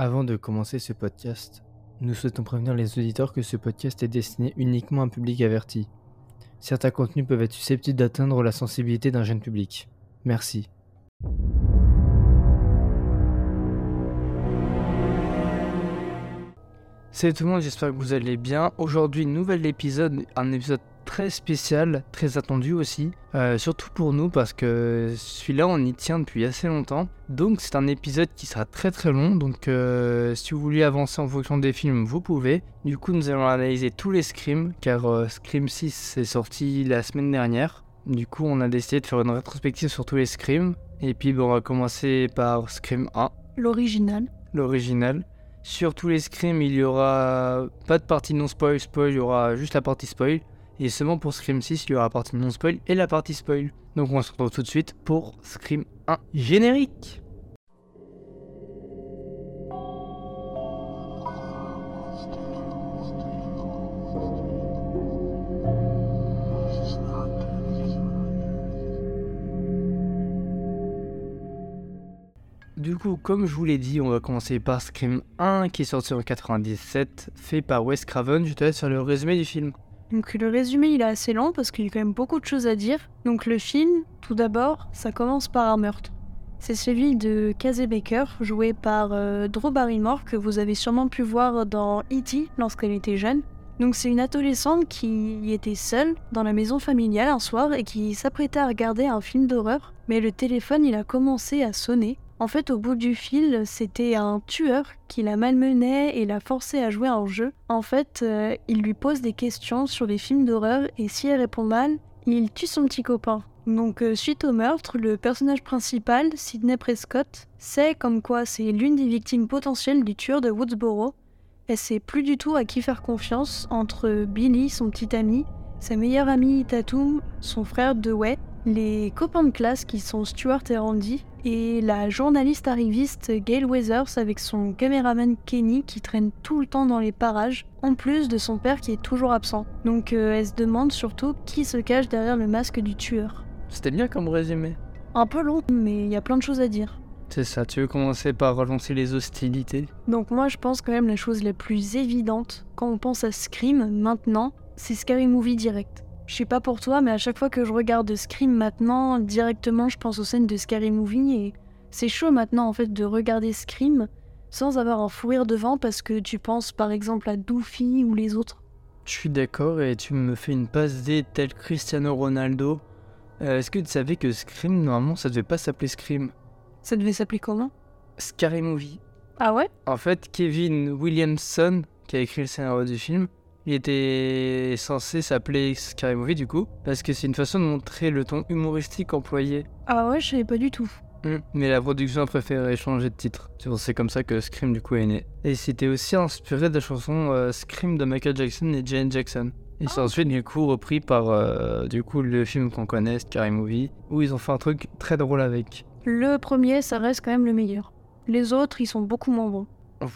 Avant de commencer ce podcast, nous souhaitons prévenir les auditeurs que ce podcast est destiné uniquement à un public averti. Certains contenus peuvent être susceptibles d'atteindre la sensibilité d'un jeune public. Merci. Salut tout le monde, j'espère que vous allez bien. Aujourd'hui, nouvel épisode, un épisode très spécial, très attendu aussi, euh, surtout pour nous parce que celui-là on y tient depuis assez longtemps. Donc c'est un épisode qui sera très très long, donc euh, si vous voulez avancer en fonction des films, vous pouvez. Du coup nous allons analyser tous les Scream, car euh, Scream 6 est sorti la semaine dernière. Du coup on a décidé de faire une rétrospective sur tous les Scream. Et puis bon, on va commencer par Scream 1. L'original. L'original. Sur tous les Scream, il y aura pas de partie non spoil, spoil, il y aura juste la partie spoil. Et seulement pour Scream 6, il y aura la partie non spoil et la partie spoil. Donc on se retrouve tout de suite pour Scream 1 générique. Du coup, comme je vous l'ai dit, on va commencer par Scream 1 qui est sorti en 97, fait par Wes Craven. Je te laisse faire le résumé du film. Donc le résumé il est assez long parce qu'il y a quand même beaucoup de choses à dire. Donc le film, tout d'abord, ça commence par un meurtre. C'est celui de Casey Baker, joué par euh, Drew Barrymore, que vous avez sûrement pu voir dans E.T. lorsqu'elle était jeune. Donc c'est une adolescente qui était seule dans la maison familiale un soir et qui s'apprêtait à regarder un film d'horreur. Mais le téléphone il a commencé à sonner en fait, au bout du fil, c'était un tueur qui la malmenait et la forçait à jouer un jeu. En fait, euh, il lui pose des questions sur les films d'horreur et si elle répond mal, il tue son petit copain. Donc, euh, suite au meurtre, le personnage principal, Sidney Prescott, sait comme quoi c'est l'une des victimes potentielles du tueur de Woodsboro. Elle sait plus du tout à qui faire confiance entre Billy, son petit ami, sa meilleure amie Tatum, son frère Dewey, les copains de classe qui sont Stuart et Randy, et la journaliste arriviste Gail Weathers avec son caméraman Kenny qui traîne tout le temps dans les parages, en plus de son père qui est toujours absent. Donc euh, elle se demande surtout qui se cache derrière le masque du tueur. C'était bien comme résumé. Un peu long, mais il y a plein de choses à dire. C'est ça, tu veux commencer par relancer les hostilités? Donc moi je pense quand même la chose la plus évidente quand on pense à Scream maintenant, c'est Scary Movie direct. Je sais pas pour toi, mais à chaque fois que je regarde Scream maintenant, directement je pense aux scènes de Scary Movie et c'est chaud maintenant en fait de regarder Scream sans avoir un fou rire devant parce que tu penses par exemple à Doofy ou les autres. Je suis d'accord et tu me fais une passe D tel Cristiano Ronaldo. Euh, Est-ce que tu savais que Scream, normalement, ça devait pas s'appeler Scream? Ça devait s'appeler comment? Scary Movie. Ah ouais? En fait, Kevin Williamson, qui a écrit le scénario du film, il était censé s'appeler Scary Movie du coup, parce que c'est une façon de montrer le ton humoristique employé. Ah ouais, je savais pas du tout. Hmm. Mais la production a préféré changer de titre. C'est comme ça que Scream du coup est né. Et c'était aussi inspiré de la chanson euh, Scream de Michael Jackson et Jane Jackson. Et c'est Ah. ensuite du coup repris par euh, du coup le film qu'on connaît, Scary Movie, où ils ont fait un truc très drôle avec. Le premier, ça reste quand même le meilleur. Les autres, ils sont beaucoup moins bons.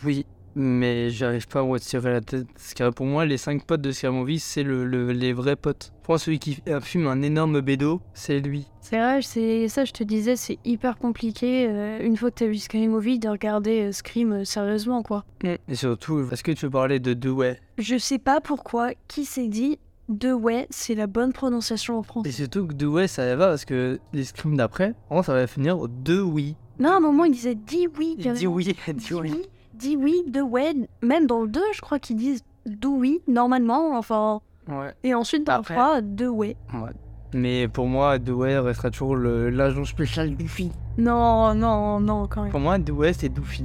Oui, mais j'arrive pas à me retirer la tête. Parce que pour moi, les 5 potes de Scary Movie, c'est le, le- les vrais potes. Pour moi, celui qui fume un énorme bédo, c'est lui. C'est vrai, c'est ça, je te disais, c'est hyper compliqué, euh, une fois que t'as vu Scary Movie, de regarder euh, Scream euh, sérieusement, quoi. Et surtout, est-ce que tu veux parler de Dewey Je sais pas pourquoi, qui s'est dit, Dewey, c'est la bonne prononciation en Et français. surtout que Dewey, ça va parce que les Scream d'après, ça va finir oui. Non, à un moment, il disait dis oui. Il dit oui, il Dis dit oui. oui, dis oui, Dewey. Même dans le 2, je crois qu'ils disent do oui, normalement, enfin. Ouais. Et ensuite, dans Après. le 3, Dewey. ouais. Mais pour moi, Dewey restera toujours le- l'agent spécial Doofy. Non, non, non, quand même. Pour moi, Dewey, c'est Doofy.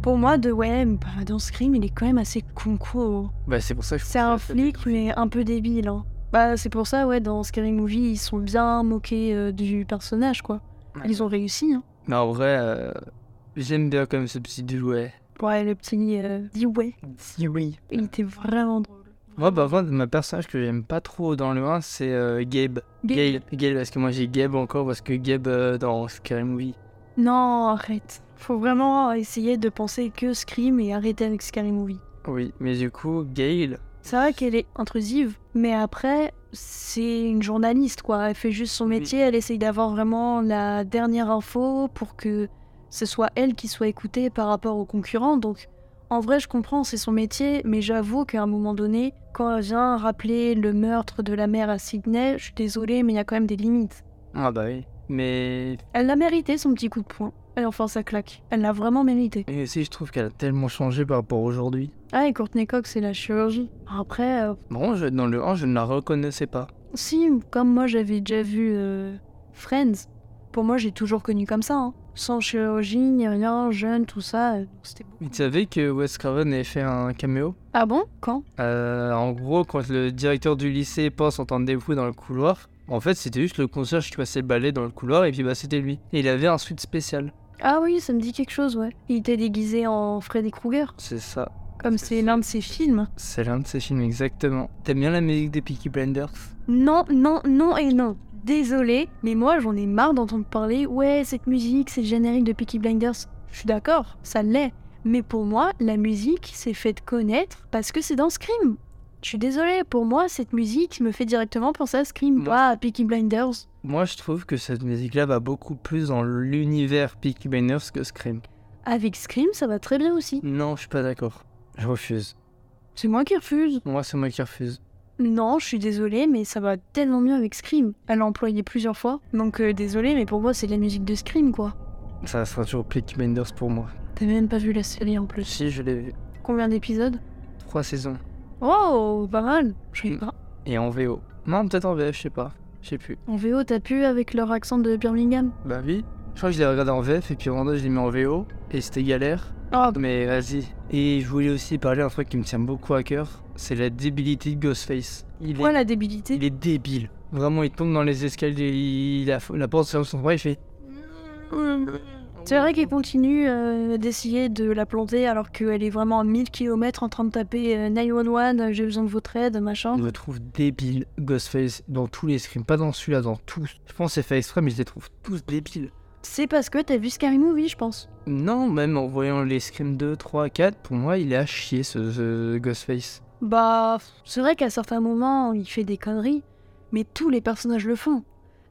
Pour moi, Dewey, bah, dans Scream, il est quand même assez con Bah, c'est pour ça que je C'est un flic, mais un peu débile. Hein. Bah, c'est pour ça, ouais, dans Scary Movie, ils sont bien moqués euh, du personnage, quoi. Ouais. Ils ont réussi, hein. Mais en vrai, euh, j'aime bien quand même ce petit Dewey. Ouais, le petit euh, Dewey, Dewey. il était vraiment drôle. Moi, par contre, ma personnage que j'aime pas trop dans le 1, c'est euh, Gabe. Gabe. Gabe. Gabe, parce que moi j'ai Gabe encore, parce que Gabe euh, dans Scary Movie. Non, arrête. Faut vraiment essayer de penser que Scream et arrêter avec Scary Movie. Oui, mais du coup, Gail, C'est vrai qu'elle est intrusive, mais après, c'est une journaliste, quoi. Elle fait juste son Oui. métier, elle essaye d'avoir vraiment la dernière info pour que ce soit elle qui soit écoutée par rapport aux concurrents. Donc, en vrai, je comprends, c'est son métier, mais j'avoue qu'à un moment donné, quand elle vient rappeler le meurtre de la mère à Sydney, je suis désolée, mais il y a quand même des limites. Ah bah oui. Mais Elle l'a mérité, son petit coup de poing. Et enfin, ça claque. Elle l'a vraiment mérité. et aussi, je trouve qu'elle a tellement changé par rapport à aujourd'hui. Ah, et Courtney Cox, c'est la chirurgie. Après, euh, Bon, je- dans le 1, je ne la reconnaissais pas. si, comme moi, j'avais déjà vu euh, Friends, pour moi, j'ai toujours connu comme ça. hein. Sans chirurgie, ni rien, jeune, tout ça. euh, C'était beau. Mais tu savais que Wes Craven avait fait un caméo? Ah bon? Quand? Euh, En gros, quand le directeur du lycée passe entendre des bruits dans le couloir, en fait, c'était juste le concierge qui passait le balai dans le couloir et puis bah c'était lui. Et il avait un suite spécial. Ah oui, ça me dit quelque chose, ouais. Il était déguisé en Freddy Krueger, C'est ça. comme c'est l'un de ses films. C'est l'un de ses films exactement. T'aimes bien la musique des Peaky Blinders? Non, non, non et non. Désolé, mais moi j'en ai marre d'entendre parler. Ouais, cette musique, c'est le générique de Peaky Blinders. Je suis d'accord, ça l'est. Mais pour moi, la musique s'est faite connaître parce que c'est dans Scream. Je suis désolée, pour moi, cette musique me fait directement penser à Scream, pas à Peaky Blinders. Moi, je trouve que cette musique-là va beaucoup plus dans l'univers Peaky Blinders que Scream. Avec Scream, ça va très bien aussi. Non, je suis pas d'accord. Je refuse. C'est moi qui refuse. Moi, c'est moi qui refuse. Non, je suis désolée, mais ça va tellement mieux avec Scream. Elle l'a employé plusieurs fois. Donc euh, désolée, mais pour moi, c'est de la musique de Scream, quoi. Ça sera toujours Peaky Blinders pour moi. T'as même pas vu la série en plus. Si, je l'ai vu. Combien d'épisodes? Trois saisons. Oh, pas mal. Je sais pas. Et en VO. Non, peut-être en VF, je sais pas. Je sais plus. En VO, t'as pu avec leur accent de Birmingham? Bah oui. Je crois que je l'ai regardé en VF et puis au moment je l'ai mis en VO. Et c'était galère. Ah, Mais vas-y. Et je voulais aussi parler d'un truc qui me tient beaucoup à cœur. C'est la débilité de Ghostface. Il pourquoi est, la débilité il est débile. Vraiment, il tombe dans les escaliers. Il, la, la porte sur son bras, il fait. C'est vrai qu'il continue euh, d'essayer de la planter alors qu'elle est vraiment à 1000 km en train de taper euh, 911, euh, j'ai besoin de votre aide, machin. Je le trouve débile, Ghostface, dans tous les scrims. Pas dans celui-là, dans tous. Je pense que c'est fait exprès, mais je les trouve tous débiles. C'est parce que t'as vu Scary Movie, je pense. Non, même en voyant les scrims 2, 3, 4, pour moi, il est à chier ce, ce Ghostface. Bah, c'est vrai qu'à certains moments, il fait des conneries, mais tous les personnages le font.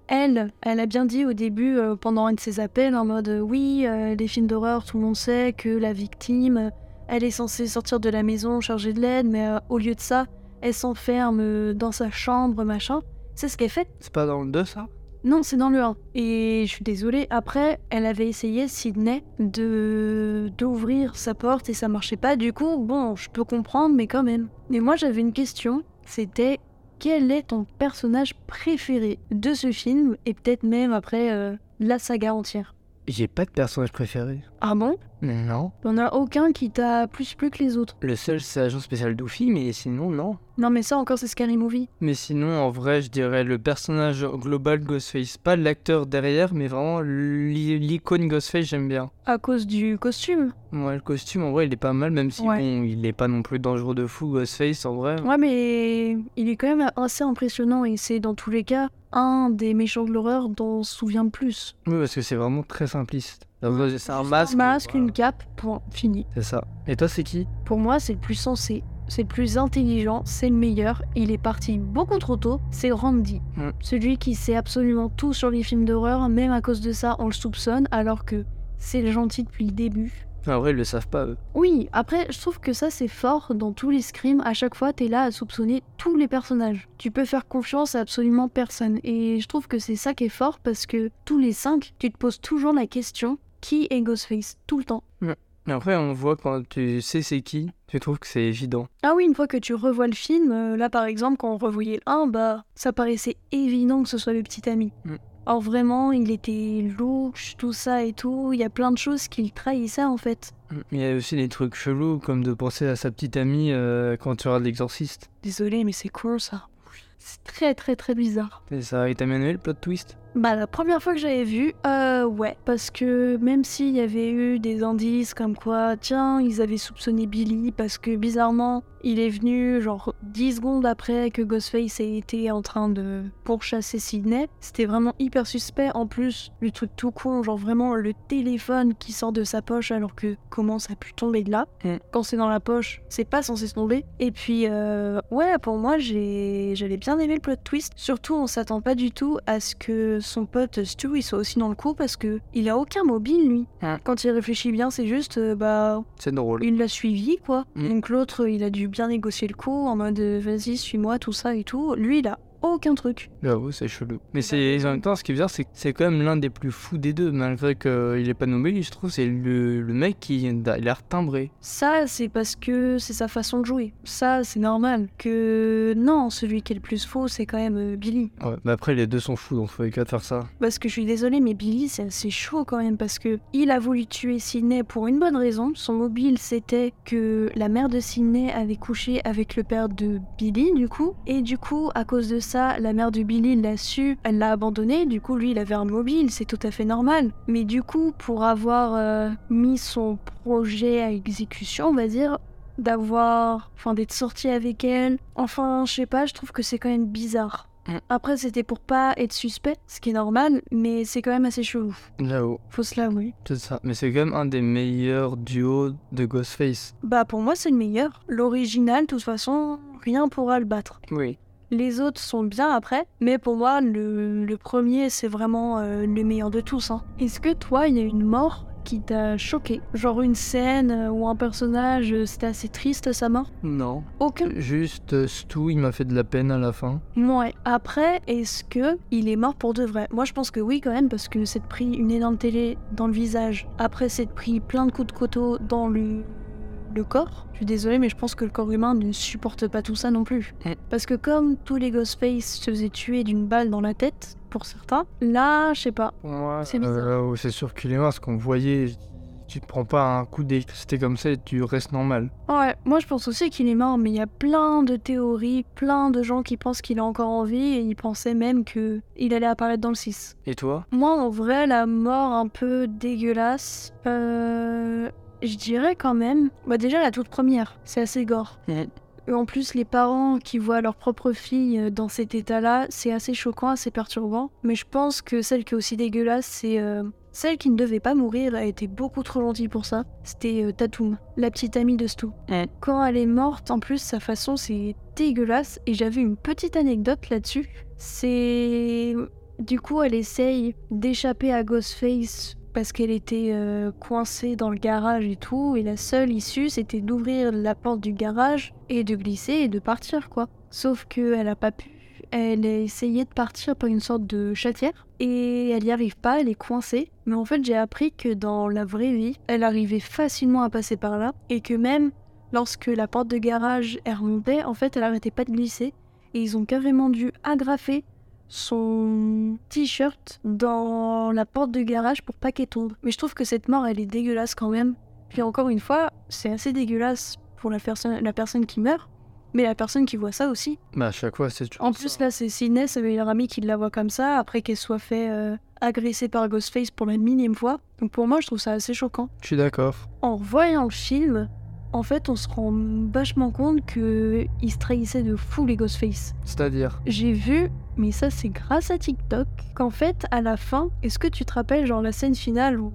Elle, elle a bien dit au début, euh, pendant un de ses appels, en mode euh, oui, euh, les films d'horreur, tout le monde sait que la victime, elle est censée sortir de la maison chargée de l'aide, mais au lieu de ça, elle s'enferme dans sa chambre, machin. C'est ce qu'elle fait. C'est pas dans le 2, ça? Non, c'est dans le 1. Et je suis désolée, après, elle avait essayé, Sydney, de d'ouvrir sa porte et ça marchait pas. Du coup, bon, je peux comprendre, mais quand même. Mais moi, j'avais une question, c'était quel est ton personnage préféré de ce film et peut-être même après euh, la saga entière? J'ai pas de personnage préféré. Ah bon? Non. Y'en a aucun qui t'a plus plu que les autres Le seul, c'est Agent Spécial Doofy, mais sinon, non. Non, mais ça encore, c'est Scary Movie. Mais sinon, en vrai, je dirais le personnage global Ghostface. Pas l'acteur derrière, mais vraiment l'i- l'icône Ghostface, j'aime bien. À cause du costume. Ouais, le costume, en vrai, il est pas mal, même si Ouais. bon, il est pas non plus dangereux de fou, Ghostface, en vrai. Ouais, mais il est quand même assez impressionnant et c'est dans tous les cas un des méchants de l'horreur dont on se souvient le plus. Oui, parce que c'est vraiment très simpliste. C'est un masque. Un masque, voilà. une cape, point, fini. C'est ça. Et toi, c'est qui Pour moi, c'est le plus sensé, c'est le plus intelligent, c'est le meilleur. Il est parti beaucoup trop tôt, c'est Randy. Mm. Celui qui sait absolument tout sur les films d'horreur, même à cause de ça, on le soupçonne, alors que c'est le gentil depuis le début. En vrai, ils le savent pas, eux. Oui, après, je trouve que ça c'est fort dans tous les scrims. À chaque fois, t'es là à soupçonner tous les personnages. Tu peux faire confiance à absolument personne. Et je trouve que c'est ça qui est fort parce que tous les cinq, tu te poses toujours la question qui est Ghostface Tout le temps. Mais après, on voit quand tu sais c'est qui, tu trouves que c'est évident. Ah oui, une fois que tu revois le film, euh, là par exemple, quand on revoyait le 1, bah ça paraissait évident que ce soit le petit ami. Mm. Or vraiment, il était louche, tout ça et tout. Il y a plein de choses qui le trahissaient en fait. Il y a aussi des trucs chelous, comme de penser à sa petite amie euh, quand tu regardes l'exorciste. Désolé, mais c'est con ça. C'est très très très bizarre. C'est ça, et t'as le plot twist? Bah la première fois que j'avais vu, euh ouais, parce que même s'il y avait eu des indices comme quoi, tiens, ils avaient soupçonné Billy parce que bizarrement, il est venu genre 10 secondes après que Ghostface ait été en train de pourchasser Sydney, c'était vraiment hyper suspect. En plus, le truc tout con, genre vraiment le téléphone qui sort de sa poche alors que comment ça a pu tomber de là Mm. Quand c'est dans la poche, c'est pas censé se tomber. Et puis, euh, ouais, pour moi, j'ai j'avais bien aimé le plot twist. Surtout, on s'attend pas du tout à ce que son pote Stu il soit aussi dans le coup parce que il a aucun mobile lui. Hein. Quand il réfléchit bien, c'est juste euh, bah C'est drôle. il l'a suivi quoi. Mm. Donc l'autre il a dû bien négocier le coup en mode euh, vas-y suis-moi tout ça et tout. Lui il a aucun truc. J'avoue, c'est chelou. Mais c'est en même temps, ce qui est bizarre, c'est que c'est quand même l'un des plus fous des deux, malgré qu'il est pas nommé. Je trouve c'est le, le mec qui il a l'air timbré. Ça c'est parce que c'est sa façon de jouer. Ça c'est normal. Que non, celui qui est le plus faux c'est quand même euh, Billy. Ouais, mais après les deux sont fous, donc faut qu'à faire ça. Parce que je suis désolée, mais Billy, c'est assez chaud quand même, parce que il a voulu tuer Sidney pour une bonne raison. Son mobile, c'était que la mère de Sidney avait couché avec le père de Billy, du coup. Et du coup, à cause de ça, la mère de Billy l'a su, elle l'a abandonné. Du coup, lui, il avait un mobile, c'est tout à fait normal. Mais du coup, pour avoir euh, mis son projet à exécution, on va dire, d'avoir. Enfin, d'être sorti avec elle. Enfin, je sais pas, je trouve que c'est quand même bizarre. Mm. Après, c'était pour pas être suspect, ce qui est normal, mais c'est quand même assez chelou. Là-haut, Faut se l'avouer. c'est ça. Mais c'est quand même un des meilleurs duos de Ghostface. Bah, pour moi, c'est le meilleur. L'original, de toute façon, rien pourra le battre. Oui. Les autres sont bien après, mais pour moi, le, le premier, c'est vraiment euh, le meilleur de tous. hein. Est-ce que toi, il y a une mort qui t'a choqué? Genre une scène euh, où un personnage, euh, c'était assez triste sa mort? Non. Aucun Juste euh, Stu, il m'a fait de la peine à la fin. Ouais. Après, est-ce que il est mort pour de vrai? Moi, je pense que oui, quand même, parce que s'être pris une énorme télé dans le visage, après s'être pris plein de coups de couteau dans le le corps. Je suis désolée, mais je pense que le corps humain ne supporte pas tout ça non plus. Parce que comme tous les Ghostface se faisaient tuer d'une balle dans la tête, pour certains, là, je sais pas. Pour moi, C'est euh, sûr qu'il est mort, ce qu'on voyait, tu te prends pas un coup d'électricité comme ça et tu restes normal. Ouais, moi je pense aussi qu'il est mort, mais il y a plein de théories, plein de gens qui pensent qu'il est encore en vie et ils pensaient même que il allait apparaître dans le 6. Et toi? Moi, en vrai, la mort un peu dégueulasse, euh, je dirais quand même. Bah, déjà, la toute première, c'est assez gore. Et en plus, les parents qui voient leur propre fille euh, dans cet état-là, c'est assez choquant, assez perturbant. Mais je pense que celle qui est aussi dégueulasse, c'est euh, celle qui ne devait pas mourir. Elle était beaucoup trop gentille pour ça. C'était euh, Tatum, la petite amie de Stu. Quand elle est morte, en plus, sa façon, c'est dégueulasse. Et j'avais une petite anecdote là-dessus. C'est. Du coup, elle essaye d'échapper à Ghostface parce qu'elle était euh, coincée dans le garage et tout. Et la seule issue, c'était d'ouvrir la porte du garage et de glisser et de partir, quoi. Sauf qu'elle a pas pu. Elle a essayé de partir par une sorte de chatière et elle n'y arrive pas, elle est coincée. Mais en fait, j'ai appris que dans la vraie vie, elle arrivait facilement à passer par là et que même lorsque la porte de garage elle remontait, en fait, elle arrêtait pas de glisser et ils ont carrément dû agrafer son t-shirt dans la porte de garage pour pas qu'elle tombe. Mais je trouve que cette mort, elle est dégueulasse quand même. Puis encore une fois, c'est assez dégueulasse pour la, personne la personne qui meurt, mais la personne qui voit ça aussi. Bah à chaque fois c'est toujours En ça. plus, là, c'est Sidney, sa meilleure amie, qui la voit comme ça, après qu'elle soit fait euh, agresser par Ghostface pour la millième fois. Donc pour moi, je trouve ça assez choquant. Je suis d'accord. En voyant le film, en fait, on se rend vachement compte que ils se trahissaient de fou les Ghostface. C'est-à-dire? J'ai vu, mais ça c'est grâce à TikTok, qu'en fait, à la fin, est-ce que tu te rappelles, genre la scène finale où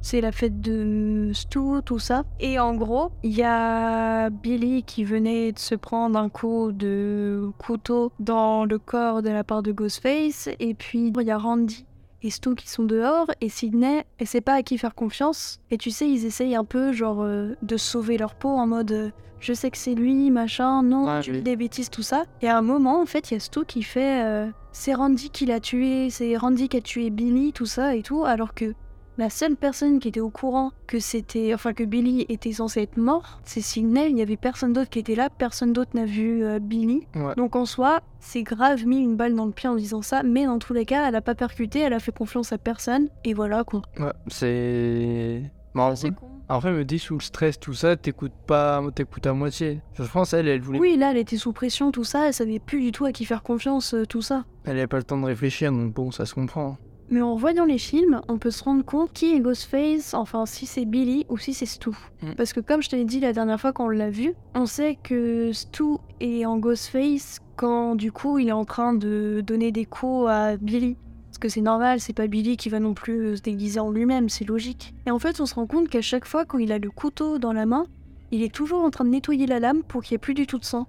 c'est la fête de Stu, tout ça? Et en gros, il y a Billy qui venait de se prendre un coup de couteau dans le corps de la part de Ghostface. Et puis, il y a Randy et Stu qui sont dehors. Et Sydney, elle sait pas à qui faire confiance. Et tu sais, ils essayent un peu, genre, euh, de sauver leur peau en mode... euh, je sais que c'est lui, machin, non, Ouais, tu oui. dis des bêtises, tout ça. Et à un moment, en fait, il y a Stu qui fait euh, c'est Randy qui l'a tué, c'est Randy qui a tué Billy, tout ça et tout, alors que la seule personne qui était au courant que c'était, enfin que Billy était censé être mort, c'est Sidney. Il n'y avait personne d'autre qui était là, personne d'autre n'a vu euh, Billy. Ouais. Donc en soi, c'est grave mis une balle dans le pied en disant ça, mais dans tous les cas, elle a pas percuté, elle a fait confiance à personne, et voilà quoi. Ouais, c'est. Bon, en vrai- Après, me dis sous le stress, tout ça, t'écoutes pas, t'écoutes à moitié. Je pense elle, elle voulait, Oui, là, elle était sous pression, tout ça, elle savait plus du tout à qui faire confiance, euh, tout ça. elle avait pas le temps de réfléchir, donc bon, ça se comprend. Mais en voyant les films, on peut se rendre compte qui est Ghostface, enfin si c'est Billy ou si c'est Stu. Mm. Parce que comme je te l'ai dit la dernière fois qu'on l'a vu, on sait que Stu est en Ghostface quand du coup il est en train de donner des coups à Billy. Parce que c'est normal, c'est pas Billy qui va non plus se déguiser en lui-même, c'est logique. Et en fait, on se rend compte qu'à chaque fois quand il a le couteau dans la main, il est toujours en train de nettoyer la lame pour qu'il n'y ait plus du tout de sang.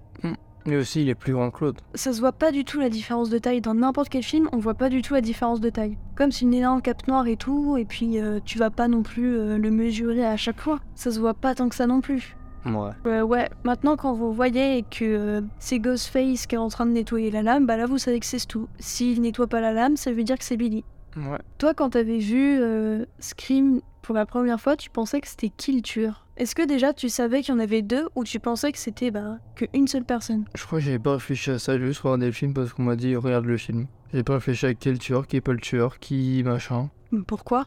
Mais aussi, il est plus grand que l'autre. Ça se voit pas du tout la différence de taille. Dans n'importe quel film, on voit pas du tout la différence de taille. Comme c'est une énorme cape noire et tout, et puis euh, tu vas pas non plus euh, le mesurer à chaque fois. Ça se voit pas tant que ça non plus. Ouais. Euh, ouais, maintenant quand vous voyez que c'est Ghostface qui est en train de nettoyer la lame, bah là vous savez que c'est tout. S'il nettoie pas la lame, ça veut dire que c'est Billy. Ouais. Toi, quand t'avais vu Scream pour la première fois, tu pensais que c'était qui le tueur Est-ce que déjà tu savais qu'il y en avait deux ou tu pensais que c'était bah, qu'une seule personne? Je crois que j'avais pas réfléchi à ça, j'ai juste regardé le film parce qu'on m'a dit regarde le film. J'ai pas réfléchi à quel tueur, qui est pas le tueur, qui machin. Pourquoi?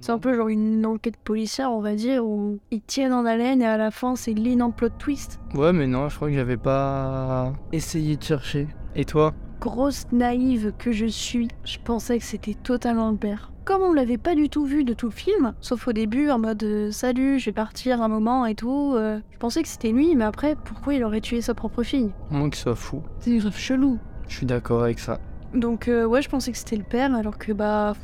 C'est un peu genre une enquête policière, on va dire, où ils tiennent en haleine et à la fin c'est l'énorme plot twist. Ouais, mais non, je crois que j'avais pas essayé de chercher. Et toi? Grosse naïve que je suis, je pensais que c'était totalement le père. Comme on l'avait pas du tout vu de tout le film, sauf au début en mode euh, salut, je vais partir un moment et tout, euh, je pensais que c'était lui, mais après pourquoi il aurait tué sa propre fille? Moins qu'il soit fou. C'est grave chelou. Je suis d'accord avec ça. Donc euh, ouais, je pensais que c'était le père, alors que bah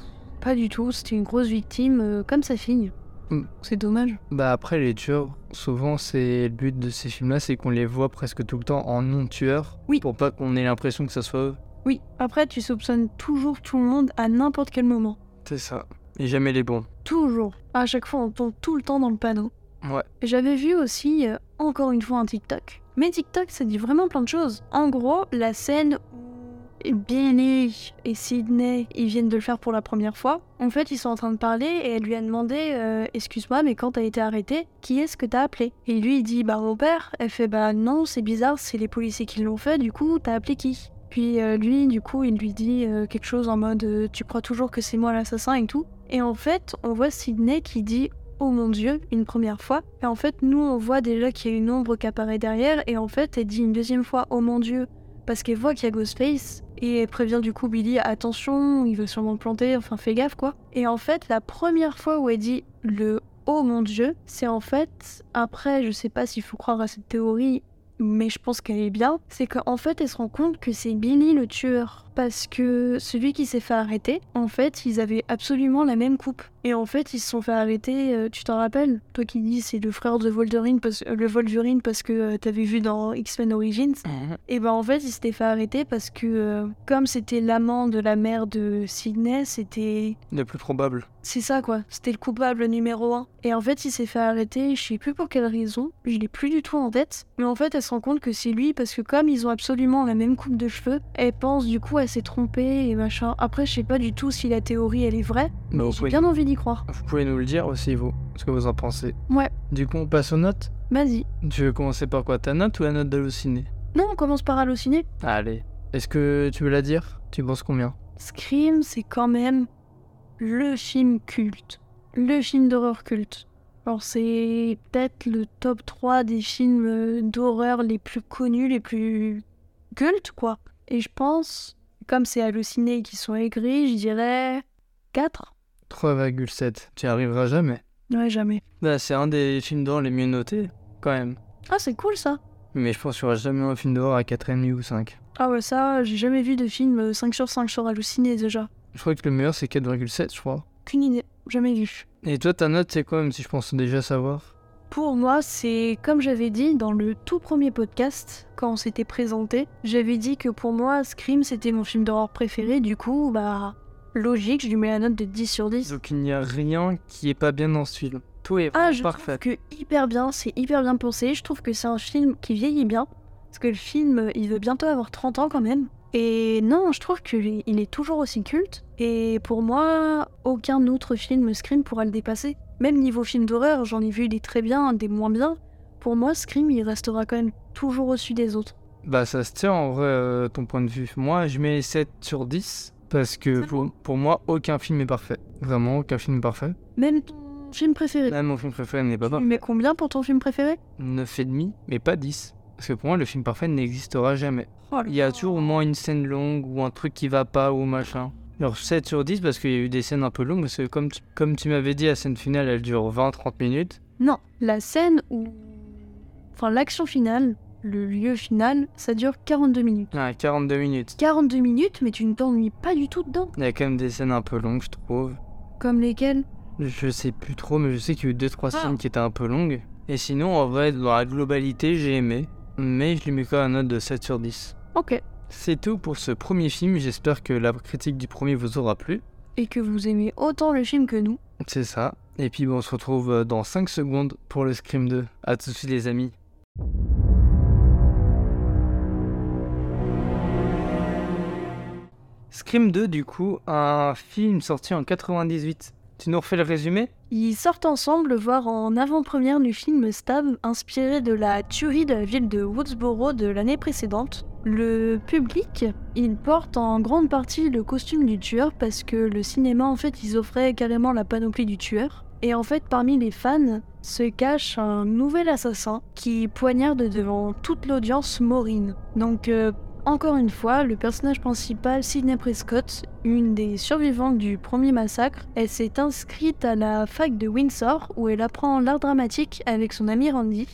pas du tout, c'était une grosse victime euh, comme sa fille. Mm. C'est dommage. Bah après les tueurs, souvent c'est le but de ces films-là, c'est qu'on les voit presque tout le temps en non-tueurs. Oui. Pour pas qu'on ait l'impression que ça soit eux. Oui, après tu soupçonnes toujours tout le monde à n'importe quel moment. C'est ça. Et jamais les bons. Toujours. À chaque fois, on tombe tout le temps dans le panneau. Ouais. J'avais vu aussi, euh, encore une fois, un TikTok. Mais TikTok, ça dit vraiment plein de choses. En gros, la scène où Billy et Sydney, ils viennent de le faire pour la première fois. En fait, ils sont en train de parler et elle lui a demandé euh, Excuse-moi, mais quand t'as été arrêté, qui est-ce que t'as appelé? Et lui, il dit Bah, mon père. Elle fait Bah, non, c'est bizarre, c'est les policiers qui l'ont fait, du coup, t'as appelé qui? Puis euh, lui, du coup, il lui dit euh, quelque chose en mode euh, Tu crois toujours que c'est moi l'assassin et tout. Et en fait, on voit Sydney qui dit Oh mon dieu, une première fois. Et en fait, nous, on voit déjà qu'il y a une ombre qui apparaît derrière. Et en fait, elle dit une deuxième fois Oh mon dieu, parce qu'elle voit qu'il y a Ghostface. Et elle prévient du coup Billy Attention, il veut sûrement le planter, enfin fais gaffe quoi. Et en fait, la première fois où elle dit le Oh mon dieu, c'est en fait, après, je sais pas s'il faut croire à cette théorie, mais je pense qu'elle est bien, c'est qu'en fait elle se rend compte que c'est Billy le tueur. Parce que celui qui s'est fait arrêter, en fait, ils avaient absolument la même coupe. Et en fait, ils se sont fait arrêter, euh, tu t'en rappelles? Toi qui dis c'est le frère de Wolverine parce, euh, le Wolverine parce que euh, t'avais vu dans X-Men Origins. Et ben en fait, il s'était fait arrêter parce que euh, comme c'était l'amant de la mère de Sydney, c'était Le plus probable. c'est ça quoi, c'était le coupable numéro un. Et en fait, il s'est fait arrêter, je sais plus pour quelle raison, je l'ai plus du tout en tête. Mais en fait, elle se rend compte que c'est lui parce que comme ils ont absolument la même coupe de cheveux, elle pense du coup elle s'est trompée et machin. Après, je sais pas du tout si la théorie elle est vraie, Mais j'ai pouvez, bien envie d'y croire. vous pouvez nous le dire aussi, vous, ce que vous en pensez. Ouais, Du coup, on passe aux notes? vas-y. Tu veux commencer par quoi? Ta note ou la note d'halluciné Non, on commence par halluciner. Allez. Est-ce que tu veux la dire? Tu penses combien? Scream, c'est quand même le film culte. Le film d'horreur culte. Alors c'est peut-être le top 3 des films euh, d'horreur les plus connus, les plus cultes, quoi. Et je pense, comme c'est halluciné qui sont aigris, je dirais 4. 3,7. Tu y arriveras jamais. Ouais, jamais. Bah, c'est un des films d'horreur les mieux notés, quand même. Ah, c'est cool ça. Mais je pense qu'il n'y aura jamais un film d'horreur à 4,5 ou 5. Ah ouais, ça, j'ai jamais vu de film euh, 5 sur 5 sur halluciné déjà. Je crois que le meilleur c'est 4,7, je crois. Qu'une idée, jamais vu. Et toi, ta note c'est quoi, même si je pense déjà savoir? Pour moi, c'est comme j'avais dit dans le tout premier podcast, quand on s'était présenté, j'avais dit que pour moi, Scream c'était mon film d'horreur préféré, du coup, bah, logique, je lui mets la note de 10 sur 10. Donc il n'y a rien qui est pas bien dans ce film. Tout est Ah, vraiment je parfait. trouve que hyper bien, c'est hyper bien pensé, je trouve que c'est un film qui vieillit bien, parce que le film, il veut bientôt avoir 30 ans quand même. Et non, je trouve qu'il il est toujours aussi culte, et pour moi, aucun autre film Scream pourra le dépasser. Même niveau film d'horreur, j'en ai vu des très bien, des moins bien. Pour moi, Scream, il restera quand même toujours au-dessus des autres. Bah ça se tient en vrai, euh, ton point de vue. Moi, je mets 7 sur 10 parce que pour, pour moi, aucun film est parfait. Vraiment, aucun film est parfait. Même ton film préféré. Même mon film préféré n'est pas parfait. mets combien pour ton film préféré? 9,5, mais pas 10. Parce que pour moi, le film parfait n'existera jamais. Oh Il y a toujours au moins une scène longue ou un truc qui va pas ou machin. Alors 7 sur 10 parce qu'il y a eu des scènes un peu longues, parce que comme tu, comme tu m'avais dit, la scène finale elle dure 20-30 minutes. Non, la scène où. Enfin, l'action finale, le lieu final, ça dure 42 minutes. Ah, 42 minutes. 42 minutes, mais tu ne t'ennuies pas du tout dedans. Il y a quand même des scènes un peu longues, je trouve. Comme lesquelles? Je sais plus trop, mais je sais qu'il y a eu 2-3 Ah. scènes qui étaient un peu longues. Et sinon, en vrai, dans la globalité, j'ai aimé. mais je lui mets quand même un note de 7 sur 10. Ok. C'est tout pour ce premier film, j'espère que la critique du premier vous aura plu. Et que vous aimez autant le film que nous. C'est ça. Et puis bon, on se retrouve euh, dans 5 secondes pour le Scream 2. A tout de suite les amis. Scream 2 du coup, un film sorti en 98. Tu nous refais le résumé? Ils sortent ensemble voir en avant-première du film Stab, inspiré de la tuerie de la ville de Woodsboro de l'année précédente. Le public, il porte en grande partie le costume du tueur parce que le cinéma, en fait, ils offraient carrément la panoplie du tueur. Et en fait, parmi les fans se cache un nouvel assassin qui poignarde devant toute l'audience Maureen. Donc, euh, encore une fois, le personnage principal, Sidney Prescott, une des survivantes du premier massacre, elle s'est inscrite à la fac de Windsor où elle apprend l'art dramatique avec son ami Randy.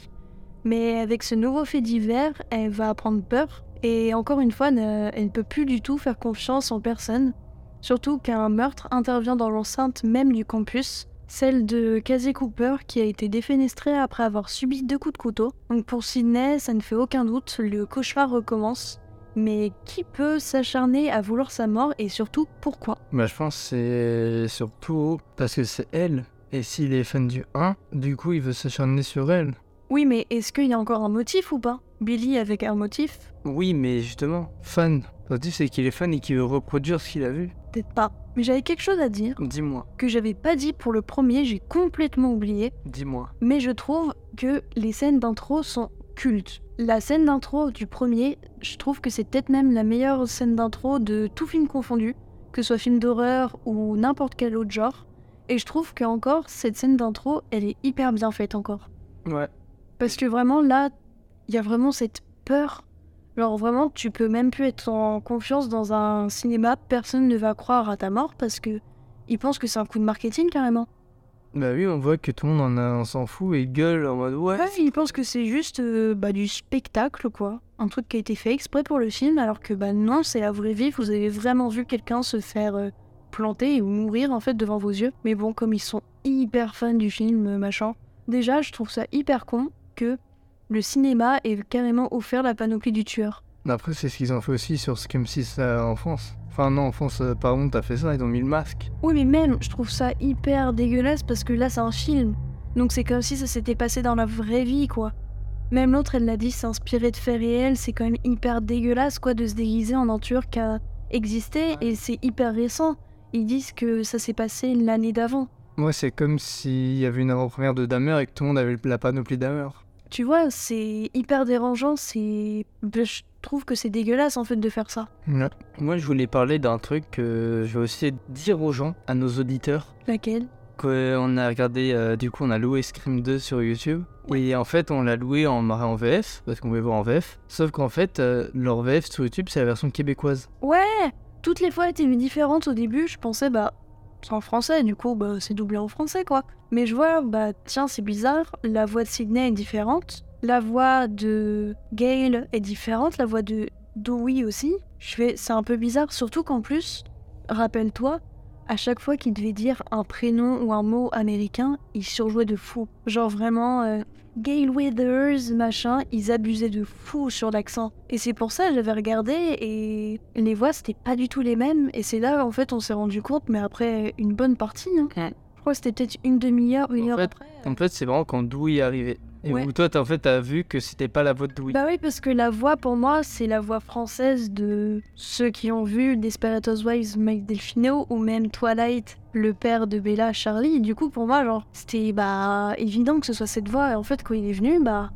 Mais avec ce nouveau fait divers, elle va prendre peur et encore une fois, elle ne peut plus du tout faire confiance en personne. Surtout qu'un meurtre intervient dans l'enceinte même du campus, celle de Casey Cooper qui a été défenestrée après avoir subi deux coups de couteau. Donc pour Sydney, ça ne fait aucun doute, le cauchemar recommence. Mais qui peut s'acharner à vouloir sa mort et surtout pourquoi? Bah je pense que c'est surtout parce que c'est elle. Et s'il est fan du 1, du coup il veut s'acharner sur elle. Oui, mais est-ce qu'il y a encore un motif ou pas? Billy avec un motif? Oui, mais justement, fan. Le motif c'est qu'il est fan et qu'il veut reproduire ce qu'il a vu. Peut-être pas. Mais j'avais quelque chose à dire Dis-moi, que j'avais pas dit pour le premier, j'ai complètement oublié. dis-moi. mais je trouve que les scènes d'intro sont cultes. La scène d'intro du premier, je trouve que c'est peut-être même la meilleure scène d'intro de tout film confondu, que ce soit film d'horreur ou n'importe quel autre genre. Et je trouve que encore cette scène d'intro, elle est hyper bien faite encore. Ouais. Parce que vraiment là, il y a vraiment cette peur. Genre vraiment, tu peux même plus être en confiance dans un cinéma, personne ne va croire à ta mort parce que ils pensent que c'est un coup de marketing carrément. Bah oui, on voit que tout le monde en a, on s'en fout et gueule en mode ouais. Ouais, ils pensent que c'est juste euh, bah, du spectacle, quoi. Un truc qui a été fait exprès pour le film, alors que bah non, c'est la vraie vie. Vous avez vraiment vu quelqu'un se faire euh, planter ou mourir en fait devant vos yeux. Mais bon, comme ils sont hyper fans du film, euh, machin. Déjà, je trouve ça hyper con que le cinéma ait carrément offert la panoplie du tueur. Après, c'est ce qu'ils ont fait aussi sur Scream 6 euh, en France. Enfin, non, en France, euh, par contre, t'as fait ça, ils ont mis le masque. Oui, mais même, je trouve ça hyper dégueulasse parce que là, c'est un film. Donc c'est comme si ça s'était passé dans la vraie vie, quoi. Même l'autre, elle l'a dit, c'est inspiré de faits réels. C'est quand même hyper dégueulasse, quoi, de se déguiser en un tueur qui a existé. Et c'est hyper récent. Ils disent que ça s'est passé l'année d'avant. Moi, c'est comme s'il y avait une avant-première de Dahmer et que tout le monde avait la panoplie Dahmer. Tu vois, c'est hyper dérangeant. C'est. Je trouve que c'est dégueulasse, en fait, de faire ça. Ouais. Moi, je voulais parler d'un truc que je vais aussi dire aux gens, à nos auditeurs. Laquelle? Qu'on a regardé, euh, du coup, on a loué Scream 2 sur YouTube. Et en fait, on l'a loué en, en VF, parce qu'on voulait voir en VF. Sauf qu'en fait, euh, leur VF sur YouTube, c'est la version québécoise. Ouais Toutes les fois étaient différentes au début. Je pensais, bah. C'est en français, du coup, bah, c'est doublé en français, quoi. Mais je vois, bah, tiens, c'est bizarre. La voix de Sydney est différente. La voix de Gail est différente. La voix de Dewey aussi. Je fais, c'est un peu bizarre, surtout qu'en plus, rappelle-toi, à chaque fois qu'il devait dire un prénom ou un mot américain, il surjouait de fou. Genre vraiment, euh, Gail Withers, machin, ils abusaient de fou sur l'accent. Et c'est pour ça que j'avais regardé et les voix c'était pas du tout les mêmes. Et c'est là en fait on s'est rendu compte, mais après une bonne partie, hein. Ouais. je crois que c'était peut-être une demi-heure, une En heure fait, après. En fait, c'est vraiment quand Dewey est arrivé. Et Ouais. où toi, t'as en fait, t'as vu que c'était pas la voix de Dewey. Bah oui, parce que la voix pour moi, c'est la voix française de ceux qui ont vu Desperate Housewives, Mike Delfino, ou même Twilight, le père de Bella, Charlie. Du coup, pour moi, genre, c'était bah évident que ce soit cette voix. Et en fait, quand il est venu, bah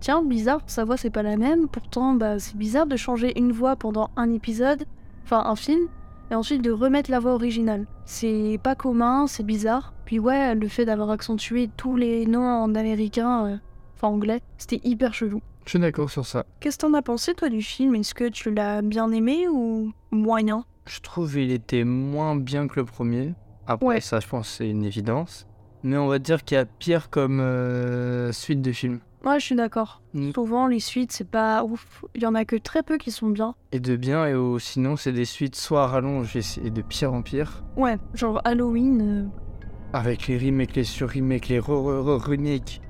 tiens, bizarre, sa voix c'est pas la même. Pourtant, bah c'est bizarre de changer une voix pendant un épisode, enfin un film, et ensuite de remettre la voix originale. C'est pas commun, c'est bizarre. Puis ouais, le fait d'avoir accentué tous les noms en américain, euh, enfin anglais, c'était hyper chelou. Je suis d'accord sur ça. Qu'est-ce que t'en as pensé toi du film? Est-ce que tu l'as bien aimé ou moyen? Je trouve il était moins bien que le premier. Après, Ouais. ça, je pense, c'est une évidence. Mais on va dire qu'il y a pire comme euh, suite de film. Ouais, je suis d'accord. Mm. Souvent les suites c'est pas ouf. Il y en a que très peu qui sont bien. Et de bien, et au- sinon, c'est des suites soit à rallonge et, de pire en pire. Ouais, genre Halloween. euh, Avec les remakes, les sur-remakes, les re-re-re-remakes.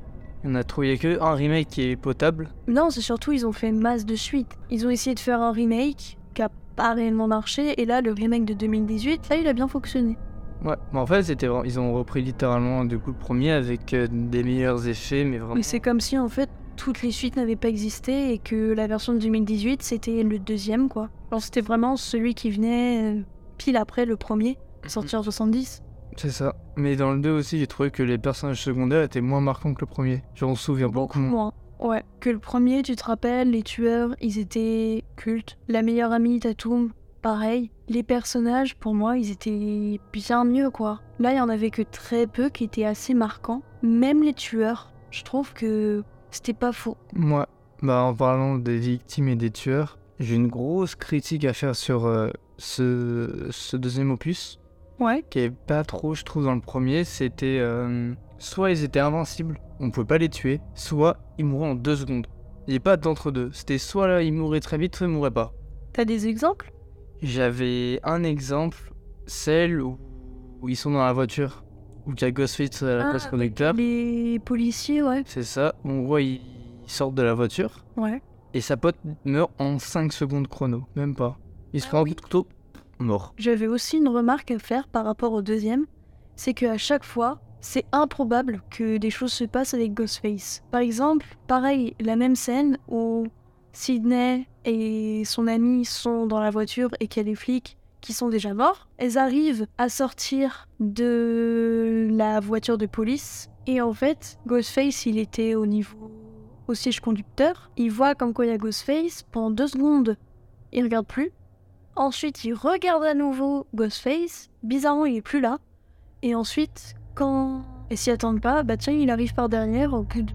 Il y en a a que un remake qui est potable. Non, c'est surtout, ils ont fait masse de suites. Ils ont essayé de faire un remake qui a pas réellement marché, et là, le remake de 2018, ça, il a bien fonctionné. Ouais, mais en fait, c'était vraiment- ils ont repris littéralement du coup le premier avec euh, des meilleurs effets, mais vraiment. Mais c'est comme si, en fait, toutes les suites n'avaient pas existé et que la version de 2018, c'était le deuxième, quoi. Genre, c'était vraiment celui qui venait euh, pile après le premier, sorti en 70. C'est ça. Mais dans le 2 aussi, j'ai trouvé que les personnages secondaires étaient moins marquants que le premier. J'en me souviens beaucoup moins. Moins. Ouais. Que le premier, tu te rappelles, les tueurs, ils étaient cultes. La meilleure amie, Tatum, pareil. Les personnages, pour moi, ils étaient bien mieux, quoi. Là, il y en avait que très peu qui étaient assez marquants. Même les tueurs, je trouve que c'était pas faux. Moi, bah, en parlant des victimes et des tueurs, j'ai une grosse critique à faire sur euh, ce, ce deuxième opus, Ouais. qui est pas trop, je trouve, dans le premier. C'était euh, soit ils étaient invincibles, on pouvait pas les tuer, soit ils mouraient en deux secondes. Il n'y a pas d'entre-deux. C'était soit là, ils mouraient très vite, soit ils mouraient pas. T'as des exemples? J'avais un exemple, celle où, où ils sont dans la voiture, où il y a Ghostface à la Ah, place conducteur. Les policiers, ouais. C'est ça, on voit ils, ils sortent de la voiture Ouais. et sa pote meurt en 5 secondes chrono, même pas. Il se Ah prend un oui. J'avais aussi une remarque à faire par rapport au deuxième, c'est qu'à chaque fois, c'est improbable que des choses se passent avec Ghostface. Par exemple, pareil, la même scène où Sidney et son ami sont dans la voiture et qu'il y a les flics qui sont déjà morts. Elles arrivent à sortir de la voiture de police et en fait, Ghostface, il était au niveau au siège conducteur. Il voit comme quoi il y a Ghostface. Pendant deux secondes, il regarde plus. Ensuite, il regarde à nouveau Ghostface. Bizarrement, il est plus là. Et ensuite, quand ils s'y attendent pas, bah tiens, il arrive par derrière, au bout de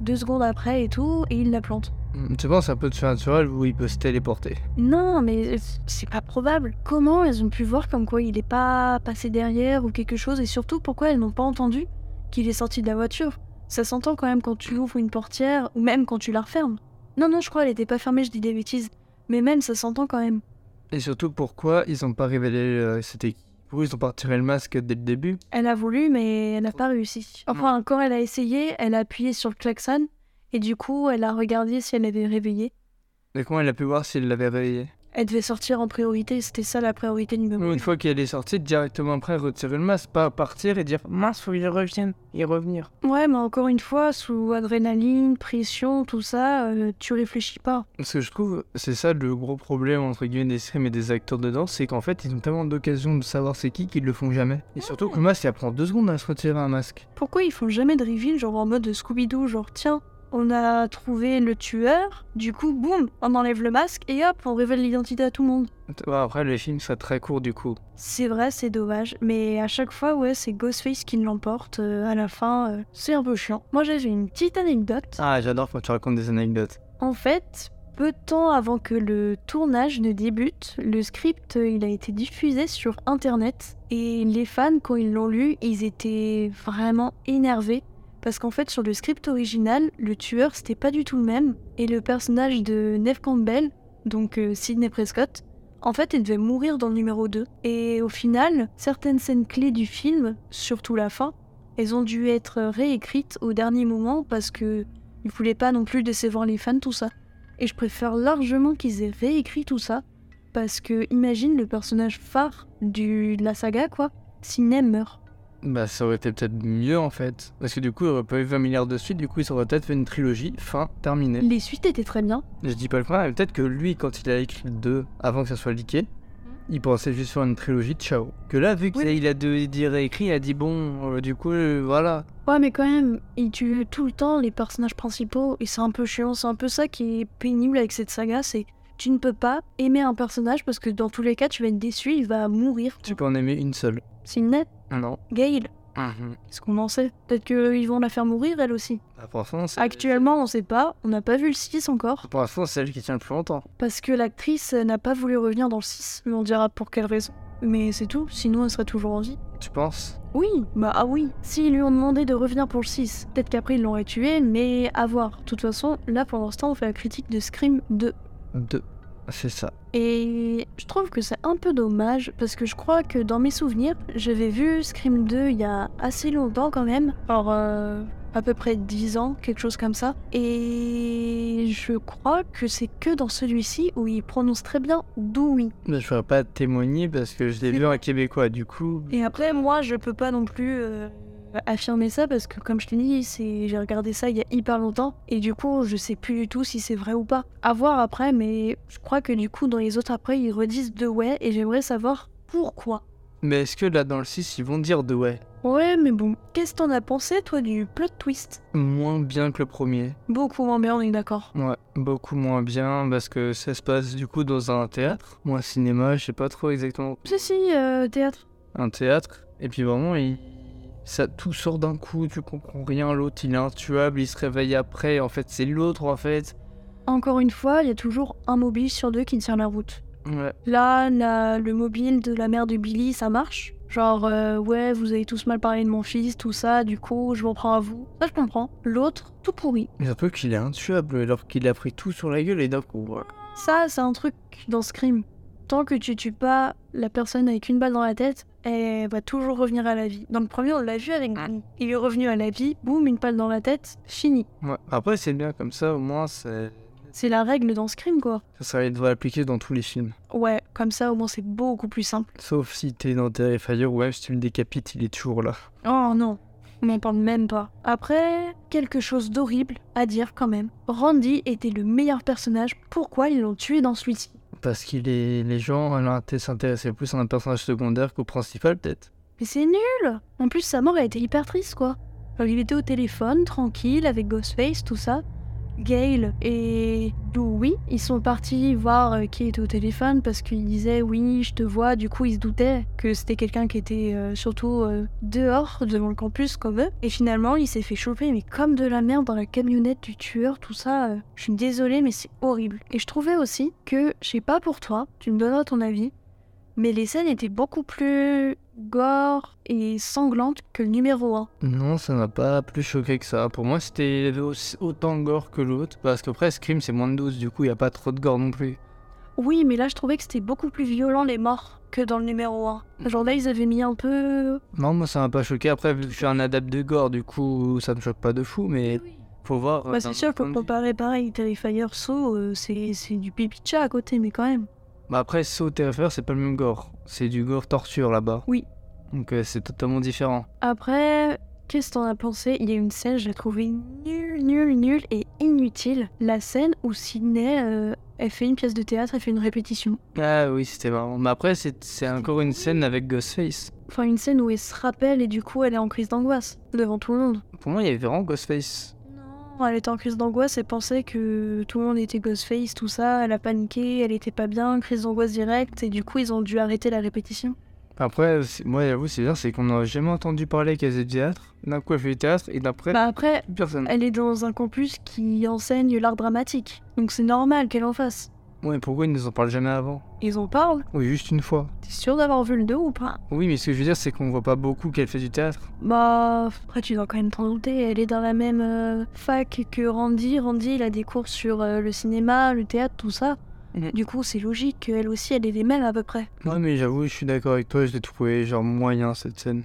deux secondes après et tout, et il la plante. Hmm, Tu penses un peu de surnaturel où il peut se téléporter Non, mais c'est pas probable. Comment elles ont pu voir comme quoi il est pas passé derrière ou quelque chose, et surtout pourquoi elles n'ont pas entendu qu'il est sorti de la voiture? Ça s'entend quand même quand tu ouvres une portière ou même quand tu la refermes. Non, non, je crois elle était pas fermée, je dis des bêtises. Mais même ça s'entend quand même. Et surtout, pourquoi ils ont pas révélé euh, c'était Pourquoi ils ont pas retiré le masque dès le début? Elle a voulu, mais elle n'a pas réussi. Enfin, quand elle a essayé, elle a appuyé sur le klaxon, et du coup, elle a regardé si elle avait réveillé. Et comment elle a pu voir s'il l'avait réveillé Elle devait sortir en priorité, c'était ça la priorité numéro Une un. fois qu'elle est sortie, directement après retirer le masque, pas partir et dire mince, faut qu'il revienne et revenir. Ouais, mais encore une fois, sous adrénaline, pression, tout ça, euh, tu réfléchis pas. Parce que je trouve, c'est ça le gros problème entre guillemets des streams et des acteurs dedans, c'est qu'en fait ils ont tellement d'occasions de savoir c'est qui qu'ils le font jamais. Et surtout que le masque, il prend deux secondes à se retirer un masque. Pourquoi ils font jamais de reveal, genre en mode Scooby-Doo, genre tiens, on a trouvé le tueur, du coup, boum, on enlève le masque et hop, on révèle l'identité à tout le monde. Ouais, après, le film serait très court du coup. C'est vrai, c'est dommage, mais à chaque fois, ouais, c'est Ghostface qui l'emporte euh, à la fin. euh, c'est un peu chiant. Moi, j'avais une petite anecdote. Ah, j'adore quand tu racontes des anecdotes. En fait, peu de temps avant que le tournage ne débute, le script euh, il a été diffusé sur internet et les fans quand ils l'ont lu, ils étaient vraiment énervés parce qu'en fait sur le script original, le tueur c'était pas du tout le même et le personnage de Neve Campbell, donc euh, Sidney Prescott, en fait, il devait mourir dans le numéro 2. Et au final, certaines scènes clés du film, surtout la fin, elles ont dû être réécrites au dernier moment parce que ils voulaient pas non plus décevoir les fans, tout ça. Et je préfère largement qu'ils aient réécrit tout ça, parce que imagine le personnage phare de la saga, quoi, si Nem meurt. Bah, ça aurait été peut-être mieux en fait. Parce que du coup, il aurait pas eu 20 milliards de suites, du coup, il aurait peut-être fait une trilogie, fin, terminée. Les suites étaient très bien. Je dis pas le contraire, mais peut-être que lui, quand il a écrit le 2, avant que ça soit leaké, il pensait juste faire une trilogie, ciao. Que là, vu qu'il Oui. a, a de, dit réécrit, il a dit bon, euh, du coup, euh, voilà. Ouais, mais quand même, il tue tout le temps les personnages principaux, et c'est un peu chiant. C'est un peu ça qui est pénible avec cette saga, c'est tu ne peux pas aimer un personnage parce que dans tous les cas, tu vas être déçu, il va mourir. Tu peux en aimer une seule. Sidney, Non. Gale, Mhm. qu'est-ce qu'on en sait? Peut-être qu'ils vont la faire mourir, elle aussi. Bah, pour l'instant, c'est- Actuellement, on sait pas, on n'a pas vu le 6 encore, Pour l'instant, c'est elle qui tient le plus longtemps. parce que l'actrice n'a pas voulu revenir dans le 6, mais on dira pour quelle raison. Mais c'est tout, sinon elle serait toujours en vie. Tu penses? Oui, bah ah oui. S'ils lui ont demandé de revenir pour le 6, peut-être qu'après ils l'auraient tué, mais à voir. De toute façon, là pour l'instant on fait la critique de Scream 2. Deux. C'est ça. Et je trouve que c'est un peu dommage, parce que je crois que dans mes souvenirs, j'avais vu Scream 2 il y a assez longtemps quand même. Alors, euh, à peu près 10 ans, quelque chose comme ça. Et je crois que c'est que dans celui-ci où il prononce très bien Dewey. Mais je pourrais pas témoigner parce que je l'ai vu en québécois, du coup. Et après, moi, je peux pas non plus euh, affirmer ça parce que, comme je t'ai dit, c'est... j'ai regardé ça il y a hyper longtemps. Et du coup, je sais plus du tout si c'est vrai ou pas. À voir après, mais je crois que du coup, dans les autres après, ils redisent Dewey et j'aimerais savoir pourquoi. Mais est-ce que là, dans le 6, ils vont dire de ouais? Ouais, mais bon, qu'est-ce que t'en as pensé, toi, du plot twist? Moins bien que le premier. Beaucoup moins bien, on est d'accord. Ouais, beaucoup moins bien parce que ça se passe du coup dans un théâtre. Moi, cinéma, je sais pas trop exactement. Si, si, euh, théâtre. Un théâtre. Et puis vraiment, il... ça tout sort d'un coup, tu comprends rien. L'autre, il est intuable, il se réveille après. En fait, c'est l'autre, en fait. Encore une fois, il y a toujours un mobile sur deux qui tient la route. Ouais. Là, la- le mobile de la mère de Billy, ça marche? Genre, euh, ouais, vous avez tous mal parlé de mon fils, tout ça, du coup, je m'en prends à vous. Ça, je comprends. L'autre, tout pourri. Mais un peu qu'il est intuable alors qu'il a pris tout sur la gueule et d'un coup. voilà. Ça, c'est un truc dans Scream. Tant que tu tues pas la personne avec une balle dans la tête, elle va toujours revenir à la vie. Dans le premier, on l'a vu avec Danny. Il est revenu à la vie, boum, une balle dans la tête, fini. Ouais. Après, c'est bien comme ça, au moins, c'est- C'est la règle dans Scream, quoi. ça serait devrait l'appliquer dans tous les films. Ouais, comme ça, au moins, c'est beaucoup plus simple. Sauf si t'es dans Terrifier ou même si tu le décapites, il est toujours là. Oh non, on n'en parle même pas. Après, quelque chose d'horrible à dire quand même. Randy était le meilleur personnage, pourquoi ils l'ont tué dans celui-ci? Parce qu'il est. Les gens alors, s'intéressaient plus à un personnage secondaire qu'au principal, peut-être. Mais c'est nul En plus, sa mort a été hyper triste, quoi. Alors, il était au téléphone, tranquille, avec Ghostface, tout ça. Gail et Louis, ils sont partis voir euh, qui était au téléphone parce qu'ils disaient oui, je te vois. Du coup, ils se doutaient que c'était quelqu'un qui était euh, surtout euh, dehors, devant le campus, comme eux. Et finalement, il s'est fait choper, mais comme de la merde dans la camionnette du tueur, tout ça. je suis désolée, mais c'est horrible. Et je trouvais aussi que, je sais pas pour toi, tu me donneras ton avis, mais les scènes étaient beaucoup plus gore et sanglantes que le numéro 1. Non, ça m'a pas plus choqué que ça. Pour moi, c'était autant gore que l'autre. Parce qu'après, Scream, c'est moins de 12, du coup, il y a pas trop de gore non plus. Oui, mais là je trouvais que c'était beaucoup plus violent les morts que dans le numéro 1. Genre là ils avaient mis un peu... Non, moi, ça m'a pas choqué. Après, vu que je suis un adepte de gore, du coup, ça me choque pas de fou, mais faut voir. Bah c'est sûr, faut comparer pareil, Terrifier, Saw, euh, c'est c'est du pipi de chat à côté, mais quand même. Bah après, Saw Terrifier, c'est pas le même gore. C'est du gore torture là-bas. Oui. Donc euh, c'est totalement différent. Après, qu'est-ce que t'en as pensé? Il y a une scène, je l'ai trouvée nulle, nulle, nulle et inutile. La scène où Sydney, euh, elle fait une pièce de théâtre, elle fait une répétition. Ah oui, c'était marrant. Mais après, c'est c'est encore une scène avec Ghostface. Enfin, une scène où elle se rappelle et du coup elle est en crise d'angoisse devant tout le monde. Pour moi, il y avait vraiment Ghostface. Elle était en crise d'angoisse et pensait que tout le monde était Ghostface, tout ça. Elle a paniqué, elle était pas bien, crise d'angoisse directe, et du coup ils ont dû arrêter la répétition. Après, moi, j'avoue, c'est bien, c'est qu'on n'a jamais entendu parler qu'elle faisait du théâtre. D'un coup, elle fait du théâtre, et d'après, Bah après, personne. elle est dans un campus qui enseigne l'art dramatique, donc c'est normal qu'elle en fasse. Ouais, pourquoi ils nous en parlent jamais avant Ils en parlent Oui, juste une fois. T'es sûr d'avoir vu le 2 ou pas? Oui, mais ce que je veux dire, c'est qu'on voit pas beaucoup qu'elle fait du théâtre. Bah, après tu dois quand même t'en douter, elle est dans la même euh, fac que Randy. Randy, il a des cours sur euh, le cinéma, le théâtre, tout ça. Mhm. Du coup, c'est logique qu'elle aussi, elle ait les mêmes à peu près. Ouais, mais j'avoue, je suis d'accord avec toi, je l'ai trouvé genre moyen cette scène.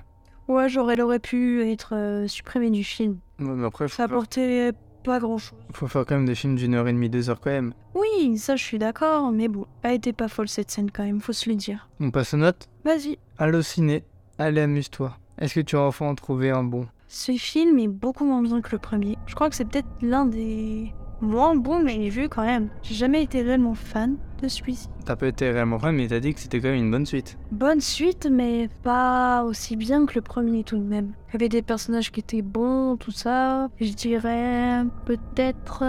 Ouais, genre, elle aurait pu être euh, supprimée du film. Ouais, mais après, Ça apportait pas grand chose. faut faire quand même des films d'une heure et demie, deux heures quand même. Oui, ça je suis d'accord, mais bon, elle était pas folle cette scène quand même, faut se le dire. On passe aux notes? Vas-y. Allô ciné, allez amuse-toi. Est-ce que tu as enfin trouvé un bon? Ce film est beaucoup moins bien que le premier. Je crois que c'est peut-être l'un des moins bons, mais j'ai vu quand même. J'ai jamais été réellement fan de celui-ci. T'as pas été réellement fan, mais t'as dit que c'était quand même une bonne suite. Bonne suite, mais pas aussi bien que le premier tout de même. Il y avait des personnages qui étaient bons, tout ça. Je dirais peut-être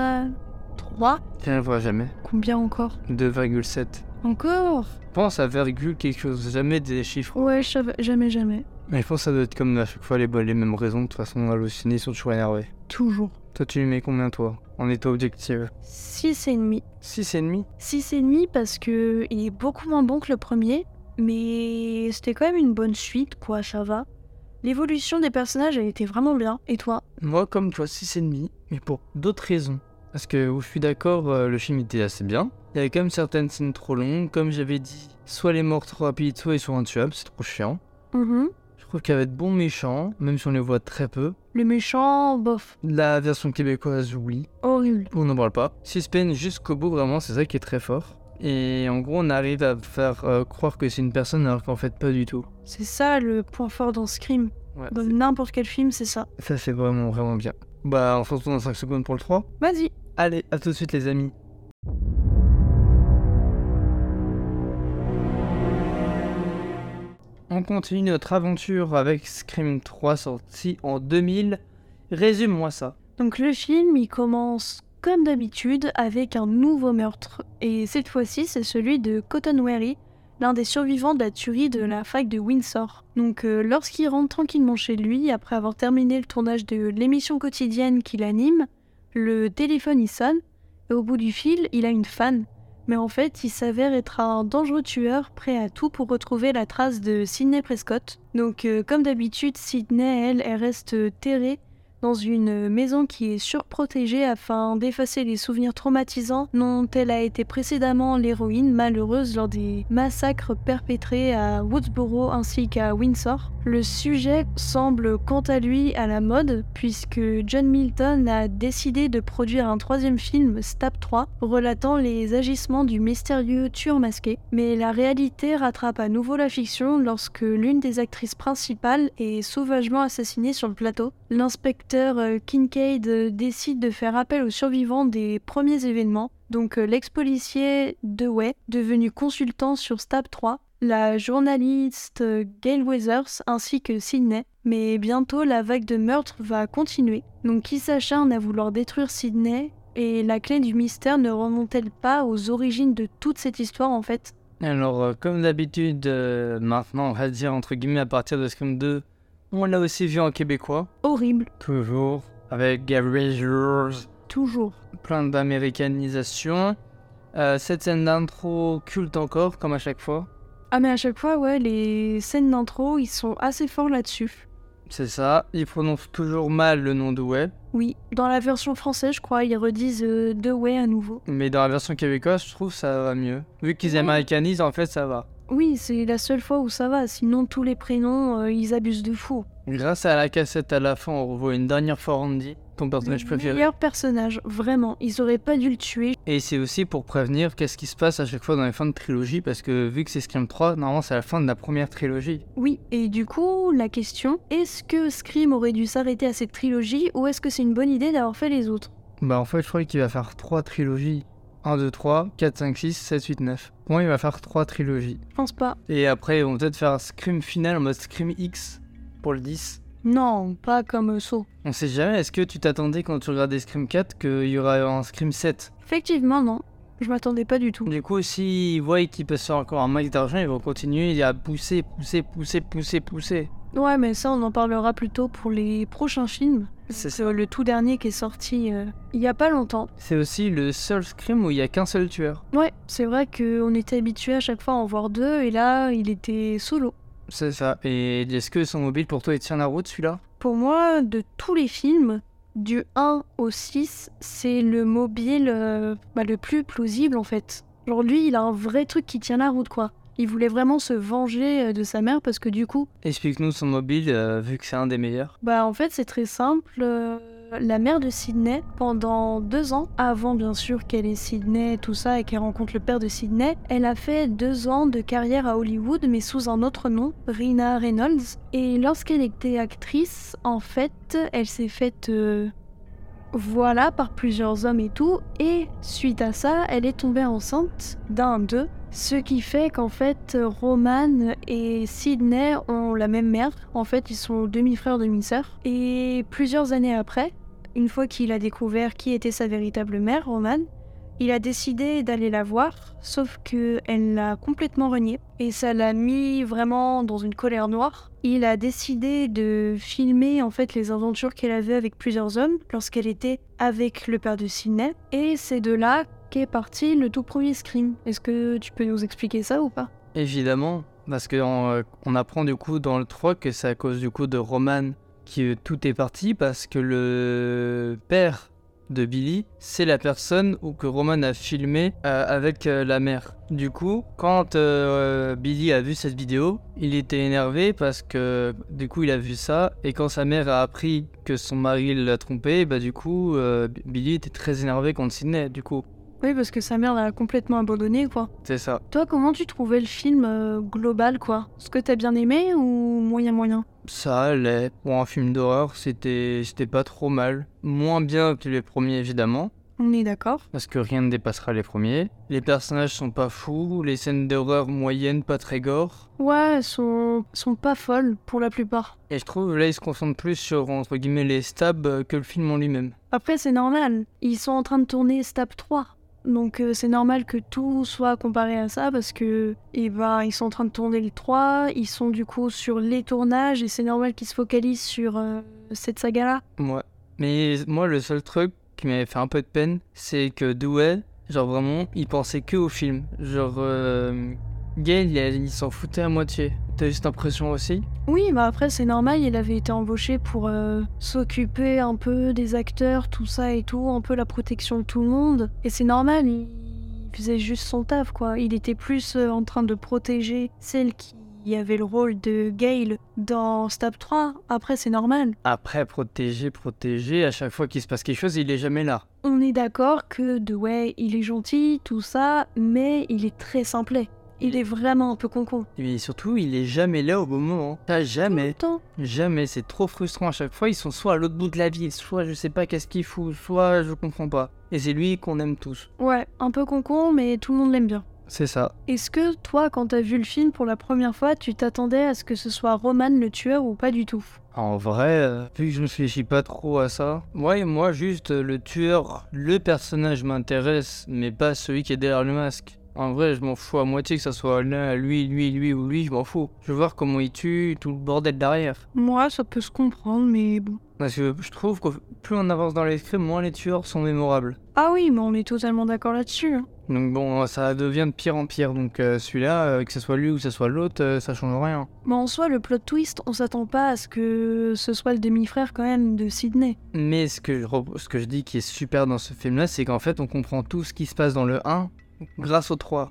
3. Tu ne vois jamais. Combien encore? 2,7. Encore? Pense à virgule quelque chose, jamais des chiffres. Ouais, jamais, jamais. Mais je pense que ça doit être comme à chaque fois les, les mêmes raisons. De toute façon, Allô ciné, ils sont toujours énervés. Toujours. Toi, tu lui mets combien, toi En état objectif? 6 et demi. 6,5 6 et demi parce que il est beaucoup moins bon que le premier, mais c'était quand même une bonne suite, quoi, ça va. L'évolution des personnages, elle était vraiment bien. Et toi? Moi, comme toi, 6,5, mais pour d'autres raisons. Parce que où je suis d'accord, euh, le film était assez bien. Il y avait quand même certaines scènes trop longues. Comme j'avais dit, soit les morts trop rapides, soit ils sont intuables, c'est trop chiant. Mhm. Je trouve qu'il y avait de bons méchants, même si on les voit très peu. Le méchant, bof, La version québécoise, oui. horrible. On n'en parle pas. Suspense jusqu'au bout, vraiment, c'est ça qui est très fort. Et en gros, on arrive à faire euh, croire que c'est une personne alors qu'en fait, pas du tout. C'est ça le point fort dans Scream. Ouais, Dans n'importe quel film, c'est ça. Ça, c'est vraiment, vraiment bien. Bah, on se retrouve dans 5 secondes pour le 3. Vas-y. Allez, à tout de suite, les amis. On continue notre aventure avec Scream 3 sorti en 2000. Résume-moi ça. Donc le film, il commence comme d'habitude avec un nouveau meurtre. Et cette fois-ci, c'est celui de Cotton Wary, l'un des survivants de la tuerie de la fac de Windsor. Donc euh, lorsqu'il rentre tranquillement chez lui, après avoir terminé le tournage de l'émission quotidienne qu'il anime, le téléphone y sonne, et au bout du fil, il a une fan. Mais en fait, il s'avère être un dangereux tueur prêt à tout pour retrouver la trace de Sidney Prescott. Donc euh, comme d'habitude, Sidney, elle, elle reste euh, terrée dans une maison qui est surprotégée afin d'effacer les souvenirs traumatisants dont elle a été précédemment l'héroïne malheureuse lors des massacres perpétrés à Woodsboro ainsi qu'à Windsor. Le sujet semble quant à lui à la mode puisque John Milton a décidé de produire un troisième film, Stab 3, relatant les agissements du mystérieux tueur masqué. Mais la réalité rattrape à nouveau la fiction lorsque l'une des actrices principales est sauvagement assassinée sur le plateau. L'inspecteur euh, Kincaid euh, décide de faire appel aux survivants des premiers événements, donc euh, l'ex-policier Dewey, devenu consultant sur Stab 3, la journaliste Gail Weathers ainsi que Sidney. Mais bientôt la vague de meurtres va continuer. Donc qui s'acharne à vouloir détruire Sidney et la clé du mystère ne remonte-t-elle pas aux origines de toute cette histoire en fait? Alors, comme d'habitude, maintenant, on va dire entre guillemets à partir de Scream 2, on l'a aussi vu en québécois. Horrible, Toujours. Avec Gary toujours. plein d'américanisation. Euh, cette scène d'intro culte encore, comme à chaque fois. Ah mais à chaque fois, ouais, les scènes d'intro, ils sont assez forts là-dessus. C'est ça. Ils prononcent toujours mal le nom de Web. Oui, dans la version française, je crois, ils redisent euh, Dewey à nouveau. Mais dans la version québécoise, je trouve ça va mieux. Vu qu'ils Ouais. américanisent, en fait, ça va. Oui, c'est la seule fois où ça va, sinon tous les prénoms, euh, ils abusent de fou. Grâce à la cassette à la fin, on revoit une dernière fois Randy, ton personnage Le préféré. meilleur personnage, vraiment. Ils auraient pas dû le tuer. Et c'est aussi pour prévenir qu'est-ce qui se passe à chaque fois dans les fins de trilogie, parce que vu que c'est Scream 3, normalement c'est la fin de la première trilogie. Oui, et du coup, la question, est-ce que Scream aurait dû s'arrêter à cette trilogie ou est-ce que c'est une bonne idée d'avoir fait les autres? Bah en fait, je crois qu'il va faire 3 trilogies. 1, 2, 3, 4, 5, 6, 7, 8, 9. Pour moi, il va faire 3 trilogies. Je pense pas. Et après, ils vont peut-être faire un Scream final en mode Scream X pour le 10. Non, pas comme euh, Saw. On sait jamais, est-ce que tu t'attendais quand tu regardais Scream 4 qu'il y aura un Scream 7 Effectivement, non. Je m'attendais pas du tout. Du coup, s'ils voient qu'ils peuvent faire encore un max d'argent, ils vont continuer à pousser, pousser, pousser, pousser, pousser. Ouais, mais ça, on en parlera plus tôt pour les prochains films. C'est C'est le tout dernier qui est sorti euh, il y a pas longtemps. C'est aussi le seul Scream où il y a qu'un seul tueur. Ouais, c'est vrai qu'on était habitué à chaque fois à en voir deux, et là, il était solo. C'est ça. Et est-ce que son mobile pour toi il tient la route celui-là? Pour moi, de tous les films, du 1 au 6, c'est le mobile euh, bah, le plus plausible en fait. Genre lui, il a un vrai truc qui tient la route quoi. Il voulait vraiment se venger euh, de sa mère parce que du coup, Explique-nous son mobile, euh, vu que c'est un des meilleurs. bah en fait c'est très simple. euh, la mère de Sydney, pendant deux ans, avant bien sûr qu'elle ait Sydney, tout ça, et qu'elle rencontre le père de Sydney, elle a fait deux ans de carrière à Hollywood, mais sous un autre nom, Rina Reynolds. Et lorsqu'elle était actrice, en fait, elle s'est faite euh, voilà par plusieurs hommes et tout, et suite à ça, elle est tombée enceinte d'un d'eux. Ce qui fait qu'en fait, Roman et Sydney ont la même mère. En fait, ils sont demi-frères, demi-sœurs. Et plusieurs années après, une fois qu'il a découvert qui était sa véritable mère, Roman, il a décidé d'aller la voir, sauf que elle l'a complètement renié et ça l'a mis vraiment dans une colère noire. Il a décidé de filmer en fait les aventures qu'elle avait avec plusieurs hommes lorsqu'elle était avec le père de Sydney et c'est de là qu'est parti le tout premier Scream. Est-ce que tu peux nous expliquer ça ou pas? Évidemment, parce que euh, apprend du coup dans le 3 que c'est à cause du coup de Roman que tout est parti, parce que le père de Billy, c'est la personne où que Roman a filmé euh, avec euh, la mère. Du coup, quand euh, Billy a vu cette vidéo, il était énervé parce que du coup il a vu ça et quand sa mère a appris que son mari l'a trompé, bah du coup Billy était très énervé contre Sydney. Du coup, Oui, parce que sa mère l'a complètement abandonné, quoi. c'est ça. Toi, comment tu trouvais le film global, quoi? Est-ce que t'as bien aimé ou moyen moyen Ça allait. Pour un film d'horreur, c'était c'était pas trop mal. Moins bien que les premiers évidemment. On est d'accord. parce que rien ne dépassera les premiers. Les personnages sont pas fous, les scènes d'horreur moyennes, pas très gore. Ouais, elles sont, sont pas folles pour la plupart. Et je trouve là, ils se concentrent plus sur entre guillemets les stabs euh, que le film en lui-même. Après, c'est normal. Ils sont en train de tourner Stab 3. Donc euh, c'est normal que tout soit comparé à ça parce que eh ben, ils sont en train de tourner le 3, ils sont du coup sur les tournages et c'est normal qu'ils se focalisent sur euh, cette saga-là. Ouais. Mais moi, le seul truc qui m'avait fait un peu de peine, c'est que Dewey, genre vraiment, il pensait que au film. Genre, euh, Gail, il, il s'en foutait à moitié. T'as eu cette impression aussi Oui, bah après c'est normal, il avait été embauché pour euh, s'occuper un peu des acteurs, tout ça et tout, un peu la protection de tout le monde. Et c'est normal, il faisait juste son taf quoi. Il était plus euh, en train de protéger celle qui avait le rôle de Gail dans Stab 3. Après c'est normal. Après, protéger, protéger, à chaque fois qu'il se passe quelque chose, il est jamais là. On est d'accord que Dewey, il est gentil, tout ça, mais il est très simplet. Il est vraiment un peu concon. Et surtout, il est jamais là au bon moment. Pas jamais. Tout le temps. Jamais, c'est trop frustrant à chaque fois. Ils sont soit à l'autre bout de la ville, soit je sais pas qu'est-ce qu'il fout, soit je comprends pas. Et c'est lui qu'on aime tous. Ouais, un peu concon, mais tout le monde l'aime bien. C'est ça. Est-ce que toi, quand t'as vu le film pour la première fois, tu t'attendais à ce que ce soit Roman le tueur ou pas du tout? En vrai, euh, vu que je ne réfléchis pas trop à ça, ouais, moi juste euh, le tueur, le personnage m'intéresse, mais pas celui qui est derrière le masque. En vrai, je m'en fous à moitié que ça soit là, lui, lui, lui ou lui, je m'en fous. Je veux voir comment il tue, tout le bordel derrière. Moi, ça peut se comprendre, mais bon. Parce que je trouve que plus on avance dans les crimes, moins les tueurs sont mémorables. Ah oui, mais on est totalement d'accord là-dessus. hein. Donc bon, ça devient de pire en pire. Donc euh, celui-là, euh, que ce soit lui ou que ce soit l'autre, euh, ça change rien. Mais en soi, le plot twist, on s'attend pas à ce que ce soit le demi-frère quand même de Sydney. Mais ce que, je, ce que je dis qui est super dans ce film-là, c'est qu'en fait, on comprend tout ce qui se passe dans le 1 grâce au 3.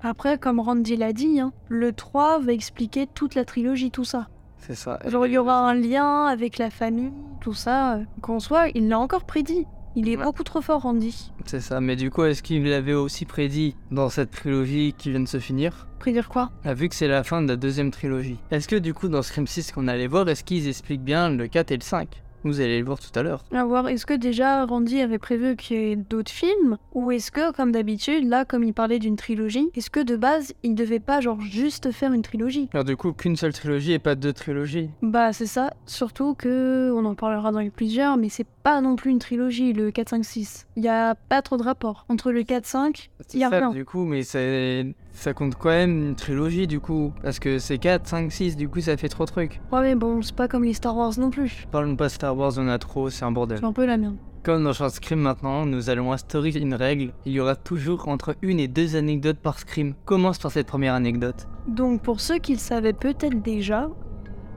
Après, comme Randy l'a dit, hein, le 3 va expliquer toute la trilogie, tout ça. C'est ça. Genre, il y aura un lien avec la famille, tout ça. euh, Qu'en soit, il l'a encore prédit. Il est Ouais. beaucoup trop fort, Randy. C'est ça. Mais du coup, est-ce qu'il l'avait aussi prédit dans cette trilogie qui vient de se finir? Prédire quoi? Ah, Vu que c'est la fin de la deuxième trilogie. Est-ce que du coup, dans Scream 6 qu'on allait voir, est-ce qu'ils expliquent bien le 4 et le 5 Vous allez le voir tout à l'heure. À voir, est-ce que déjà Randy avait prévu qu'il y ait d'autres films Ou est-ce que, comme d'habitude, là, comme il parlait d'une trilogie, est-ce que de base, il devait pas, genre, juste faire une trilogie? Alors du coup, qu'une seule trilogie et pas deux trilogies. Bah, c'est ça. Surtout que, on en parlera dans les plusieurs, mais c'est pas non plus une trilogie, le 4, 5, 6. Il y a pas trop de rapport. Entre le 4, 5, C'est y a ça, rien. du coup, mais c'est- ça compte quand même une trilogie du coup. Parce que c'est 4, 5, 6, du coup ça fait trop de trucs. ouais, mais bon, c'est pas comme les Star Wars non plus. Parlons pas Star Wars, on a trop, c'est un bordel. C'est un peu la merde. Comme dans Short Scream maintenant, nous allons instaurer une règle. Il y aura toujours entre une et deux anecdotes par Scream. Commence par cette première anecdote. Donc pour ceux qui le savaient peut-être déjà,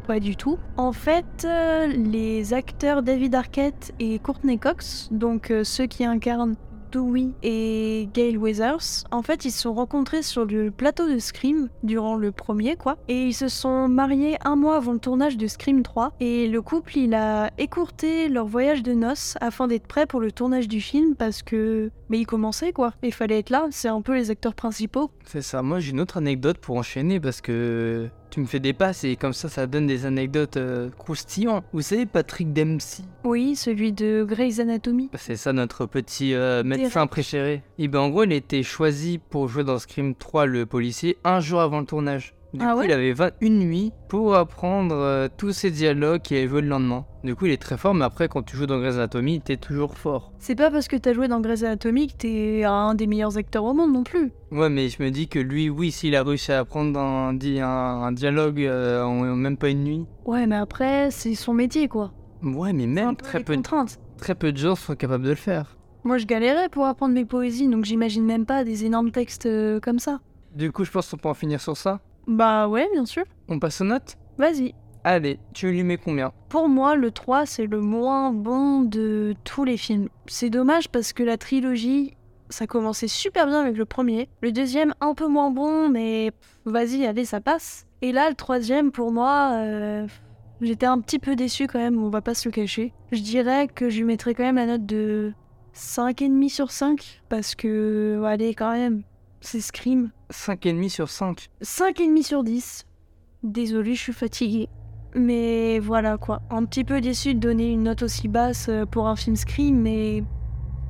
pas du tout, en fait, euh, les acteurs David Arquette et Courtney Cox, donc euh, ceux qui incarnent Dewey et Gail Weathers, en fait ils se sont rencontrés sur le plateau de Scream durant le premier quoi, et ils se sont mariés un mois avant le tournage de Scream 3, et le couple il a écourté leur voyage de noces afin d'être prêt pour le tournage du film parce que... Mais il commençait quoi, il fallait être là, c'est un peu les acteurs principaux. C'est ça, moi j'ai une autre anecdote pour enchaîner parce que tu me fais des passes et comme ça ça donne des anecdotes euh, croustillantes. Vous savez Patrick Dempsey? Oui, celui de Grey's Anatomy. C'est ça notre petit euh, médecin préféré. Et ben en gros, il été choisi pour jouer dans Scream 3 le policier un jour avant le tournage. Du Ah coup, ouais il avait 21 nuits pour apprendre euh, tous ces dialogues avait joué le lendemain. Du coup, il est très fort, mais après, quand tu joues dans Grey's Anatomy, t'es toujours fort. C'est pas parce que t'as joué dans Grey's Anatomy que t'es un des meilleurs acteurs au monde non plus. Ouais, mais je me dis que lui, oui, s'il a réussi à apprendre un, un, un dialogue euh, en même pas une nuit. Ouais, mais après, c'est son métier quoi. Ouais, mais même peu, très peu de gens sont capables de le faire. Moi, je galérais pour apprendre mes poésies, donc j'imagine même pas des énormes textes euh, comme ça. Du coup, je pense qu'on peut en finir sur ça. Bah ouais, bien sûr. On passe aux notes? Vas-y. Allez, tu lui mets combien? Pour moi, le 3, c'est le moins bon de tous les films. C'est dommage parce que la trilogie, ça commençait super bien avec le premier. Le deuxième, un peu moins bon, mais vas-y, allez, ça passe. Et là, le troisième, pour moi, euh, j'étais un petit peu déçu quand même, on va pas se le cacher. Je dirais que je lui mettrais quand même la note de 5,5 sur 5, parce que, allez, quand même, c'est Scream. 5,5 sur 5. 5,5 sur 10. Désolée, je suis fatiguée. Mais voilà quoi, un petit peu déçu de donner une note aussi basse euh, pour un film Scream, mais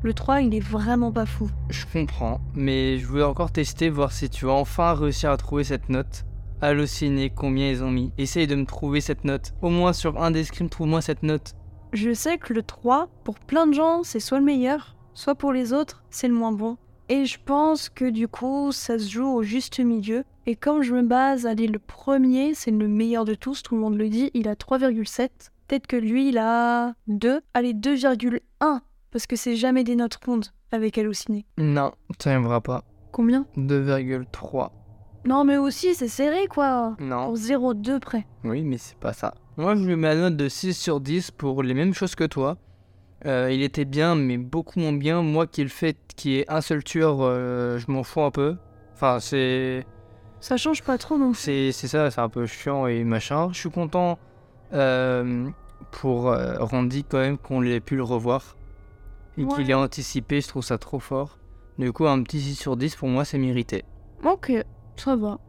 le 3 il est vraiment pas fou. Je comprends, mais je voulais encore tester, voir si tu vas enfin réussir à trouver cette note. Halluciné, combien ils ont mis. Essaye de me trouver cette note. Au moins sur un des Scream, trouve-moi cette note. Je sais que le 3, pour plein de gens, c'est soit le meilleur, soit pour les autres, c'est le moins bon. Et je pense que du coup, ça se joue au juste milieu. Et comme je me base, allez, le premier, c'est le meilleur de tous, tout le monde le dit, il a 3,7. Peut-être que lui, il a 2, allez, 2,1, parce que c'est jamais des notes rondes avec Halluciné. Non, ça n'arrivera pas. Combien? 2,3. Non, mais aussi, c'est serré, quoi. Non. Pour 0,2 près. Oui, mais c'est pas ça. Moi, je lui mets la note de 6 sur 10 pour les mêmes choses que toi. Euh, il était bien, mais beaucoup moins bien. Moi qui le fait, qui est un seul tueur, euh, je m'en fous un peu. Enfin, c'est. Ça change pas trop, non C'est c'est ça, c'est un peu chiant et machin. Je suis content euh, pour Randy quand même qu'on ait pu le revoir. Et Ouais. qu'il ait anticipé, je trouve ça trop fort. Du coup, un petit 6 sur 10 pour moi, c'est mérité. Ok, ça va.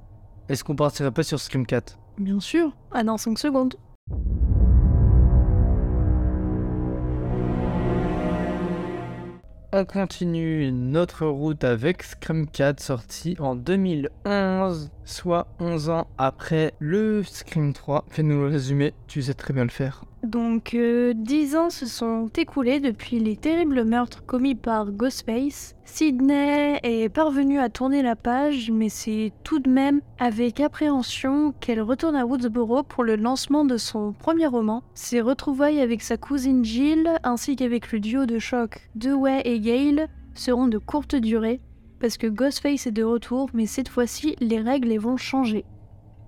Est-ce qu'on partirait pas sur Scream 4 Bien sûr. Ah, dans 5 secondes. On continue notre route avec Scream 4 sorti en 2011, soit 11 ans après le Scream 3. Fais-nous le résumé, tu sais très bien le faire. Donc, euh, 10 ans se sont écoulés depuis les terribles meurtres commis par Ghostface. Sydney est parvenue à tourner la page, mais c'est tout de même avec appréhension qu'elle retourne à Woodsboro pour le lancement de son premier roman. Ses retrouvailles avec sa cousine Jill, ainsi qu'avec le duo de choc Dewey et Gale, seront de courte durée, parce que Ghostface est de retour, mais cette fois-ci, les règles les vont changer.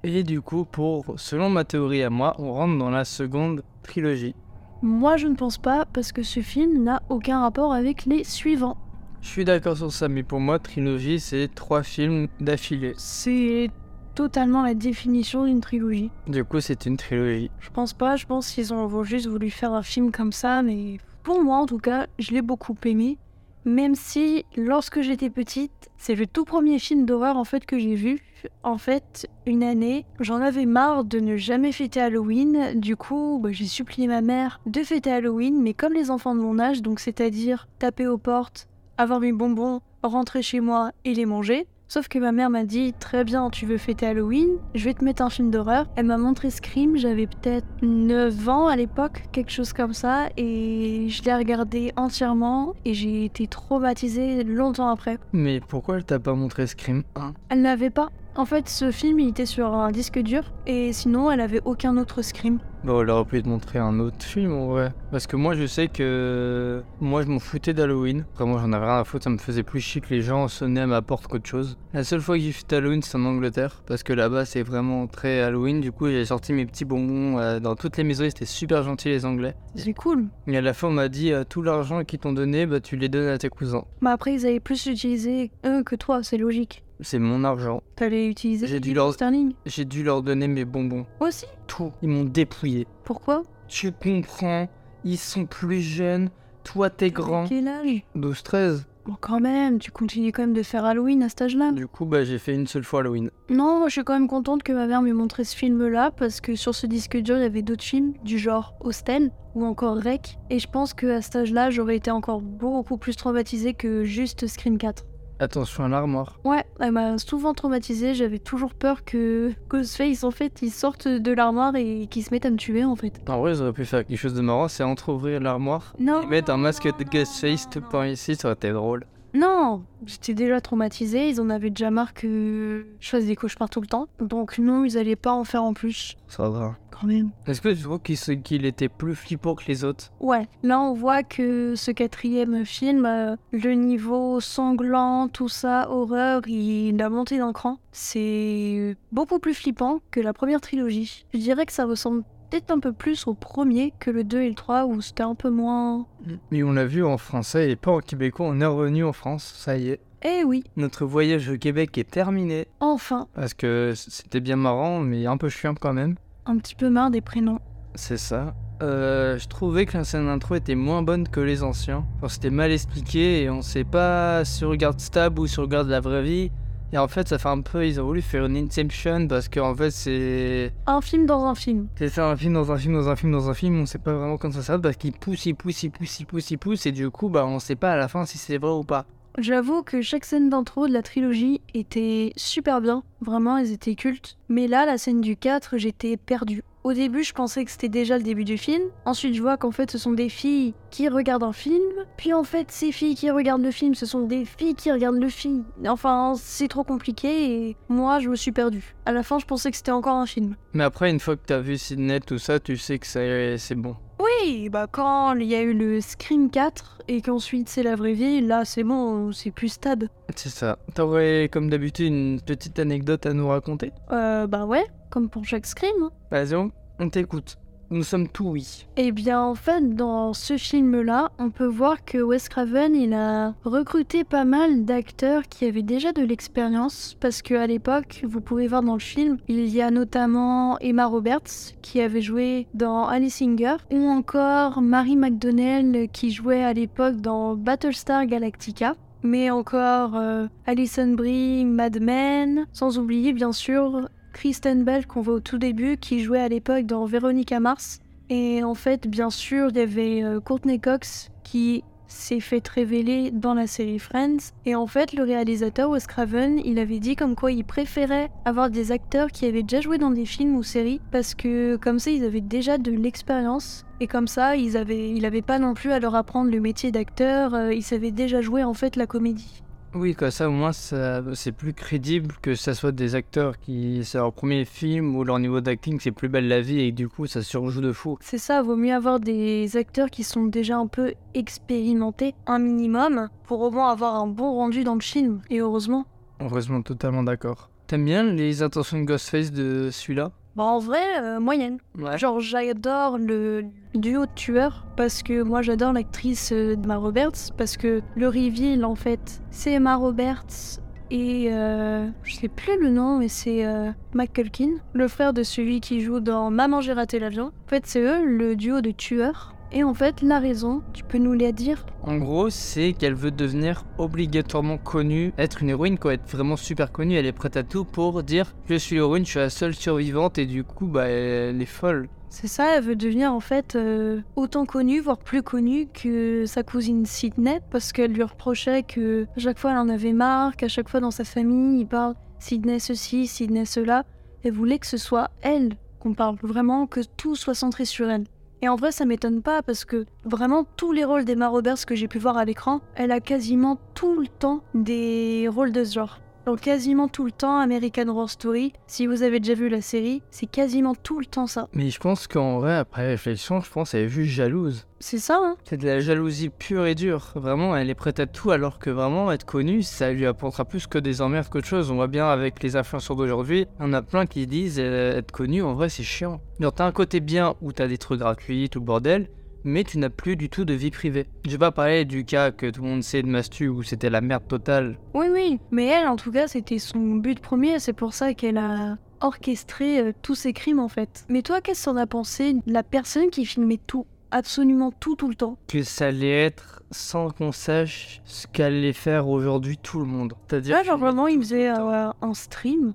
Et du coup, pour, selon ma théorie à moi, on rentre dans la seconde trilogie. Moi, je ne pense pas, parce que ce film n'a aucun rapport avec les suivants. Je suis d'accord sur ça, mais pour moi, trilogie, c'est trois films d'affilée. C'est totalement la définition d'une trilogie. Du coup, c'est une trilogie. Je pense pas, je pense qu'ils ont ont juste voulu faire un film comme ça, mais pour moi en tout cas, je l'ai beaucoup aimé. Même si, lorsque j'étais petite, c'est le tout premier film d'horreur en fait que j'ai vu. En fait, une année, j'en avais marre de ne jamais fêter Halloween. Du coup, bah, j'ai supplié ma mère de fêter Halloween, mais comme les enfants de mon âge, donc c'est-à-dire taper aux portes, avoir mes bonbons, rentrer chez moi et les manger. Sauf que ma mère m'a dit très bien, tu veux fêter Halloween, je vais te mettre un film d'horreur. Elle m'a montré Scream, j'avais peut-être 9 ans à l'époque, quelque chose comme ça, et je l'ai regardé entièrement et j'ai été traumatisée longtemps après. Mais pourquoi elle t'a pas montré Scream? 1 Elle n'avait pas. En fait, ce film, il était sur un disque dur, et sinon, elle avait aucun autre Scream. Bon, elle aurait pu te montrer un autre film en vrai. Parce que moi, je sais que. Moi, je m'en foutais d'Halloween. Moi, j'en avais rien à foutre, ça me faisait plus chier que les gens sonnaient à ma porte qu'autre chose. La seule fois que j'ai fait Halloween, c'est en Angleterre. Parce que là-bas, c'est vraiment très Halloween. Du coup, j'ai sorti mes petits bonbons euh, dans toutes les maisons. Ils étaient super gentils, les Anglais. C'est cool. Et à la fin, on m'a dit euh, tout l'argent qu'ils t'ont donné, bah, tu les donnes à tes cousins. Mais après, ils avaient plus utilisé eux que toi, c'est logique. C'est mon argent. T'allais utiliser J'ai dû du leur- sterling. J'ai dû leur donner mes bonbons. Aussi Tout. Ils m'ont dépouillé. Pourquoi Tu comprends Ils sont plus jeunes. Toi, t'es grand. Quel âge 12-13. Bon, quand même, tu continues quand même de faire Halloween à cet âge-là. Du coup, bah, j'ai fait une seule fois Halloween. Non, moi, je suis quand même contente que ma mère m'ait montré ce film-là parce que sur ce disque dur, il y avait d'autres films du genre Hostel ou encore Rec. Et je pense qu'à cet âge-là, j'aurais été encore beaucoup plus traumatisée que juste Scream 4. Attention à l'armoire. Ouais, elle m'a souvent traumatisée. J'avais toujours peur que Ghostface, en fait, il sorte de l'armoire et qu'il se mette à me tuer, en fait. En vrai, ils auraient pu faire quelque chose de marrant, c'est entre-ouvrir l'armoire Non. et mettre un masque de Ghostface tout par ici, ça aurait été drôle. Non, j'étais déjà traumatisée, ils en avaient déjà marre que je fasse des cauchemars tout le temps. Donc non, ils allaient pas en faire en plus. Ça va. Quand même. Est-ce que tu qu'il se- qu'il était plus flippant que les autres? Ouais, là on voit que ce quatrième film, euh, le niveau sanglant, tout ça, horreur, il a monté d'un cran. C'est beaucoup plus flippant que la première trilogie. Je dirais que ça ressemble peut-être un peu plus au premier que le 2 et le 3 où c'était un peu moins... Mais on l'a vu en français et pas en québécois, on est revenu en France, ça y est. Eh oui, Notre voyage au Québec est terminé. enfin, Parce que c'était bien marrant, mais un peu chiant quand même. un petit peu marre des prénoms. C'est ça. Euh, je trouvais que la scène d'intro était moins bonne que les anciens. Enfin, c'était mal expliqué et on sait pas si on regarde Stab ou si on regarde la vraie vie. Et en fait, ça fait un peu. Ils ont voulu faire une Inception parce qu'en fait, c'est. Un film dans un film. C'est ça, un film dans un film, dans un film, dans un film. On sait pas vraiment comment ça s'appelle parce qu'il pousse, il pousse, il pousse, il pousse, il pousse. Et du coup, bah, on sait pas à la fin si c'est vrai ou pas. J'avoue que chaque scène d'intro de la trilogie était super bien, vraiment elles étaient cultes. Mais là, la scène du 4, j'étais perdue. Au début, je pensais que c'était déjà le début du film. Ensuite, je vois qu'en fait, ce sont des filles qui regardent un film. Puis en fait, ces filles qui regardent le film, ce sont des filles qui regardent le film. Enfin, c'est trop compliqué et moi, je me suis perdue. À la fin, je pensais que c'était encore un film. Mais après, une fois que t'as vu Sidney, tout ça, tu sais que c'est bon. Oui, bah quand il y a eu le Scream 4 et qu'ensuite c'est la vraie vie, là c'est bon, c'est plus stable. C'est ça. T'aurais, comme d'habitude, une petite anecdote à nous raconter? Euh, bah ouais, comme pour chaque Scream. hein. Vas-y, on- on t'écoute. Nous sommes tout oui. Eh bien, en fait, dans ce film-là, on peut voir que Wes Craven, il a recruté pas mal d'acteurs qui avaient déjà de l'expérience, parce qu'à l'époque, vous pouvez voir dans le film, il y a notamment Emma Roberts, qui avait joué dans Alice Singer, ou encore Mary McDonnell, qui jouait à l'époque dans Battlestar Galactica. Mais encore euh, Alison Brie, Mad Men, sans oublier bien sûr Kristen Bell qu'on voit au tout début, qui jouait à l'époque dans Veronica Mars. Et en fait, bien sûr, il y avait euh, Courtney Cox qui s'est fait révéler dans la série Friends. Et en fait, le réalisateur Wes Craven, il avait dit comme quoi il préférait avoir des acteurs qui avaient déjà joué dans des films ou séries parce que comme ça, ils avaient déjà de l'expérience. Et comme ça, ils avaient, il avait pas non plus à leur apprendre le métier d'acteur. euh, ils savaient déjà jouer en fait la comédie. Oui, comme ça, au moins, ça, c'est plus crédible que ça soit des acteurs qui, c'est leur premier film où leur niveau d'acting, c'est plus belle la vie et du coup, ça surjoue de fou. C'est ça, vaut mieux avoir des acteurs qui sont déjà un peu expérimentés, un minimum, pour au moins avoir un bon rendu dans le film. Et heureusement. Heureusement, totalement d'accord. T'aimes bien les intentions de Ghostface de celui-là? Bah en vrai, euh, moyenne. Ouais. Genre j'adore le duo de tueurs parce que moi j'adore l'actrice euh, Emma Roberts parce que le reveal en fait c'est Emma Roberts et euh, je sais plus le nom mais c'est euh, McCulkin, le frère de celui qui joue dans Maman j'ai raté l'avion. En fait c'est eux le duo de tueurs et en fait la raison, tu peux nous la dire? En gros, c'est qu'elle veut devenir obligatoirement connue, être une héroïne, quoi, être vraiment super connue. Elle est prête à tout pour dire Je suis l'héroïne, je suis la seule survivante, et du coup, bah, elle est folle. C'est ça, elle veut devenir en fait euh, autant connue, voire plus connue que sa cousine Sydney, parce qu'elle lui reprochait que à chaque fois elle en avait marre, qu'à chaque fois dans sa famille il parle Sydney ceci, Sydney cela. Elle voulait que ce soit elle qu'on parle, vraiment que tout soit centré sur elle. Et en vrai, ça m'étonne pas parce que vraiment tous les rôles d'Emma Roberts que j'ai pu voir à l'écran, elle a quasiment tout le temps des rôles de ce genre. Quasiment tout le temps American Horror Story. Si vous avez déjà vu la série, c'est quasiment tout le temps ça. Mais je pense qu'en vrai, après réflexion, je pense qu'elle est juste jalouse. C'est ça, hein C'est de la jalousie pure et dure. Vraiment, elle est prête à tout, alors que vraiment, être connue, ça lui apportera plus que des emmerdes qu'autre chose. On voit bien avec les influenceurs d'aujourd'hui, on a plein qui disent euh, être connu, en vrai, c'est chiant. Genre, t'as un côté bien où t'as des trucs gratuits, tout le bordel, mais tu n'as plus du tout de vie privée. Je vais pas parler du cas que tout le monde sait de Mastu où c'était la merde totale. Oui, oui. Mais elle, en tout cas, c'était son but premier. C'est pour ça qu'elle a orchestré euh, tous ces crimes, en fait. Mais toi, qu'est-ce que t'en as pensé de la personne qui filmait tout Absolument tout, tout le temps? Que ça allait être sans qu'on sache ce qu'allait faire aujourd'hui tout le monde. C'est-à-dire. Là, genre vraiment, il faisait euh, un stream.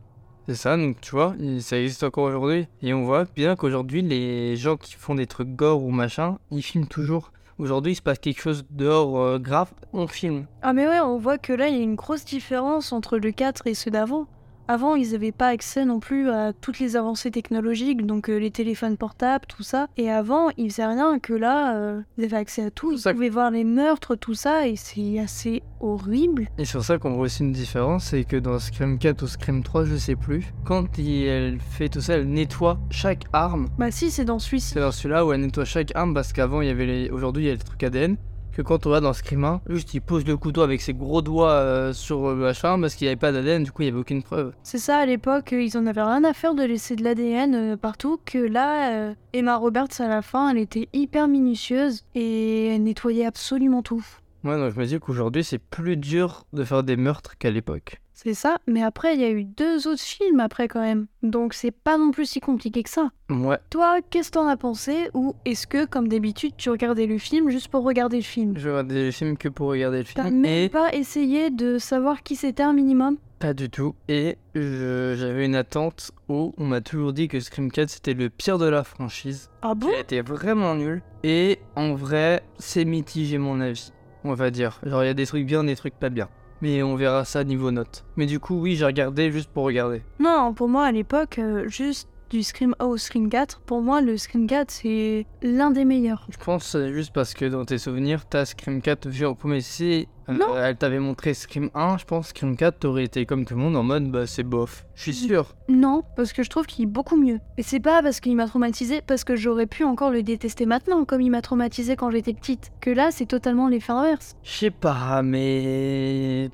C'est ça, donc tu vois, ça existe encore aujourd'hui. Et on voit bien qu'aujourd'hui, les gens qui font des trucs gore ou machin, ils filment toujours. Aujourd'hui, il se passe quelque chose dehors euh, grave, on filme. Ah mais ouais, on voit que là, il y a une grosse différence entre le 4 et ceux d'avant. Avant, ils n'avaient pas accès non plus à toutes les avancées technologiques, donc euh, les téléphones portables, tout ça. Et avant, ils faisaient rien que là, euh, ils avaient accès à tout. Ils Ça- pouvaient voir les meurtres, tout ça, et c'est assez horrible. Et sur ça qu'on voit aussi une différence, c'est que dans Scream 4 ou Scream 3, je sais plus, quand il- elle fait tout ça, elle nettoie chaque arme. Bah si, c'est dans celui-ci. C'est dans celui-là où elle nettoie chaque arme parce qu'avant il y avait les. Aujourd'hui il y a les trucs ADN. Que quand on va dans Scream 1, juste il pose le couteau avec ses gros doigts euh, sur le machin parce qu'il n'y avait pas d'ADN, du coup il n'y avait aucune preuve. C'est ça, à l'époque, euh, ils en avaient rien à faire de laisser de l'ADN euh, partout, que là, Emma Roberts, à la fin, elle était hyper minutieuse et elle nettoyait absolument tout. Ouais, donc je me dis qu'aujourd'hui c'est plus dur de faire des meurtres qu'à l'époque. C'est ça, mais après, il y a eu deux autres films après quand même. Donc c'est pas non plus si compliqué que ça. Ouais, Toi, qu'est-ce que t'en as pensé? Ou est-ce que, comme d'habitude, tu regardais le film juste pour regarder le film? Je regarde des films que pour regarder le T'as film. même Et pas essayé de savoir qui c'était un minimum? Pas du tout. Et j'avais une attente où on m'a toujours dit que Scream 4 c'était le pire de la franchise. Ah bon? Été vraiment nul. Et en vrai, c'est mitigé mon avis, on va dire. Genre, il y a des trucs bien, des trucs pas bien. Mais on verra ça niveau note. Mais du coup, oui, j'ai regardé juste pour regarder. Non, pour moi, à l'époque, euh, juste du Scream A au Scream 4, pour moi, le Scream 4, c'est l'un des meilleurs. Je pense c'est juste parce que dans tes souvenirs, t'as Scream 4 vu en premier. Si euh, elle t'avait montré Scream 1, je pense que Scream 4 t'aurais été comme tout le monde en mode bah c'est bof. Je suis sûr. Non, parce que je trouve qu'il est beaucoup mieux. Et c'est pas parce qu'il m'a traumatisé, parce que j'aurais pu encore le détester maintenant, comme il m'a traumatisé quand j'étais petite. Que là, c'est totalement l'effet inverse. Je sais pas, mais.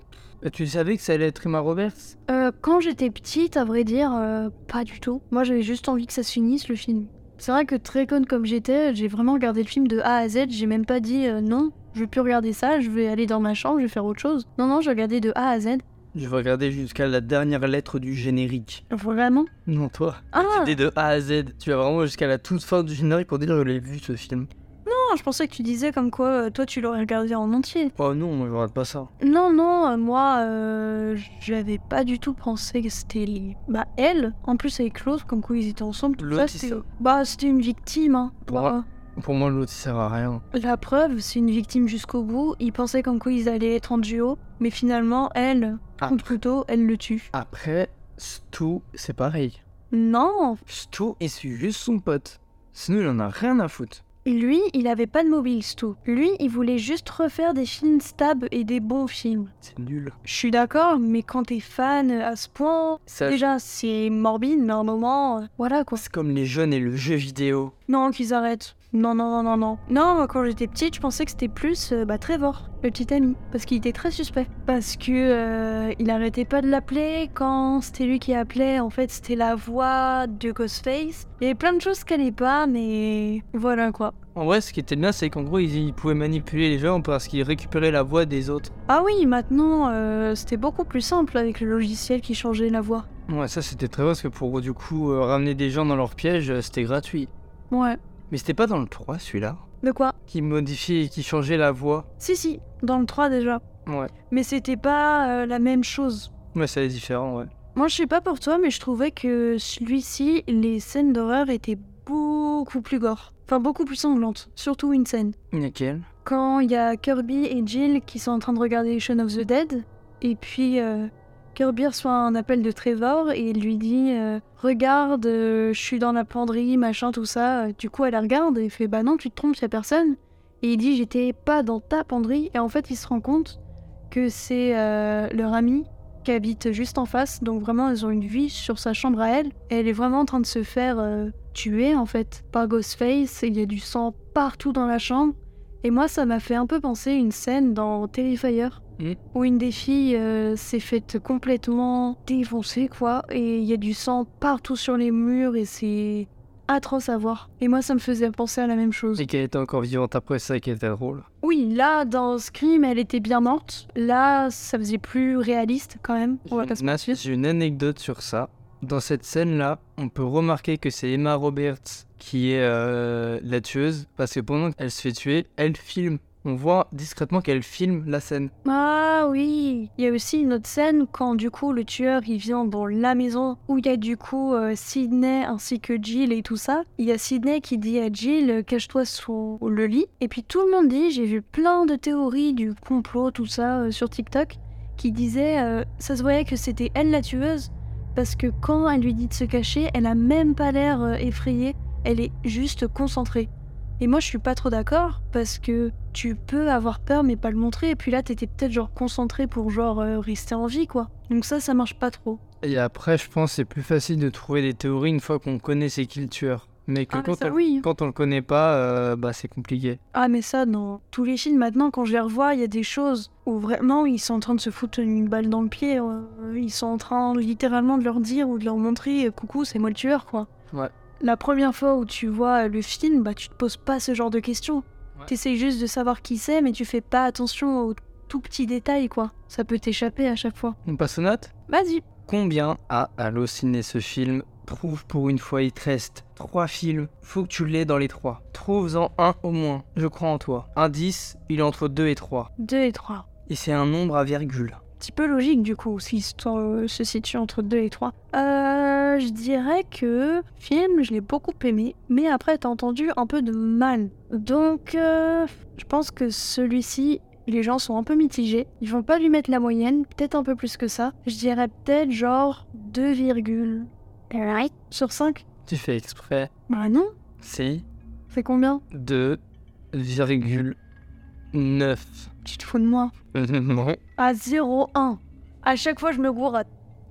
Tu savais que ça allait être Emma Roberts? Euh, quand j'étais petite, à vrai dire, euh, pas du tout. Moi, j'avais juste envie que ça se finisse, le film. C'est vrai que très conne comme j'étais, j'ai vraiment regardé le film de A à Z, j'ai même pas dit euh, non, je vais plus regarder ça, je vais aller dans ma chambre, je vais faire autre chose. Non, non, j'ai regardé de A à Z. Je vais regarder jusqu'à la dernière lettre du générique. Vraiment? Non, toi. Ah C'était de A à Z. Tu vas vraiment jusqu'à la toute fin du générique pour dire je l'ai vu ce film. Non, je pensais que tu disais comme quoi euh, toi tu l'aurais regardé en entier. Oh non, moi je regarde pas ça. Non, non, euh, moi, euh, j'avais pas du tout pensé que c'était les- bah elle. En plus avec Claude, comme quoi ils étaient ensemble. Tout L'autre, ça, c'était bah c'était une victime. Hein. Pour Bah, moi- Pour moi, l'autre il sert à rien. La preuve, c'est une victime jusqu'au bout. Ils pensaient comme quoi ils allaient être en duo, mais finalement, elle, Ah. contre couteau, elle le tue. Après, Stu, c'est pareil. Non, Stu, il suit juste son pote. Sinon, il en a rien à foutre. Lui, il avait pas de mobile, Stu. Lui, il voulait juste refaire des films stab et des bons films. C'est nul. Je suis d'accord, mais quand t'es fan à ce point, Ça, déjà c'est morbide, mais à un moment, euh, voilà quoi. c'est comme les jeunes et le jeu vidéo. Non, qu'ils arrêtent. Non, non, non, non, non. Non, moi, quand j'étais petite, je pensais que c'était plus euh, bah, Trevor, le petit ami. Parce qu'il était très suspect. Parce que euh, il arrêtait pas de l'appeler. Quand c'était lui qui appelait, en fait, c'était la voix de Ghostface. Il y avait plein de choses qu'elle n'allait pas, mais voilà quoi. En vrai, ce qui était bien, c'est qu'en gros, ils, ils pouvaient manipuler les gens parce qu'ils récupéraient la voix des autres. Ah oui, maintenant, euh, c'était beaucoup plus simple avec le logiciel qui changeait la voix. Ouais, ça c'était très bien parce que pour du coup euh, ramener des gens dans leur piège, c'était gratuit. Ouais. Mais c'était pas dans le 3 celui-là De quoi Qui modifiait et qui changeait la voix. Si, si, dans le 3 déjà. Ouais. Mais c'était pas euh, la même chose. Ouais, c'est différent, ouais. Moi, je sais pas pour toi, mais je trouvais que celui-ci, les scènes d'horreur étaient beaucoup plus gore. Enfin, beaucoup plus sanglantes. Surtout une scène. Nickel. Quand il y a Kirby et Jill qui sont en train de regarder Shaun of the Dead, et puis euh, Kirby reçoit un appel de Trevor et il lui dit euh, Regarde, euh, je suis dans la penderie, machin, tout ça. Du coup, elle la regarde et fait Bah non, tu te trompes, y a personne. Et il dit J'étais pas dans ta penderie. Et en fait, il se rend compte que c'est euh, leur ami qui habite juste en face. Donc vraiment, ils ont une vie sur sa chambre à elle. Et elle est vraiment en train de se faire tuer, en fait, par Ghostface. Il y a du sang partout dans la chambre. Et moi, ça m'a fait un peu penser à une scène dans Terrifier. Mm. Où une des filles euh, s'est faite complètement défoncer, quoi. Et il y a du sang partout sur les murs et c'est atroce à voir. Et moi, ça me faisait penser à la même chose. Et qu'elle était encore vivante après ça qui était drôle. Oui, là, dans Scream, elle était bien morte. Là, ça faisait plus réaliste quand même. J'ai une anecdote sur ça. Dans cette scène-là, on peut remarquer que c'est Emma Roberts qui est euh, la tueuse parce que pendant qu'elle se fait tuer, elle filme. On voit discrètement qu'elle filme la scène. Ah oui, il y a aussi une autre scène quand du coup le tueur il vient dans la maison où il y a du coup euh, Sydney ainsi que Jill et tout ça. Il y a Sydney qui dit à Jill euh, cache-toi sous le lit et puis tout le monde dit j'ai vu plein de théories du complot tout ça sur TikTok qui disaient ça se voyait que c'était elle la tueuse parce que quand elle lui dit de se cacher, elle a même pas l'air effrayée, elle est juste concentrée. Et moi, je suis pas trop d'accord parce que tu peux avoir peur mais pas le montrer. Et puis là, t'étais peut-être genre concentré pour genre euh, rester en vie, quoi. Donc ça, ça marche pas trop. Et après, je pense que c'est plus facile de trouver des théories une fois qu'on connaît c'est qui le tueur. Mais que Ah, mais quand, ça, on, oui. quand on le connaît pas, euh, bah c'est compliqué. Ah, mais ça, dans tous les films, maintenant, quand je les revois, il y a des choses où vraiment ils sont en train de se foutre une balle dans le pied. euh, ils sont en train littéralement de leur dire ou de leur montrer coucou, c'est moi le tueur, quoi. Ouais. La première fois où tu vois le film, bah tu te poses pas ce genre de questions. Ouais. T'essayes juste de savoir qui c'est, mais tu fais pas attention aux tout petits détails, quoi. Ça peut t'échapper à chaque fois. On passe aux notes? Vas-y. Combien a halluciné ce film? Trouve pour une fois, il te reste 3 films. Faut que tu l'aies dans les 3. Trouve-en un au moins. Je crois en toi. Un 10, il est entre 2 et 3. 2 et 3. Et c'est un nombre à virgule. Petit peu logique du coup, si se se situe entre 2 et 3. Euh, je dirais que film, je l'ai beaucoup aimé, mais après t'as entendu un peu de mal. Donc, euh, je pense que celui-ci, les gens sont un peu mitigés. Ils vont pas lui mettre la moyenne, peut-être un peu plus que ça. Je dirais peut-être genre 2,8 sur 5. Tu fais exprès. Bah non, C'est c'est combien? 2,9. Tu te fous de moi non. À 0,1. À chaque fois, je me gourre à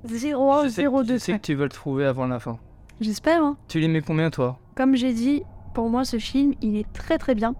0,1, Je sais, je 0,2. sais que tu veux le trouver avant la fin. J'espère, hein. Tu les mets combien toi? Comme j'ai dit, pour moi, ce film, il est très très bien.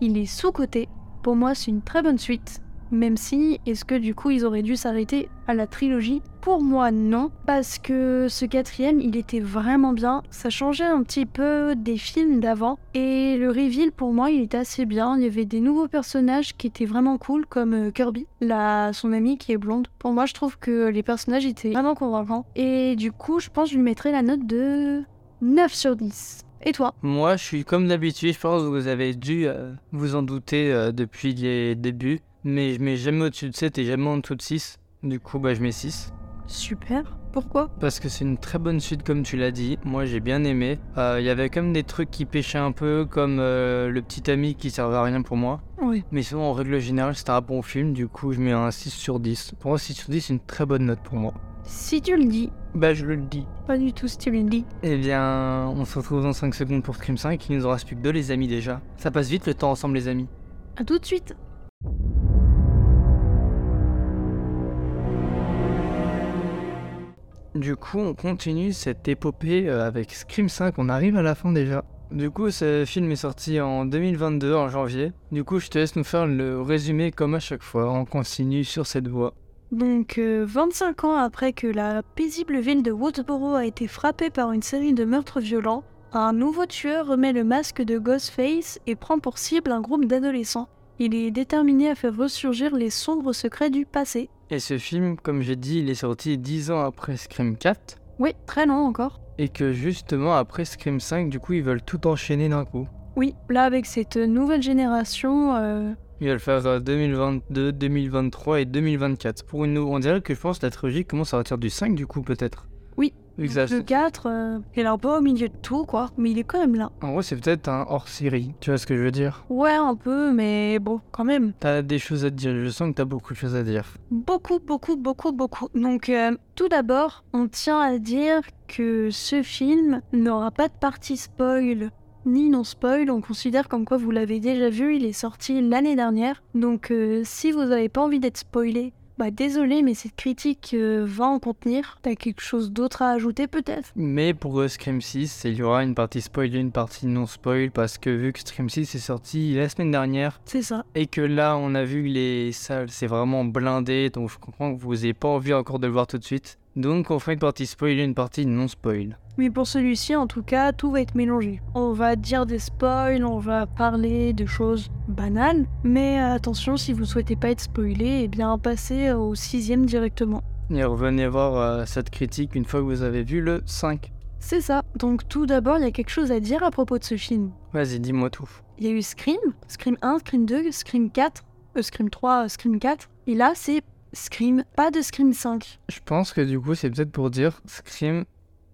Il est sous-coté. Pour moi, c'est une très bonne suite. Même si, est-ce que du coup, ils auraient dû s'arrêter à la trilogie Pour moi, non. Parce que ce quatrième, il était vraiment bien. Ça changeait un petit peu des films d'avant. Et le reveal, pour moi, il était assez bien. Il y avait des nouveaux personnages qui étaient vraiment cool, comme euh, Kirby, la, son amie qui est blonde. Pour moi, je trouve que les personnages étaient vraiment convaincants. Et du coup, je pense que je lui mettrais la note de 9 sur 10. Et toi? Moi, je suis comme d'habitude, je pense que vous avez dû euh, vous en douter euh, depuis les débuts. Mais je mets jamais au-dessus de 7 et jamais en dessous de 6. Du coup, bah, je mets 6. Super. Pourquoi? Parce que c'est une très bonne suite, comme tu l'as dit. Moi, j'ai bien aimé. Euh, Il y avait comme des trucs qui pêchaient un peu, comme euh, le petit ami qui servait à rien pour moi. Oui. Mais sinon, en règle générale, c'était un bon film. Du coup, je mets un 6 sur 10. Pour moi, 6 sur 10, c'est une très bonne note pour moi. Si tu le dis, Bah, je le dis. pas du tout si tu le dis. Eh bien, on se retrouve dans 5 secondes pour Scream 5. Il nous en reste plus que deux, les amis, déjà. Ça passe vite le temps ensemble, les amis. À tout de suite. Du coup, on continue cette épopée euh, avec Scream 5. On arrive à la fin déjà. Du coup, ce film est sorti en 2022, en janvier. Du coup, je te laisse nous faire le résumé comme à chaque fois. On continue sur cette voie. Donc, euh, 25 ans après que la paisible ville de Woodsboro a été frappée par une série de meurtres violents, un nouveau tueur remet le masque de Ghostface et prend pour cible un groupe d'adolescents. Il est déterminé à faire ressurgir les sombres secrets du passé. Et ce film, comme j'ai dit, il est sorti 10 ans après Scream 4. Oui, très long encore. Et que justement, après Scream 5, du coup, ils veulent tout enchaîner d'un coup. Oui, là avec cette nouvelle génération, euh, Ils veulent faire euh, 2022, 2023 et 2024. Pour une nou- On dirait que je pense que la trilogie commence à partir du 5 du coup peut-être. Vu que ça- le 4, euh, il est un peu au milieu de tout quoi, mais il est quand même là. En gros c'est peut-être un hors-série. Tu vois ce que je veux dire? Ouais, un peu, mais bon, quand même. T'as des choses à te dire. Je sens que t'as beaucoup de choses à dire. Beaucoup, beaucoup, beaucoup, beaucoup. Donc, euh, tout d'abord, on tient à dire que ce film n'aura pas de partie spoil ni non spoil. On considère comme quoi vous l'avez déjà vu, il est sorti l'année dernière. Donc, euh, si vous n'avez pas envie d'être spoilé, bah désolé, mais cette critique euh, va en contenir. T'as quelque chose d'autre à ajouter peut-être? Mais pour Scream 6, il y aura une partie spoil et une partie non spoil parce que vu que Scream 6 est sorti la semaine dernière C'est ça. et que là on a vu que les salles c'est vraiment blindé donc je comprends que vous n'ayez pas envie encore de le voir tout de suite. Donc on fait une partie spoil et une partie non spoil. Mais pour celui-ci, en tout cas, tout va être mélangé. On va dire des spoils, on va parler de choses banales, mais euh, attention, si vous souhaitez pas être spoilé, eh bien passez au sixième directement. Et revenez voir euh, cette critique une fois que vous avez vu le 5. C'est ça. Donc tout d'abord, il y a quelque chose à dire à propos de ce film. Vas-y, dis-moi tout. Il y a eu Scream, Scream 1, Scream 2, Scream 4, euh, Scream 3, euh, Scream 4, et là c'est Scream, pas de Scream 5. Je pense que du coup, c'est peut-être pour dire Scream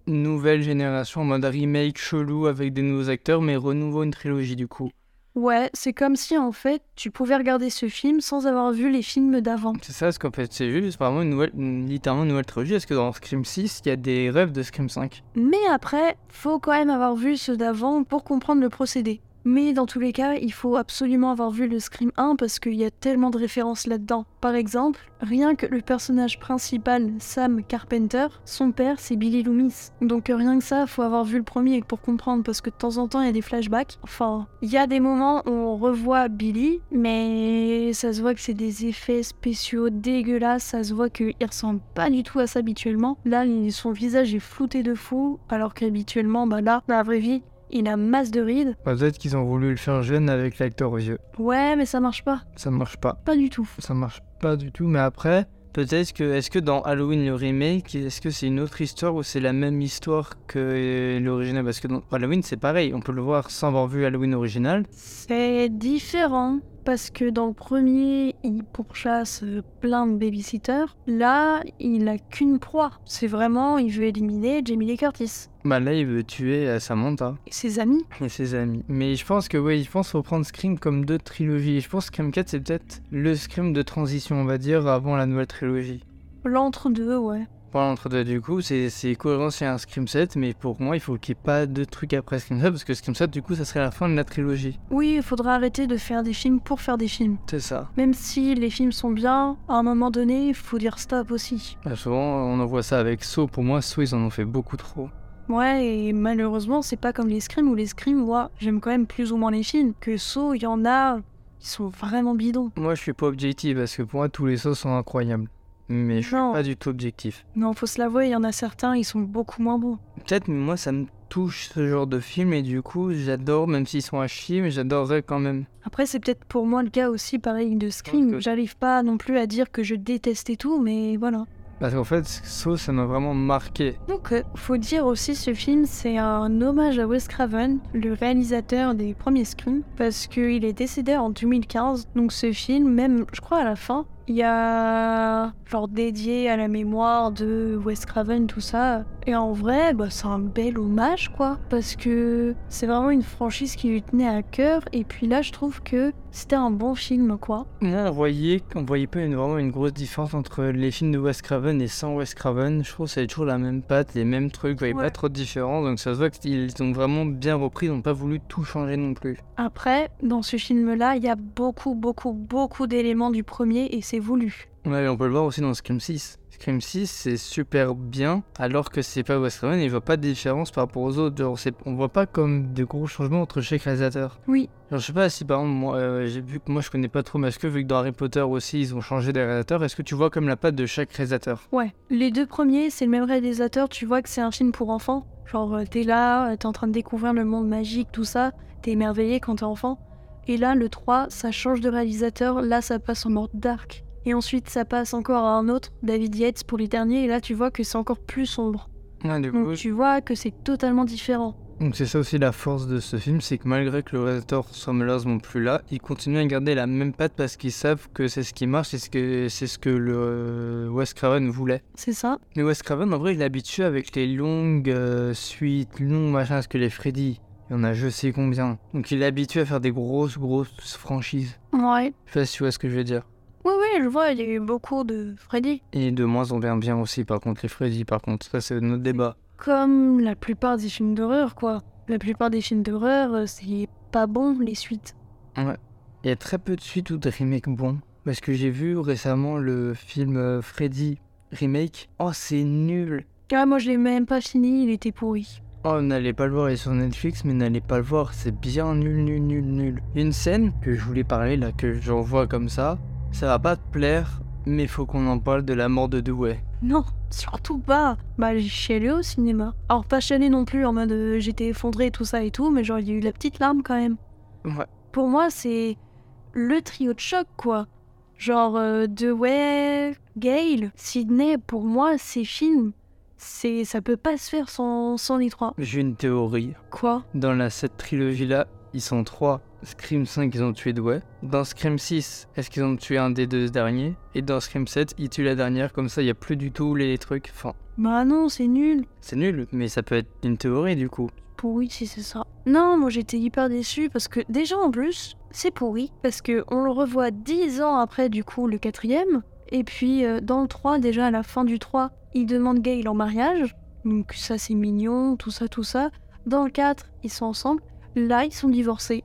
nouvelle génération en mode remake chelou avec des nouveaux acteurs, mais renouveau une trilogie du coup. Ouais, c'est comme si en fait tu pouvais regarder ce film sans avoir vu les films d'avant. C'est ça, parce qu'en fait, c'est juste vraiment une nouvelle, une- littéralement une nouvelle trilogie. Parce que dans Scream 6, il y a des rêves de Scream 5. Mais après, faut quand même avoir vu ceux d'avant pour comprendre le procédé. Mais dans tous les cas, il faut absolument avoir vu le Scream 1 parce qu'il y a tellement de références là-dedans. Par exemple, rien que le personnage principal, Sam Carpenter, son père c'est Billy Loomis. Donc rien que ça, faut avoir vu le premier pour comprendre parce que de temps en temps il y a des flashbacks. Enfin, il y a des moments où on revoit Billy, mais ça se voit que c'est des effets spéciaux dégueulasses, ça se voit qu'il ressemble pas du tout à ça habituellement. Là, son visage est flouté de fou, alors qu'habituellement, bah là, dans la vraie vie, il a masse de rides. Bah, Peut-être qu'ils ont voulu le faire jeune avec l'acteur aux yeux. Ouais, mais ça marche pas. Ça marche pas. Pas du tout. Ça marche pas du tout. Mais après, peut-être que. Est-ce que dans Halloween le remake, est-ce que c'est une autre histoire ou c'est la même histoire que l'original? Parce que dans Halloween, c'est pareil. On peut le voir sans avoir vu Halloween original. C'est différent parce que dans le premier, il pourchasse euh, plein de babysitters. Là, il a qu'une proie. C'est vraiment, il veut éliminer Jamie Lee Curtis Bah là, il veut tuer euh, Samantha et ses amis. et ses amis. Mais je pense que, oui, je pense faut prendre Scream comme deux trilogies. Je pense que Scream 4, c'est peut-être le Scream de transition, on va dire, avant la nouvelle trilogie. L'entre-deux, ouais. Voilà, entre deux, du coup, c'est cohérent, c'est un Scream 7, mais pour moi, il faut qu'il n'y ait pas de trucs après Scream 7, parce que Scream 7, du coup, ça serait la fin de la trilogie. Oui, il faudra arrêter de faire des films pour faire des films. C'est ça. Même si les films sont bien, à un moment donné, il faut dire stop aussi. Bah, souvent, on en voit ça avec Saw. Pour moi, Saw, ils en ont fait beaucoup trop. Ouais, et malheureusement, c'est pas comme les Scream ou les Scream, moi, j'aime quand même plus ou moins les films. Que Saw, il y en a qui sont vraiment bidons. Moi, je suis pas objectif, parce que pour moi, tous les Saw sont incroyables. Mais je suis Non. pas du tout objectif. Non, faut se l'avouer, il y en a certains, ils sont beaucoup moins bons. Peut-être, mais moi, ça me touche ce genre de film, et du coup, j'adore, même s'ils sont à chier, mais j'adorerais quand même. Après, c'est peut-être pour moi le cas aussi, pareil, de Scream. que- J'arrive pas non plus à dire que je déteste et tout, mais voilà. Parce qu'en fait, Saw, ça m'a vraiment marqué. Donc, euh, faut dire aussi, ce film, c'est un hommage à Wes Craven, le réalisateur des premiers Scream, parce qu'il est décédé en 2015. Donc, ce film, même, je crois, à la fin, il y a genre dédié à la mémoire de Wes Craven, tout ça. Et en vrai, bah, c'est un bel hommage, quoi, parce que c'est vraiment une franchise qui lui tenait à cœur. Et puis là, je trouve que c'était un bon film, quoi. Moi, on voyait, on voyait pas une, vraiment une grosse différence entre les films de Wes Craven et sans Wes Craven. Je trouve que c'est toujours la même patte, les mêmes trucs, on voyait Ouais. pas trop de différence. Donc ça se voit qu'ils ont vraiment bien repris, ils n'ont pas voulu tout changer non plus. Après, dans ce film-là, il y a beaucoup, beaucoup, beaucoup d'éléments du premier et c'est voulu. Ouais, on peut le voir aussi dans Scream 6. Scream 6, c'est super bien, alors que c'est pas Wes Craven je vois pas de différence par rapport aux autres. Genre, on voit pas comme de gros changements entre chaque réalisateur. Oui, Genre, je sais pas si par exemple, moi, euh, j'ai vu que moi je connais pas trop, mais est-ce que vu que dans Harry Potter aussi ils ont changé des réalisateurs, est-ce que tu vois comme la patte de chaque réalisateur? Ouais. Les deux premiers, c'est le même réalisateur, tu vois que c'est un film pour enfants. Genre, euh, t'es là, euh, t'es en train de découvrir le monde magique, tout ça, t'es émerveillé quand t'es enfant. Et là, le 3, ça change de réalisateur, là, ça passe en mode dark. Et ensuite, ça passe encore à un autre, David Yates, pour les derniers, et là, tu vois que c'est encore plus sombre. Ouais, du coup, Donc, tu vois que c'est totalement différent. Donc c'est ça aussi la force de ce film, c'est que malgré que le réalisateur soit malheureusement plus là, ils continuent à garder la même patte parce qu'ils savent que c'est ce qui marche, c'est ce que c'est ce que le euh, Wes Craven voulait. C'est ça Mais Wes Craven en vrai il est habitué avec les longues euh, suites, longues machins, parce que les Freddy, il y en a je sais combien. Donc il est habitué à faire des grosses grosses franchises. Ouais. Je sais pas si tu vois ce que je veux dire. Oui, oui, je vois, il y a eu beaucoup de Freddy. Et de moins en bien bien aussi par contre les Freddy par contre, ça c'est notre débat. Comme la plupart des films d'horreur, quoi. La plupart des films d'horreur, euh, c'est pas bon, les suites. Ouais. Il y a très peu de suites ou de remakes bons. Parce que j'ai vu récemment le film euh, Freddy remake. Oh, c'est nul. Ah, moi, je l'ai même pas fini, il était pourri. Oh, n'allez pas le voir, il est sur Netflix, mais n'allez pas le voir, c'est bien nul, nul, nul, nul. Une scène que je voulais parler là, que j'envoie comme ça. Ça va pas te plaire, mais faut qu'on en parle de la mort de Dewey. Non, surtout pas. Bah, j'ai chialé au cinéma. Alors, pas chialé non plus en mode euh, j'étais effondré tout ça et tout, mais genre, il y a eu la petite larme quand même. Ouais. Pour moi, c'est le trio de choc, quoi. Genre, euh, Dewey, Gale, Sydney, pour moi, ces films, c'est ça peut pas se faire sans, sans les trois. J'ai une théorie. Quoi? Dans la, cette trilogie-là, ils sont trois. Scream 5, ils ont tué Dewey. Dans Scream 6, est-ce qu'ils ont tué un des deux derniers Et dans Scream 7, ils tuent la dernière, comme ça, il y a plus du tout les trucs. Enfin, Bah non, c'est nul. c'est nul, mais ça peut être une théorie du coup. pourri si c'est ça. Non, moi j'étais hyper déçue parce que déjà en plus, c'est pourri parce que on le revoit dix ans après du coup le quatrième. Et puis euh, dans le 3, déjà à la fin du 3, il demande Gail en mariage. Donc ça c'est mignon, tout ça, tout ça. Dans le 4, ils sont ensemble. Là, ils sont divorcés.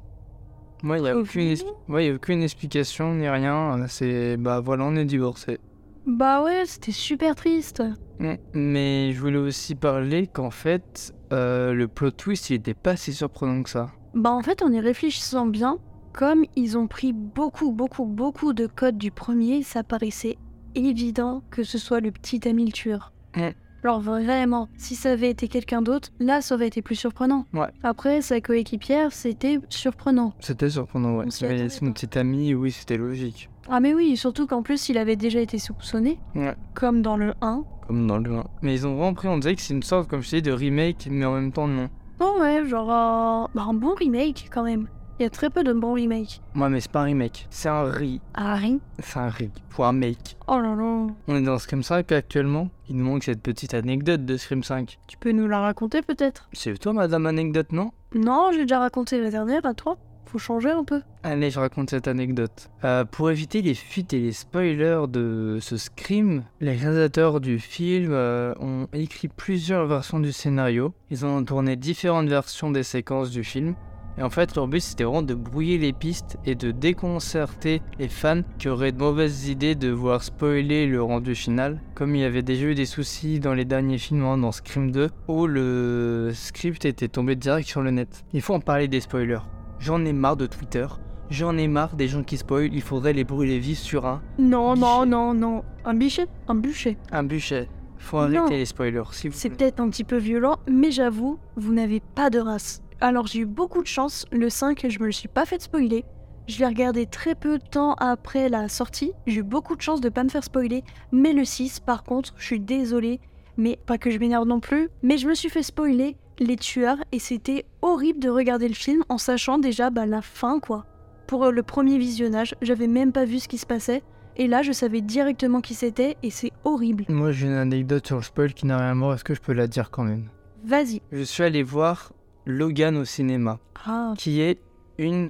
Moi, il n'y a, Au aucune ouais, a aucune explication ni rien. C'est bah voilà, on est divorcés. Bah ouais, c'était super triste. Mm. Mais je voulais aussi parler qu'en fait, euh, le plot twist, il était pas si surprenant que ça. Bah en fait, en y réfléchissant bien, comme ils ont pris beaucoup, beaucoup, beaucoup de codes du premier, ça paraissait évident que ce soit le petit ami le tueur. Ouais. Alors vraiment, si ça avait été quelqu'un d'autre, là ça aurait été plus surprenant. Ouais. Après, sa coéquipière, c'était surprenant. C'était surprenant, ouais. Mais son petit ami, oui, c'était logique. Ah mais oui, surtout qu'en plus il avait déjà été soupçonné, Ouais. comme dans le 1. Comme dans le 1. Mais ils ont vraiment pris, on dirait que c'est une sorte, comme je dis, de remake, mais en même temps, non. Oh ouais, genre un, bah, un bon remake quand même. Il y a très peu de bons remakes. Ouais, mais c'est pas un remake. C'est un re. Ah rien C'est un re. Pour un make. Oh là là. On est dans Scream 5 actuellement. Il nous manque cette petite anecdote de Scream 5. Tu peux nous la raconter peut-être? C'est toi, madame anecdote, non? Non, j'ai déjà raconté la dernière à toi. Faut changer un peu. Allez, je raconte cette anecdote. Euh, pour éviter les fuites et les spoilers de ce Scream, les réalisateurs du film euh, ont écrit plusieurs versions du scénario. Ils ont tourné différentes versions des séquences du film. Et en fait, leur but c'était vraiment de brouiller les pistes et de déconcerter les fans qui auraient de mauvaises idées de voir spoiler le rendu final. Comme il y avait déjà eu des soucis dans les derniers films, hein, dans Scream 2, où le script était tombé direct sur le net. Il faut en parler des spoilers. J'en ai marre de Twitter. J'en ai marre des gens qui spoilent. Il faudrait les brûler vifs sur un, Non, non, non, non. Un bûcher Un bûcher. un bûcher. Faut Non. arrêter les spoilers, s'il vous C'est peut-être un petit peu violent, mais j'avoue, vous n'avez pas de race. Alors j'ai eu beaucoup de chance. Le 5, je me le suis pas fait spoiler. Je l'ai regardé très peu de temps après la sortie. J'ai eu beaucoup de chance de pas me faire spoiler. Mais le 6, par contre, je suis désolée. Mais pas que je m'énerve non plus. Mais je me suis fait spoiler les tueurs et c'était horrible de regarder le film en sachant déjà bah, la fin quoi. Pour euh, le premier visionnage, j'avais même pas vu ce qui se passait. Et là, je savais directement qui c'était et c'est horrible. Moi, j'ai une anecdote sur le spoil qui n'a rien à voir. Est-ce que je peux la dire quand même? Vas-y. Je suis allé voir Logan au cinéma, Ah, qui est une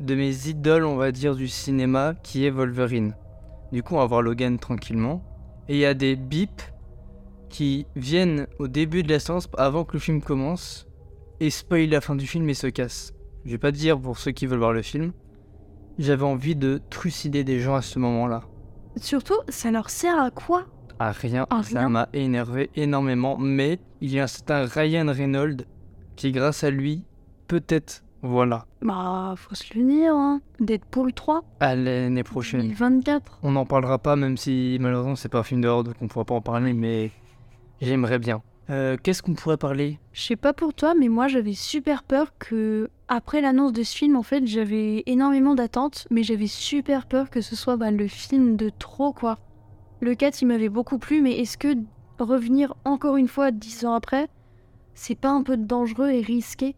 de mes idoles, on va dire, du cinéma, qui est Wolverine. Du coup, on va voir Logan tranquillement. Et il y a des bips qui viennent au début de la séance, avant que le film commence, et spoil la fin du film et se cassent. Je vais pas te dire pour ceux qui veulent voir le film. J'avais envie de trucider des gens à ce moment-là. Surtout, ça leur sert à quoi? À rien, À ça rien. m'a énervé énormément, mais il y a un certain Ryan Reynolds qui, grâce à lui, peut-être, voilà, Bah, faut se le dire, hein. Deadpool 3, à l'année prochaine. 2024. On n'en parlera pas, même si malheureusement c'est pas un film d'horreur, donc on pourra pas en parler, mais j'aimerais bien. Euh, Qu'est-ce qu'on pourrait parler? Je sais pas pour toi, mais moi j'avais super peur que, après l'annonce de ce film, en fait, j'avais énormément d'attentes, mais j'avais super peur que ce soit bah, le film de trop, quoi. Le 4, il m'avait beaucoup plu, mais est-ce que revenir encore une fois 10 ans après, c'est pas un peu dangereux et risqué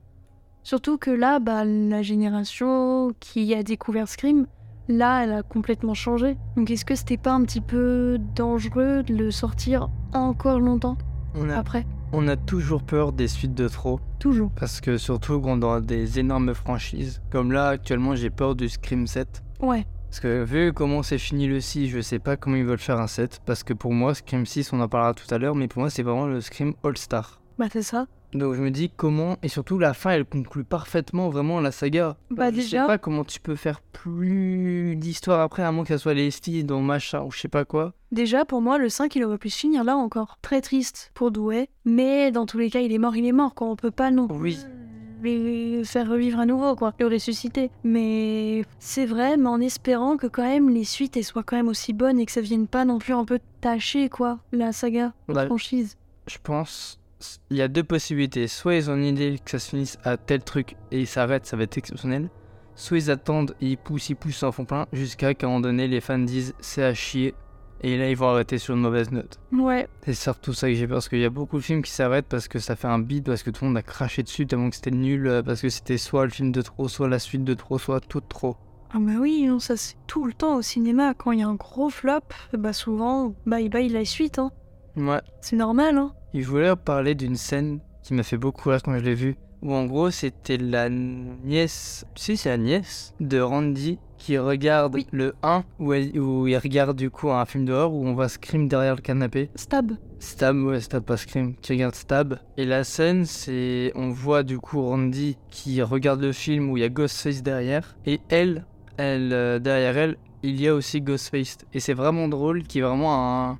Surtout que là, bah, la génération qui a découvert Scream, là, elle a complètement changé. Donc est-ce que c'était pas un petit peu dangereux de le sortir encore longtemps on a, après? On a toujours peur des suites de trop, Toujours. parce que surtout quand on a des énormes franchises, comme là actuellement j'ai peur du Scream 7. Ouais. Parce que vu comment c'est fini le 6, je sais pas comment ils veulent faire un 7. Parce que pour moi, Scream 6, on en parlera tout à l'heure, mais pour moi, c'est vraiment le Scream All-Star. Bah c'est ça. Donc je me dis comment, et surtout la fin, elle conclut parfaitement vraiment la saga. Bah, je déjà- sais pas comment tu peux faire plus d'histoire après, à moins que ça soit les styles dans machin ou je sais pas quoi. Déjà, pour moi, le 5, il aurait pu se finir là encore. Très triste pour Douai. Mais dans tous les cas, il est mort, il est mort, quoi. On peut pas non plus Oui. le faire revivre à nouveau, quoi. Le ressusciter. Mais c'est vrai, mais en espérant que quand même les suites, elles soient quand même aussi bonnes et que ça vienne pas non plus un peu tâcher, quoi, la saga, la Bah, franchise. Je pense, il y a deux possibilités. Soit ils ont une idée que ça se finisse à tel truc et ils s'arrêtent, ça va être exceptionnel. Soit ils attendent, et ils poussent, ils poussent en fond plein, jusqu'à qu'à un moment donné, les fans disent c'est à chier. Et là, ils vont arrêter sur une mauvaise note. Ouais. C'est surtout ça que j'ai peur, parce qu'il y a beaucoup de films qui s'arrêtent parce que ça fait un beat, parce que tout le monde a craché dessus tellement que c'était nul, euh, parce que c'était soit le film de trop, soit la suite de trop, soit tout de trop. Ah bah oui, ça c'est tout le temps au cinéma. Quand il y a un gros flop, bah souvent, bye bye la suite, hein. Ouais. C'est normal, hein. Il voulait parler d'une scène qui m'a fait beaucoup rire quand je l'ai vue. où en gros c'était la nièce, si c'est la nièce de Randy qui regarde Oui. le 1 où, elle- où il regarde du coup un film dehors où on voit Scream derrière le canapé. Stab. Stab, ouais, Stab pas Scream, qui regarde Stab. Et la scène, c'est. On voit du coup Randy qui regarde le film où il y a Ghostface derrière. Et elle, elle euh, derrière elle, il y a aussi Ghostface. Et c'est vraiment drôle, qui est vraiment un.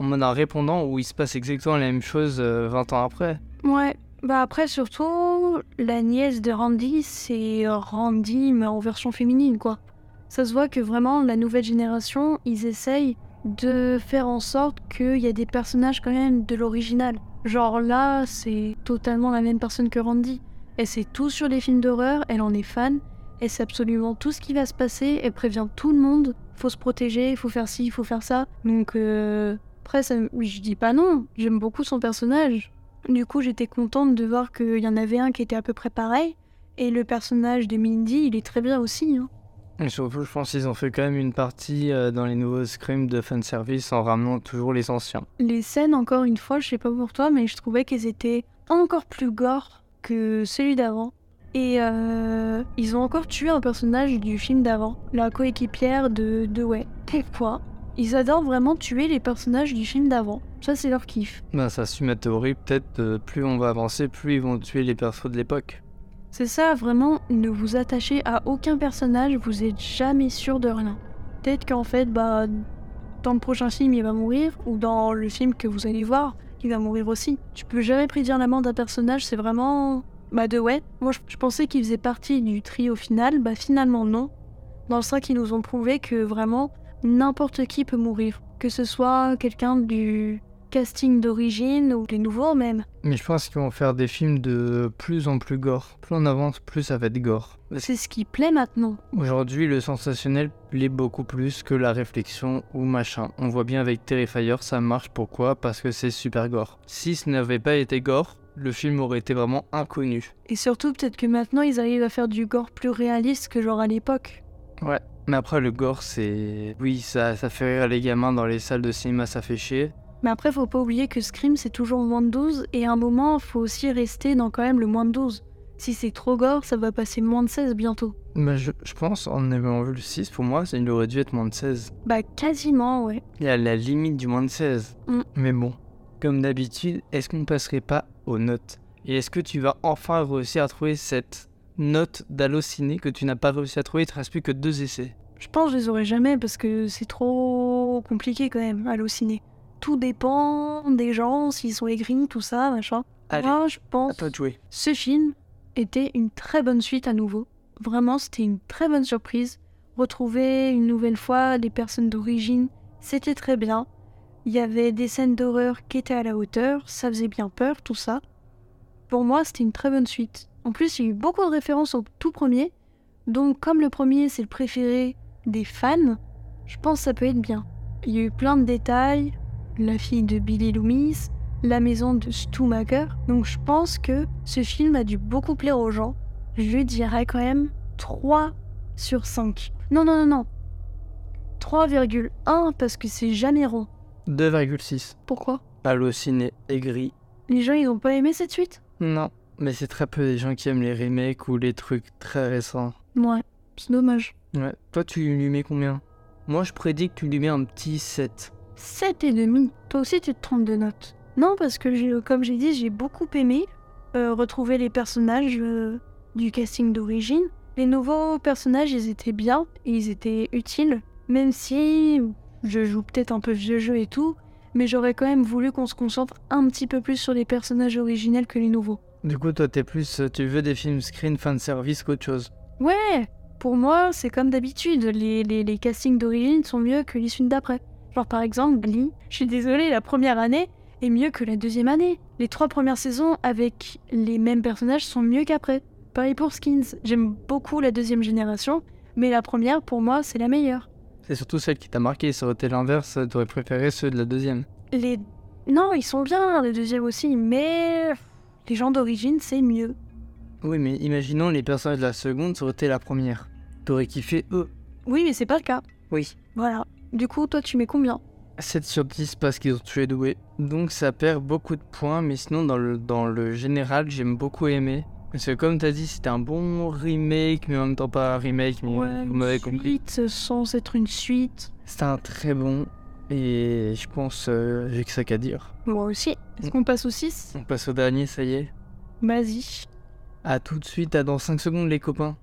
En mode un répondant où il se passe exactement la même chose euh, 20 ans après. Ouais. Bah après, surtout, la nièce de Randy, c'est Randy, mais en version féminine, quoi. Ça se voit que vraiment, la nouvelle génération, ils essayent de faire en sorte qu'il y a des personnages quand même de l'original. Genre là, c'est totalement la même personne que Randy. Elle sait tout sur les films d'horreur, elle en est fan, elle sait absolument tout ce qui va se passer, elle prévient tout le monde, faut se protéger, faut faire ci, faut faire ça. Donc euh, après, ça, oui, je dis pas non, j'aime beaucoup son personnage. Du coup, j'étais contente de voir qu'il y en avait un qui était à peu près pareil. Et le personnage de Mindy, il est très bien aussi. hein. Et surtout, je pense qu'ils ont fait quand même une partie euh, dans les nouveaux Scream de fanservice en ramenant toujours les anciens. Les scènes, encore une fois, je sais pas pour toi, mais je trouvais qu'elles étaient encore plus gore que celui d'avant. Et euh, ils ont encore tué un personnage du film d'avant, la coéquipière de, de ouais. Pourquoi Ils adorent vraiment tuer les personnages du film d'avant. Ça, c'est leur kiff. Ben, ça suit ma théorie, peut-être euh, plus on va avancer, plus ils vont tuer les persos de l'époque. C'est ça, vraiment, ne vous attachez à aucun personnage, vous êtes jamais sûr de rien. Peut-être qu'en fait, bah, dans le prochain film, il va mourir, ou dans le film que vous allez voir, il va mourir aussi. Tu peux jamais prédire la mort d'un personnage, c'est vraiment. Bah, de ouais. Moi, je, je pensais qu'il faisait partie du trio final, bah, finalement, non. Dans le sens qu'ils nous ont prouvé que vraiment, n'importe qui peut mourir. Que ce soit quelqu'un du casting d'origine, ou les nouveaux même. Mais je pense qu'ils vont faire des films de plus en plus gore. Plus on avance, plus ça va être gore. C'est ce qui plaît maintenant. Aujourd'hui, le sensationnel plaît beaucoup plus que la réflexion ou machin. On voit bien avec Terrifier, ça marche. Pourquoi? Parce que c'est super gore. Si ce n'avait pas été gore, le film aurait été vraiment inconnu. Et surtout, peut-être que maintenant, ils arrivent à faire du gore plus réaliste que genre à l'époque. Ouais. Mais après, le gore, c'est. Oui, ça, ça fait rire les gamins dans les salles de cinéma, ça fait chier. Mais après, faut pas oublier que Scream, c'est toujours moins de 12, et à un moment, faut aussi rester dans quand même le moins de 12. Si c'est trop gore, ça va passer moins de 16 bientôt. Mais je, je pense, en ayant vu le 6, pour moi, ça, il aurait dû être moins de 16. Bah, quasiment, ouais. Il y a la limite du moins de 16. Mm. Mais bon, comme d'habitude, est-ce qu'on ne passerait pas aux notes? Et est-ce que tu vas enfin réussir à trouver cette note d'allociné que tu n'as pas réussi à trouver? Il te reste plus que deux essais. Je pense que je les aurai jamais parce que c'est trop compliqué quand même, halluciner. Tout dépend des gens, s'ils sont aigris, tout ça, machin. Allez, Moi, je pense à toi de jouer. ce film était une très bonne suite à nouveau. Vraiment, c'était une très bonne surprise. Retrouver une nouvelle fois les personnes d'origine, c'était très bien. Il y avait des scènes d'horreur qui étaient à la hauteur, ça faisait bien peur, tout ça. Pour moi, c'était une très bonne suite. En plus, il y a eu beaucoup de références au tout premier. Donc, comme le premier, c'est le préféré des fans, je pense que ça peut être bien. Il y a eu plein de détails. La fille de Billy Loomis, la maison de Stumacher. Donc je pense que ce film a dû beaucoup plaire aux gens. Je lui dirais quand même 3 sur 5. Non, non, non, non. 3,1 parce que c'est jamais rond. 2,6. Pourquoi? Allociné, aigri. Les gens, ils ont pas aimé cette suite? Non, mais c'est très peu des gens qui aiment les remakes ou les trucs très récents. Ouais, c'est dommage. Ouais, toi tu lui mets combien? Moi je prédis que tu lui mets un petit 7. 7 et demi. Toi aussi, tu te trompes de notes. Non, parce que j'ai- comme j'ai dit, j'ai beaucoup aimé euh, retrouver les personnages euh, du casting d'origine. Les nouveaux personnages, ils étaient bien et ils étaient utiles. Même si je joue peut-être un peu vieux jeu et tout, mais j'aurais quand même voulu qu'on se concentre un petit peu plus sur les personnages originels que les nouveaux. Du coup, toi t'es plus. Tu veux des films screen fanservice qu'autre chose? Ouais, pour moi, c'est comme d'habitude. Les, les, les castings d'origine sont mieux que les films d'après. Genre par exemple, Glee, je suis désolée, la première année est mieux que la deuxième année. Les trois premières saisons avec les mêmes personnages sont mieux qu'après. Pareil pour Skins, j'aime beaucoup la deuxième génération, mais la première, pour moi, c'est la meilleure. C'est surtout celle qui t'a marqué. Ça aurait été l'inverse, t'aurais préféré ceux de la deuxième. Les... Non, ils sont bien, les deuxièmes aussi, mais les gens d'origine, c'est mieux. Oui, mais imaginons les personnages de la seconde, ça aurait été la première. T'aurais kiffé eux. Oui, mais c'est pas le cas. Oui. Voilà. Du coup, toi, tu mets combien? 7 sur 10 parce qu'ils ont tué Doué. Donc ça perd beaucoup de points, mais sinon dans le, dans le général, j'aime beaucoup aimé. Parce que comme t'as dit, c'était un bon remake, mais en même temps pas un remake, mais Ouais, vous m'avez compris. suite sans être une suite. C'était un très bon, et je pense euh, j'ai que ça qu'à dire. Moi aussi. Est-ce Mm. qu'on passe au 6 On passe au dernier, ça y est. Vas-y. À tout de suite, à dans 5 secondes les copains.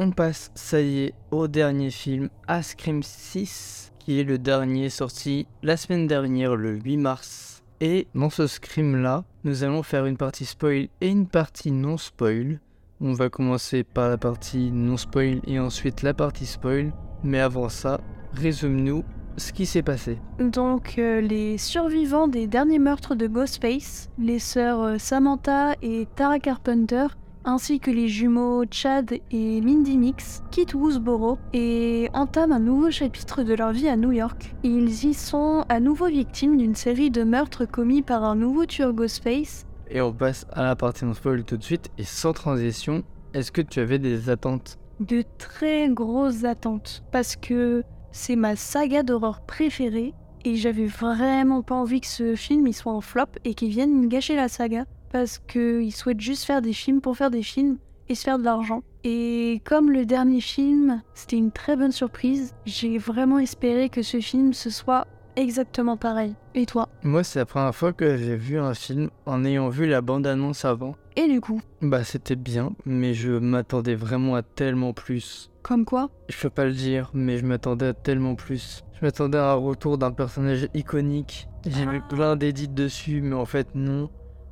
On passe, ça y est, au dernier film, à Scream 6, qui est le dernier sorti la semaine dernière, le 8 mars. Et dans ce Scream là, nous allons faire une partie spoil et une partie non spoil. On va commencer par la partie non spoil et ensuite la partie spoil. Mais avant ça, résume-nous ce qui s'est passé. Donc, euh, les survivants des derniers meurtres de Ghostface, les sœurs euh, Samantha et Tara Carpenter, ainsi que les jumeaux Chad et Mindy Mix, quittent Woodsboro et entament un nouveau chapitre de leur vie à New York. Ils y sont à nouveau victimes d'une série de meurtres commis par un nouveau tueur Ghostface. Et on passe à la partie non spoil tout de suite. Et sans transition, est-ce que tu avais des attentes? De très grosses attentes, parce que c'est ma saga d'horreur préférée et j'avais vraiment pas envie que ce film il soit en flop et qu'il vienne me gâcher la saga parce qu'ils souhaitent juste faire des films pour faire des films et se faire de l'argent. Et comme le dernier film, c'était une très bonne surprise, j'ai vraiment espéré que ce film ce soit exactement pareil. Et toi? Moi, c'est la première fois que j'ai vu un film en ayant vu la bande-annonce avant. Et du coup, Bah, c'était bien, mais je m'attendais vraiment à tellement plus. comme quoi? Je peux pas le dire, mais je m'attendais à tellement plus. Je m'attendais à un retour d'un personnage iconique. J'ai vu Ah. plein d'édits dessus, mais en fait, non.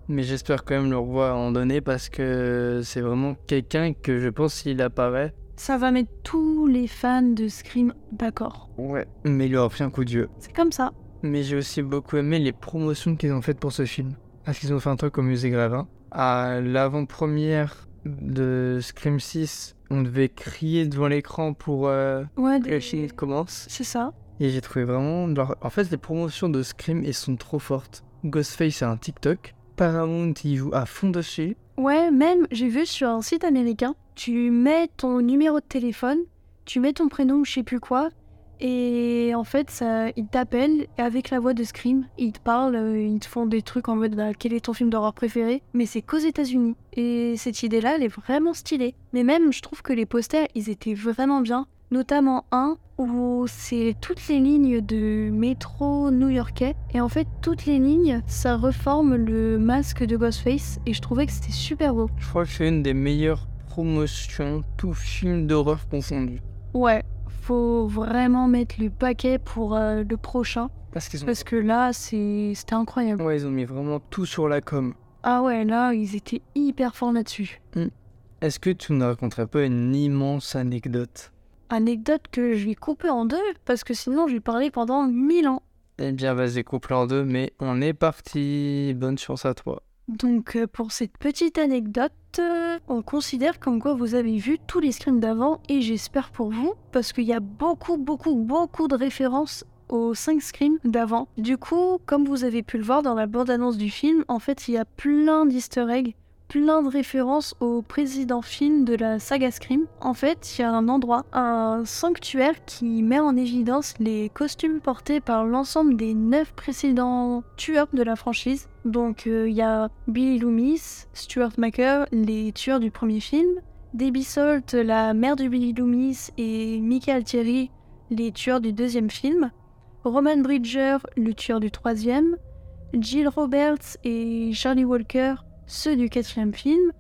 Mais j'espère quand même le revoir à un moment donné parce que c'est vraiment quelqu'un que je pense s'il apparaît. Ça va mettre tous les fans de Scream d'accord. Ouais. Mais il aura pris un coup de vieux. C'est comme ça. Mais j'ai aussi beaucoup aimé les promotions qu'ils ont faites pour ce film. Parce qu'ils ont fait un truc au musée Gravin. À l'avant-première de Scream 6, on devait crier devant l'écran pour euh, Ouais, que le film commence. c'est ça. Et j'ai trouvé vraiment. En fait, les promotions de Scream, elles sont trop fortes. Ghostface a un TikTok. Paramount, il joue à fond dessus. Ouais, même, j'ai vu sur un site américain, tu mets ton numéro de téléphone, tu mets ton prénom je sais plus quoi, et en fait, ça, ils t'appellent avec la voix de Scream, ils te parlent, euh, ils te font des trucs en mode bah, quel est ton film d'horreur préféré, mais c'est qu'aux États-Unis. Et cette idée-là, elle est vraiment stylée. Mais même, je trouve que les posters, ils étaient vraiment bien. Notamment un où c'est toutes les lignes de métro new-yorkais. Et en fait, toutes les lignes, ça reforme le masque de Ghostface. Et je trouvais que c'était super beau. Je crois que c'est une des meilleures promotions, tout film d'horreur confondu. Ouais, faut vraiment mettre le paquet pour euh, le prochain. Parce qu'ils ont. Parce que là, c'est- c'était incroyable. Ouais, ils ont mis vraiment tout sur la com. Ah ouais, là, ils étaient hyper forts là-dessus. Est-ce que tu ne raconterais pas une immense anecdote? Anecdote que je vais couper en deux, parce que sinon, je vais parler pendant mille ans. Eh bien, vas-y, couple en deux, mais on est parti. Bonne chance à toi. Donc euh, pour cette petite anecdote, euh, on considère comme quoi vous avez vu tous les screams d'avant et j'espère pour vous parce qu'il y a beaucoup beaucoup beaucoup de références aux 5 screams d'avant. Du coup, comme vous avez pu le voir dans la bande-annonce du film, en fait il y a plein d'easter eggs, plein de références au président film de la saga Scream. En fait, il y a un endroit, un sanctuaire qui met en évidence les costumes portés par l'ensemble des 9 précédents tueurs de la franchise. Donc euh, il y a Billy Loomis, Stuart Macker, les tueurs du premier film, Debbie Salt, la mère de Billy Loomis, et Michael Thierry, les tueurs du deuxième film, Roman Bridger, le tueur du troisième, Jill Roberts et Charlie Walker, ceux du quatrième film,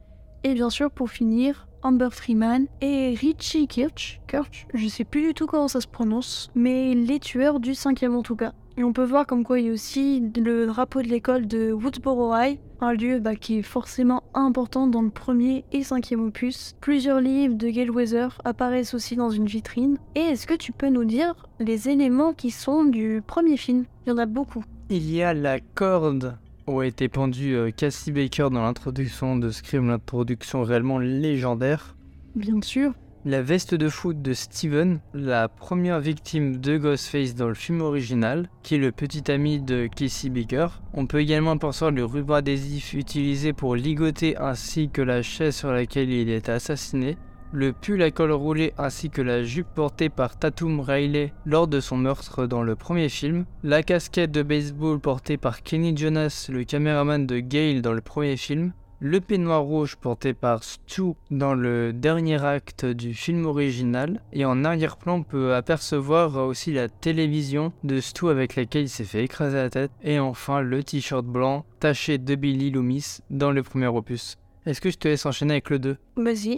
et bien sûr pour finir, Amber Freeman et Richie Kirch, Kirch, je sais plus du tout comment ça se prononce, mais les tueurs du cinquième en tout cas. Et on peut voir comme quoi il y a aussi le drapeau de l'école de Woodsboro High, un lieu bah, qui est forcément important dans le premier et cinquième opus. Plusieurs livres de Gale Weather apparaissent aussi dans une vitrine. Et est-ce que tu peux nous dire les éléments qui sont du premier film? Il y en a beaucoup. Il y a la corde où a été pendue euh, Cassie Baker dans l'introduction de Scream, l'introduction réellement légendaire. Bien sûr. La veste de foot de Steven, la première victime de Ghostface dans le film original, qui est le petit ami de Casey Baker. On peut également apercevoir le ruban adhésif utilisé pour ligoter ainsi que la chaise sur laquelle il est assassiné. Le pull à col roulé ainsi que la jupe portée par Tatum Riley lors de son meurtre dans le premier film, la casquette de baseball portée par Kenny Jonas, le caméraman de Gale dans le premier film, le peignoir rouge porté par Stu dans le dernier acte du film original, et en arrière-plan on peut apercevoir aussi la télévision de Stu avec laquelle il s'est fait écraser la tête, et enfin le t-shirt blanc taché de Billy Loomis dans le premier opus. Est-ce que je te laisse enchaîner avec le 2 Vas-y.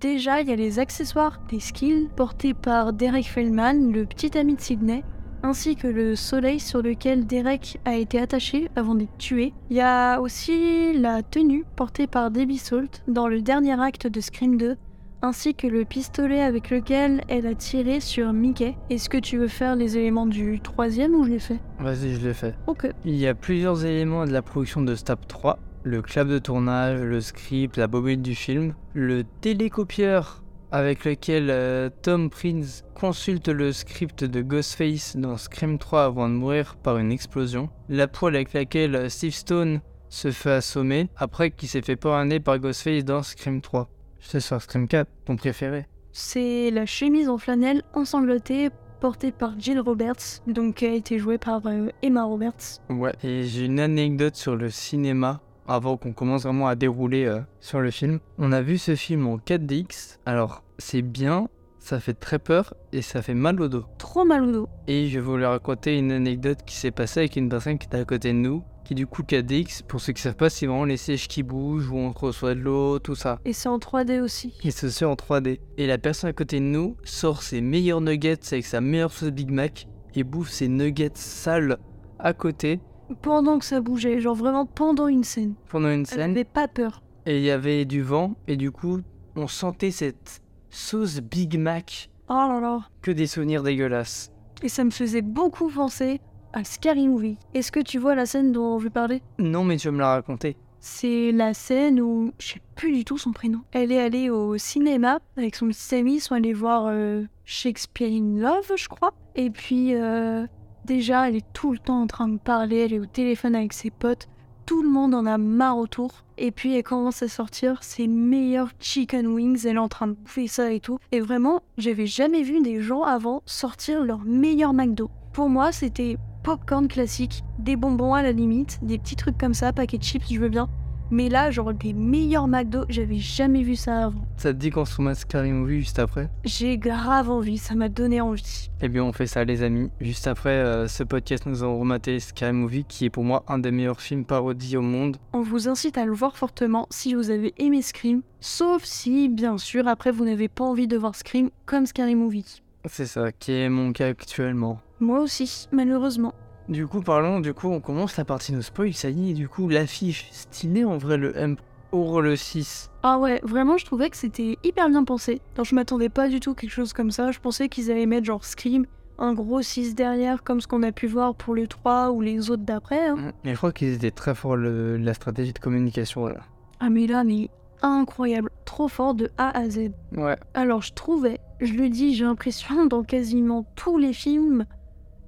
Déjà, il y a les accessoires des skills portés par Derek Feldman, le petit ami de Sydney, ainsi que le soleil sur lequel Derek a été attaché avant d'être tué. Il y a aussi la tenue portée par Debbie Salt dans le dernier acte de Scream 2, ainsi que le pistolet avec lequel elle a tiré sur Mickey. Est-ce que tu veux faire les éléments du troisième ou je l'ai fait Vas-y, je l'ai fait. Ok. Il y a plusieurs éléments de la production de Stab 3. Le clap de tournage, le script, la bobine du film, le télécopieur avec lequel euh, Tom Prince consulte le script de Ghostface dans Scream 3 avant de mourir par une explosion, la poêle avec laquelle euh, Steve Stone se fait assommer après qu'il s'est fait poignarder par Ghostface dans Scream 3. Je sais sur Scream 4, ton préféré. C'est la chemise en flanelle ensanglantée portée par Jill Roberts, donc qui a été jouée par euh, Emma Roberts. Ouais. Et j'ai une anecdote sur le cinéma avant qu'on commence vraiment à dérouler euh, sur le film. On a vu ce film en 4DX. Alors, c'est bien, ça fait très peur et ça fait mal au dos. Trop mal au dos. Et je vais vous raconter une anecdote qui s'est passée avec une personne qui était à côté de nous, qui du coup 4DX, pour ceux qui savent pas, c'est vraiment les sièges qui bougent, où on reçoit de l'eau, tout ça. Et c'est en 3D aussi. Et ce c'est en 3D. Et la personne à côté de nous sort ses meilleurs nuggets avec sa meilleure sauce Big Mac et bouffe ses nuggets sales à côté Pendant que ça bougeait, genre vraiment pendant une scène. pendant une Elle scène. avait pas peur. Et il y avait du vent et du coup on sentait cette sauce Big Mac Oh là là. que des souvenirs dégueulasses. Et ça me faisait beaucoup penser à Scary Movie. Est-ce que tu vois la scène dont je parler? Non mais tu veux me la raconter. C'est la scène où je sais plus du tout son prénom. Elle est allée au cinéma avec son petit ami, ils sont allés voir euh, Shakespeare in Love, je crois. Et puis euh, déjà, elle est tout le temps en train de parler, elle est au téléphone avec ses potes. Tout le monde en a marre autour. Et puis elle commence à sortir ses meilleurs chicken wings. Elle est en train de bouffer ça et tout. Et vraiment, j'avais jamais vu des gens avant sortir leur meilleur McDo. Pour moi, c'était popcorn classique, des bonbons à la limite, des petits trucs comme ça, paquet de chips, je veux bien. Mais là, genre des meilleurs McDo, j'avais jamais vu ça avant. Ça te dit qu'on se remette Scary Movie juste après? J'ai grave envie, ça m'a donné envie. Eh bien on fait ça les amis. Juste après euh, ce podcast nous allons remater Scary Movie qui est pour moi un des meilleurs films parodies au monde. On vous incite à le voir fortement si vous avez aimé Scream, sauf si, bien sûr, après vous n'avez pas envie de voir Scream comme Scary Movie. C'est ça qui est mon cas actuellement. Moi aussi, malheureusement. Du coup parlons, du coup on commence la partie no spoil, ça y est, du coup l'affiche stylée en vrai le M pour le 6. Ah ouais, vraiment, je trouvais que c'était hyper bien pensé. Alors, je m'attendais pas du tout à quelque chose comme ça. Je pensais qu'ils allaient mettre genre Scream, un gros 6 derrière, comme ce qu'on a pu voir pour le 3 ou les autres d'après. hein. Et je crois qu'ils étaient très forts le- la stratégie de communication là. Ah, mais là, mais incroyable. Trop fort de A à Z. Ouais. Alors, je trouvais, je le dis, j'ai l'impression dans quasiment tous les films,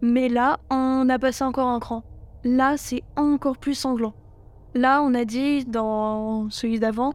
mais là, on a passé encore un cran. Là, c'est encore plus sanglant. Là, on a dit dans celui d'avant,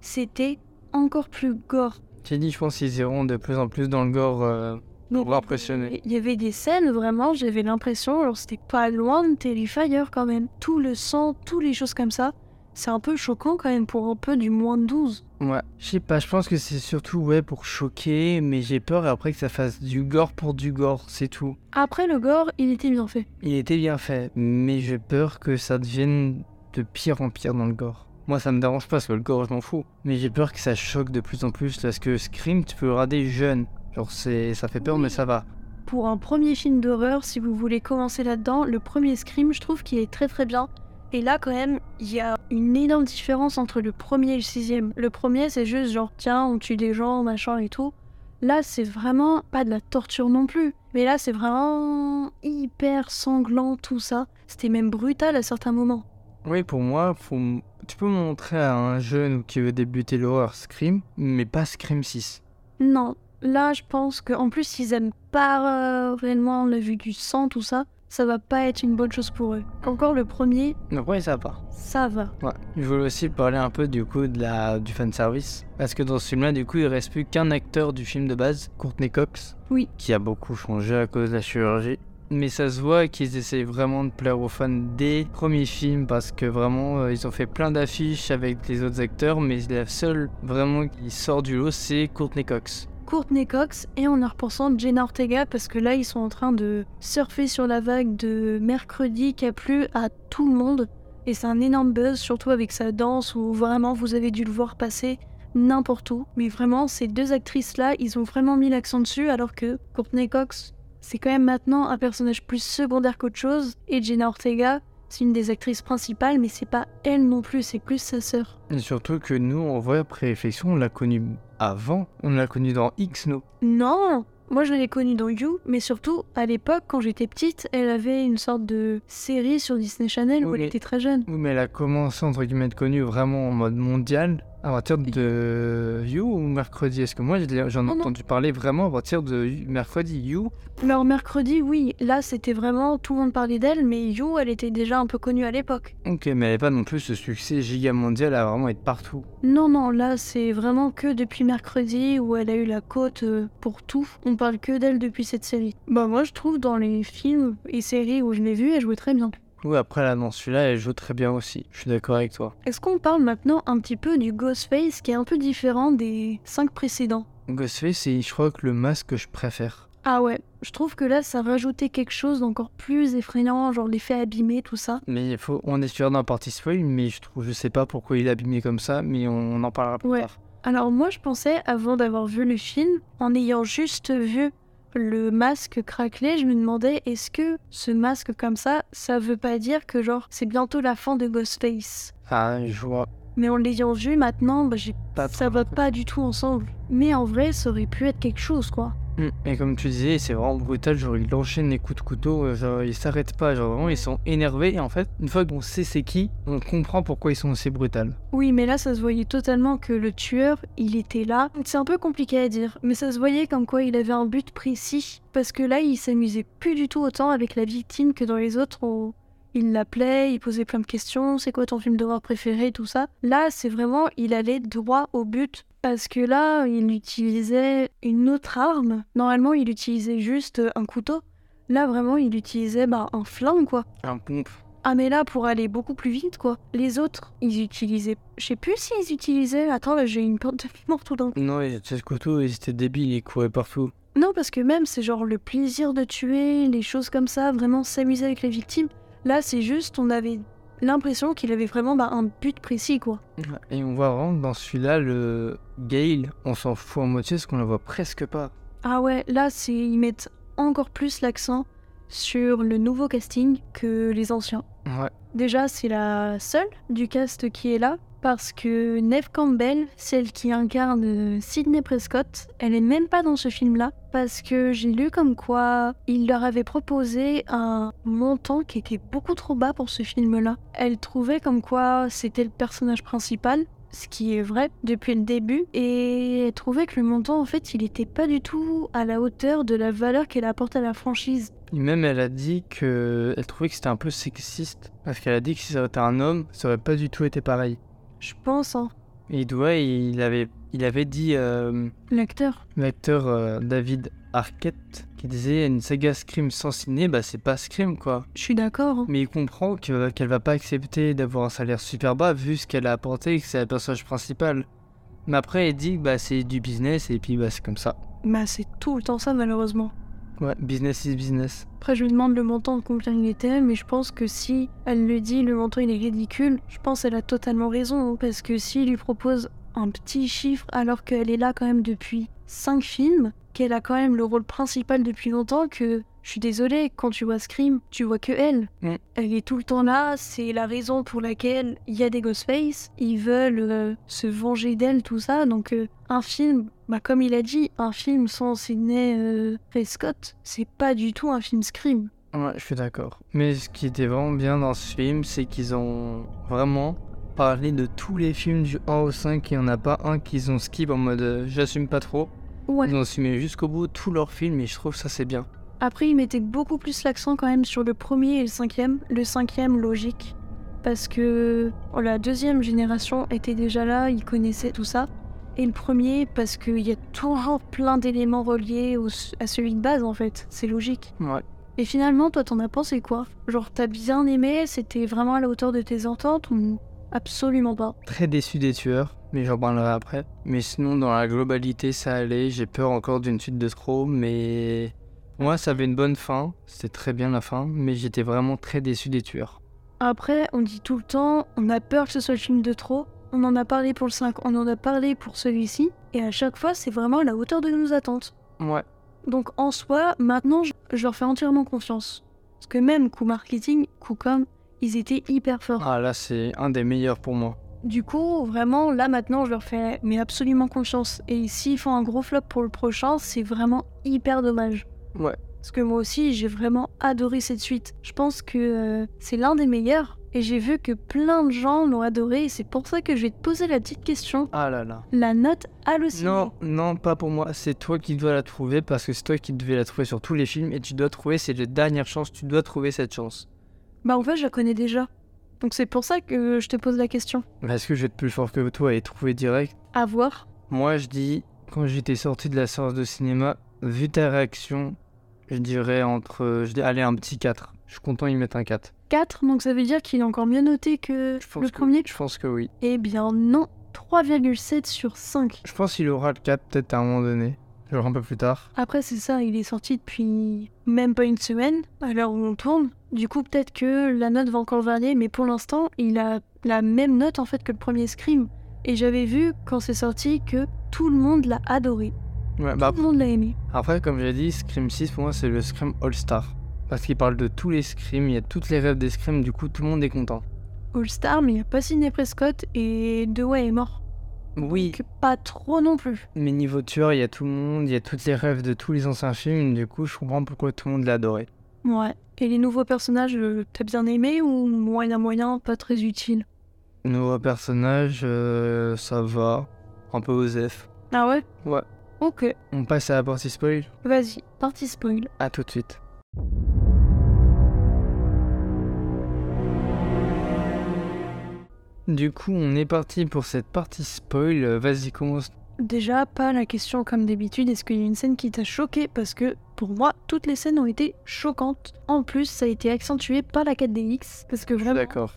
c'était encore plus gore. J'ai dit je pense qu'ils iront de plus en plus dans le gore euh, Donc, pour impressionner. Il y avait des scènes vraiment, j'avais l'impression, alors c'était pas loin de Terrifier quand même. Tout le sang, toutes les choses comme ça, c'est un peu choquant quand même pour un peu du moins de 12. Ouais. Je sais pas, je pense que c'est surtout ouais pour choquer, mais j'ai peur après que ça fasse du gore pour du gore, c'est tout. Après le gore, il était bien fait. Il était bien fait, mais j'ai peur que ça devienne de pire en pire dans le gore. Moi, ça me dérange pas parce que le gore, je m'en fous. Mais j'ai peur que ça choque de plus en plus parce que Scream, tu peux le regarder jeune. Genre, c'est, ça fait peur, mais ça va. Pour un premier film d'horreur, si vous voulez commencer là-dedans, le premier Scream, je trouve qu'il est très très bien. Et là, quand même, il y a une énorme différence entre le premier et le sixième. Le premier, c'est juste genre, tiens, on tue des gens, machin et tout. Là, c'est vraiment pas de la torture non plus. Mais là, c'est vraiment hyper sanglant, tout ça. C'était même brutal à certains moments. Oui, pour moi, faut... tu peux montrer à un jeune qui veut débuter l'horreur Scream, mais pas Scream 6. Non, là, je pense qu'en plus, ils aiment pas euh, réellement la vue du sang, tout ça. Ça va pas être une bonne chose pour eux. Encore le premier, Donc ouais, ça va. ça va. Ouais. Je voulais aussi parler un peu du coup de la, du fanservice. Parce que dans ce film-là, du coup, il reste plus qu'un acteur du film de base, Courtney Cox. Oui. Qui a beaucoup changé à cause de la chirurgie. Mais ça se voit qu'ils essayent vraiment de plaire aux fans des premiers films parce que vraiment euh, ils ont fait plein d'affiches avec les autres acteurs, mais la seule vraiment qui sort du lot c'est Courtney Cox. Courtney Cox et en y repensant Jenna Ortega parce que là ils sont en train de surfer sur la vague de mercredi qui a plu à tout le monde. Et c'est un énorme buzz surtout avec sa danse où vraiment vous avez dû le voir passer n'importe où. Mais vraiment ces deux actrices là ils ont vraiment mis l'accent dessus alors que Courtney Cox c'est quand même maintenant un personnage plus secondaire qu'autre chose. Et Jenna Ortega c'est une des actrices principales mais c'est pas elle non plus c'est plus sa sœur. Surtout que nous, en vrai, après réflexion, on l'a connue avant. On l'a connue dans X, nous. Non Moi je l'ai connue dans You, mais surtout à l'époque quand j'étais petite, elle avait une sorte de série sur Disney Channel où Oui, elle était très jeune. Oui, mais elle a commencé entre guillemets être connue vraiment en mode mondial à partir de You ou mercredi Est-ce que moi j'en ai entendu parler vraiment à partir de mercredi You? Alors mercredi, oui, là c'était vraiment tout le monde parlait d'elle, mais You elle était déjà un peu connue à l'époque. Ok, mais elle n'avait pas non plus ce succès giga mondial à vraiment être partout. Non, non, là c'est vraiment que depuis mercredi où elle a eu la cote euh, pour tout. On parle que d'elle depuis cette série. Bah moi je trouve dans les films et séries où je l'ai vue, elle jouait très bien. Après dans celui-là, elle joue très bien aussi. Je suis d'accord avec toi. Est-ce qu'on parle maintenant un petit peu du Ghostface qui est un peu différent des cinq précédents? Ghostface, c'est je crois que le masque que je préfère. Ah ouais, je trouve que là ça rajoutait quelque chose d'encore plus effrayant, genre l'effet abîmé, tout ça. Mais il faut, on est sûr d'un partie spoil, mais je trouve, je sais pas pourquoi il est abîmé comme ça, mais on, on en parlera plus Ouais. tard. Alors moi je pensais, avant d'avoir vu le film, en ayant juste vu le masque craquelé, je me demandais est-ce que ce masque comme ça, ça veut pas dire que genre c'est bientôt la fin de Ghostface? Ah, je vois. mais en l'ayant vu maintenant, bah, j'ai- Pas ça va pas du tout ensemble. Mais en vrai, ça aurait pu être quelque chose, quoi. Mm. Et comme tu disais, c'est vraiment brutal, genre il enchaîne les coups de couteau, euh, genre ils s'arrêtent pas, genre vraiment ils sont énervés, et en fait, une fois qu'on sait c'est qui, on comprend pourquoi ils sont aussi brutals. Oui, mais là, ça se voyait totalement que le tueur, il était là. C'est un peu compliqué à dire, mais ça se voyait comme quoi il avait un but précis. Parce que là, il s'amusait plus du tout autant avec la victime que dans les autres il l'appelait, il posait plein de questions, c'est quoi ton film d'horreur préféré, tout ça. Là, c'est vraiment, il allait droit au but. Parce que là, il utilisait une autre arme. Normalement, il utilisait juste un couteau. Là, vraiment, il utilisait bah, un flingue, quoi. Un pompe. Ah mais là pour aller beaucoup plus vite quoi. Les autres ils utilisaient, je sais plus s'ils utilisaient. Attends là j'ai une perte de mémoire tout d'un coup. Non, ce couteau, il était débile, il courait partout. Non parce que même c'est genre le plaisir de tuer, les choses comme ça, vraiment s'amuser avec les victimes. Là c'est juste on avait l'impression qu'il avait vraiment bah, un but précis quoi. Et on voit vraiment dans celui-là, le Gale, on s'en fout en moitié parce qu'on la voit presque pas. Ah ouais là c'est ils mettent encore plus l'accent sur le nouveau casting que les anciens. Ouais. Déjà, c'est la seule du cast qui est là, parce que Neve Campbell, celle qui incarne euh, Sidney Prescott, elle est même pas dans ce film-là, parce que j'ai lu comme quoi il leur avait proposé un montant qui était beaucoup trop bas pour ce film-là. Elle trouvait comme quoi c'était le personnage principal, ce qui est vrai depuis le début, et elle trouvait que le montant, en fait, il était pas du tout à la hauteur de la valeur qu'elle apporte à la franchise. Et même elle a dit que elle trouvait que c'était un peu sexiste parce qu'elle a dit que si ça aurait été un homme, ça aurait pas du tout été pareil. Je pense, hein. Et doit, il avait, il avait dit euh, L'acteur. l'acteur euh, David Arquette qui disait une saga Scream sans ciné, bah c'est pas Scream quoi. Je suis d'accord. hein. Mais il comprend que- qu'elle va pas accepter d'avoir un salaire super bas vu ce qu'elle a apporté et que c'est le personnage principal. Mais après, il dit que bah, c'est du business et puis bah, c'est comme ça. Bah, c'est tout le temps ça, malheureusement. Ouais, business is business. Après, je lui demande le montant de combien il était, mais je pense que si elle le dit, le montant il est ridicule, je pense qu'elle a totalement raison. hein, Parce que s'il lui propose un petit chiffre alors qu'elle est là quand même depuis 5 films, qu'elle a quand même le rôle principal depuis longtemps, que je suis désolée, quand tu vois Scream, tu vois que elle. Mm. Elle est tout le temps là, c'est la raison pour laquelle il y a des Ghostface, ils veulent euh, se venger d'elle, tout ça. Donc, euh, un film, bah, comme il a dit, un film sans Sidney euh, Prescott, c'est pas du tout un film Scream. Ouais, je suis d'accord. Mais ce qui était vraiment bien dans ce film, c'est qu'ils ont vraiment parlé de tous les films du 1 au 5. Il n'y en a pas un qu'ils ont skip en mode euh, j'assume pas trop. Ouais. Ils ont assumé jusqu'au bout tous leurs films et je trouve ça c'est bien. Après, ils mettaient beaucoup plus l'accent quand même sur le premier et le cinquième. Le cinquième, logique. Parce que oh, la deuxième génération était déjà là, ils connaissaient tout ça. Et le premier, parce qu'il y a toujours plein d'éléments reliés au- à celui de base en fait. C'est logique. Ouais. Et finalement, toi, t'en as pensé quoi? Genre, t'as bien aimé C'était vraiment à la hauteur de tes ententes ou absolument pas? Très déçu des tueurs, mais j'en parlerai après. Mais sinon, dans la globalité, ça allait. J'ai peur encore d'une suite de trop, mais moi, ça avait une bonne fin. C'était très bien la fin, mais j'étais vraiment très déçu des tueurs. Après, on dit tout le temps, on a peur que ce soit le film de trop. On en a parlé pour le 5, on en a parlé pour celui-ci. Et à chaque fois, c'est vraiment à la hauteur de nos attentes. Ouais. Donc en soi, maintenant, je, leur fais entièrement confiance. Parce que même coup marketing, coup com, ils étaient hyper forts. Ah là, c'est un des meilleurs pour moi. Du coup, vraiment, là maintenant, je leur fais mais absolument confiance. Et s'ils font un gros flop pour le prochain, c'est vraiment hyper dommage. Ouais. Parce que moi aussi, j'ai vraiment adoré cette suite. Je pense que euh, c'est l'un des meilleurs. Et j'ai vu que plein de gens l'ont adoré. Et c'est pour ça que je vais te poser la petite question. Ah là là. La note hallucinée. Non, non, pas pour moi. C'est toi qui dois la trouver parce que c'est toi qui devais la trouver sur tous les films et tu dois trouver, c'est la dernière chance, tu dois trouver cette chance. Bah en fait, je la connais déjà. Donc c'est pour ça que je te pose la question. Est-ce que je vais être plus fort que toi et trouver direct? À voir. Moi, je dis, quand j'étais sorti de la séance de cinéma, vu ta réaction, je dirais entre. Je dis, allez, un petit 4. Je suis content, ils mettent un 4. 4, donc ça veut dire qu'il est encore mieux noté que Je pense le que- premier Je pense que oui. Eh bien non, 3,7 sur 5. Je pense qu'il aura le 4 peut-être à un moment donné. Genre un peu plus tard. Après c'est ça, il est sorti depuis même pas une semaine, à l'heure où on tourne. Du coup peut-être que la note va encore varier, mais pour l'instant il a la même note en fait que le premier Scream. Et j'avais vu quand c'est sorti que tout le monde l'a adoré. Ouais, bah, Tout le monde l'a aimé. après, comme j'ai dit, Scream 6, pour moi, c'est le Scream All-Star. Parce qu'il parle de tous les Screams, il y a toutes les rêves des Screams, du coup, tout le monde est content. All Star, mais il n'y a pas Sidney Prescott et Dewey est mort. Oui, Donc, pas trop non plus. mais niveau tueur, il y a tout le monde, il y a toutes les rêves de tous les anciens films, du coup, je comprends pourquoi tout le monde l'a adoré. Ouais. Et les nouveaux personnages, euh, t'as bien aimé ou moyen moyen, pas très utile? Nouveau personnage, euh, ça va. Un peu osef. Ah ouais? Ouais. Ok, On passe à la partie spoil vas-y, partie spoil. À tout de suite. Du coup, on est parti pour cette partie spoil. Vas-y, commence. Déjà, pas la question comme d'habitude, est-ce qu'il y a une scène qui t'a choqué? Parce que pour moi, toutes les scènes ont été choquantes. En plus, ça a été accentué par la 4DX. Parce que vraiment, d'accord.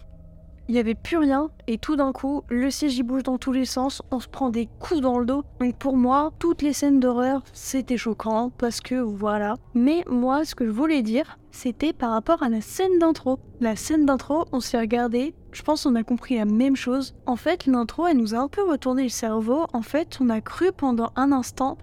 Il y avait plus rien. Et tout d'un coup, le siège il bouge dans tous les sens, on se prend des coups dans le dos. Donc pour moi, toutes les scènes d'horreur, c'était choquant. Parce que voilà. Mais moi, ce que je voulais dire, c'était par rapport à la scène d'intro. La scène d'intro, on s'est regardé. Je pense qu'on a compris la même chose. En fait, l'intro, elle nous a un peu retourné le cerveau. En fait, on a cru pendant un instant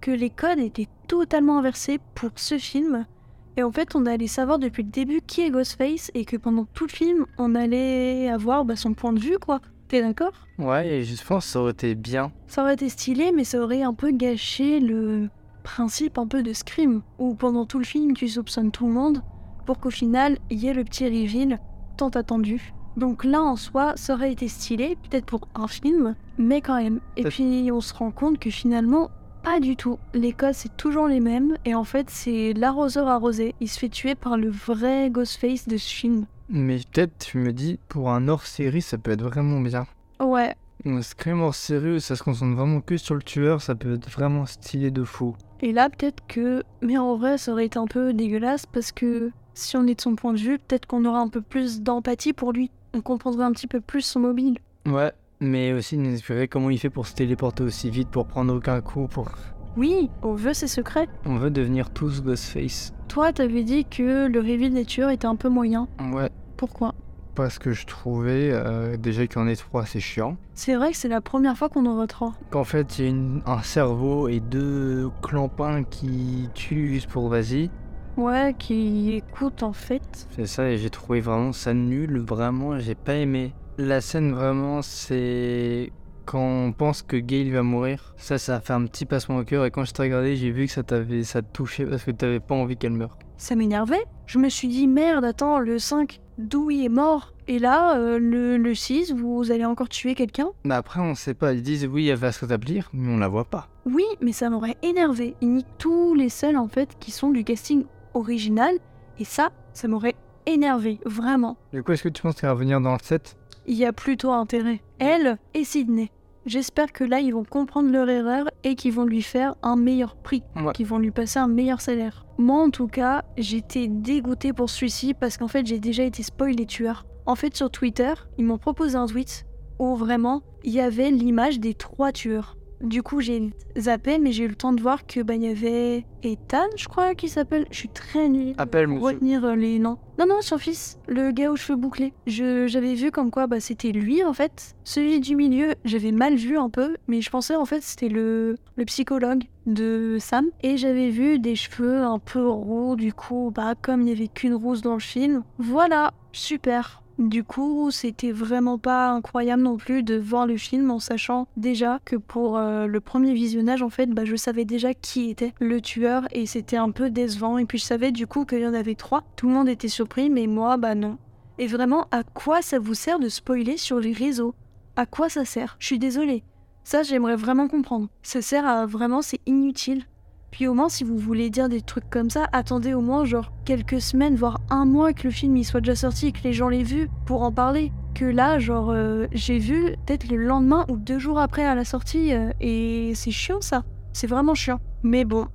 que les codes étaient totalement inversés pour ce film. Et en fait, on allait savoir depuis le début qui est Ghostface et que pendant tout le film, on allait avoir bah, son point de vue, quoi. T'es d'accord? Ouais, et je pense que ça aurait été bien. Ça aurait été stylé, mais ça aurait un peu gâché le principe un peu de Scream, où pendant tout le film, tu soupçonnes tout le monde, pour qu'au final, il y ait le petit reveal tant attendu. Donc là, en soi, ça aurait été stylé, peut-être pour un film, mais quand même. Et puis, on se rend compte que finalement, pas du tout. Les codes, c'est toujours les mêmes, et en fait, c'est l'arroseur arrosé. Il se fait tuer par le vrai Ghostface de ce film. Mais peut-être, je me dis, pour un hors-série, ça peut être vraiment bien. Ouais, Un Scream hors-série où ça se concentre vraiment que sur le tueur, ça peut être vraiment stylé de fou. Et là, peut-être que. Mais en vrai, ça aurait été un peu dégueulasse parce que si on est de son point de vue, peut-être qu'on aura un peu plus d'empathie pour lui. On comprendrait un petit peu plus son mobile. Ouais, mais aussi nous expliquer comment il fait pour se téléporter aussi vite, pour prendre aucun coup, pour... Oui, on veut ses secrets. On veut devenir tous Ghostface. Toi, t'avais dit que le reveal des tueurs était un peu moyen. Ouais, Pourquoi? Parce que je trouvais euh, déjà qu'il y en ait trois, c'est chiant. C'est vrai que c'est la première fois qu'on en voit trois. Qu'en fait, il y a une- un cerveau et deux clampins qui tuent juste pour vas-y. Ouais, qui écoute en fait. C'est ça, et j'ai trouvé vraiment ça nul, vraiment, j'ai pas aimé. La scène, vraiment, c'est quand on pense que Gail va mourir. Ça, ça a fait un petit passement au cœur, et quand je t'ai regardé, j'ai vu que ça t'avait ça te touchait parce que t'avais pas envie qu'elle meure. Ça m'énervait. Je me suis dit, merde, attends, le 5, Dewey est mort? Et là, euh, le, le 6, vous allez encore tuer quelqu'un? Mais après, on sait pas. Ils disent oui, elle va se rétablir, mais on la voit pas. Oui, mais ça m'aurait énervé. Ils niquent tous les seuls en fait qui sont du casting original. Et ça, ça m'aurait énervé, vraiment. Du coup, est-ce que tu penses qu'elle va revenir dans le 7 Il y a plutôt intérêt. Elle et Sydney. J'espère que là, ils vont comprendre leur erreur et qu'ils vont lui faire un meilleur prix, Ouais. qu'ils vont lui passer un meilleur salaire. Moi, en tout cas, j'étais dégoûtée pour celui-ci parce qu'en fait, j'ai déjà été spoil les tueurs. En fait, sur Twitter, ils m'ont proposé un tweet où vraiment, il y avait l'image des trois tueurs. Du coup, j'ai zappé, mais j'ai eu le temps de voir que bah, y avait Ethan, je crois, qui s'appelle. Je suis très nulle Appelle, pour monsieur. retenir euh, les noms. Non, non, son fils, le gars aux cheveux bouclés. Je, j'avais vu comme quoi bah, c'était lui en fait. Celui du milieu, j'avais mal vu un peu, mais je pensais en fait c'était le, le psychologue de Sam. Et j'avais vu des cheveux un peu roux, du coup, bah, comme il n'y avait qu'une rousse dans le film. Voilà, super. Du coup, c'était vraiment pas incroyable non plus de voir le film en sachant déjà que pour euh, le premier visionnage, en fait, bah, je savais déjà qui était le tueur et c'était un peu décevant. Et puis je savais du coup qu'il y en avait trois. Tout le monde était surpris, mais moi, bah non. Et vraiment, à quoi ça vous sert de spoiler sur les réseaux? À quoi ça sert? Je suis désolée. Ça, j'aimerais vraiment comprendre. Ça sert à vraiment, c'est inutile. Puis au moins, si vous voulez dire des trucs comme ça, attendez au moins genre quelques semaines, voire un mois que le film il soit déjà sorti et que les gens l'aient vu pour en parler. Que là, genre, euh, j'ai vu peut-être le lendemain ou deux jours après à la sortie euh, et c'est chiant ça. C'est vraiment chiant. Mais bon,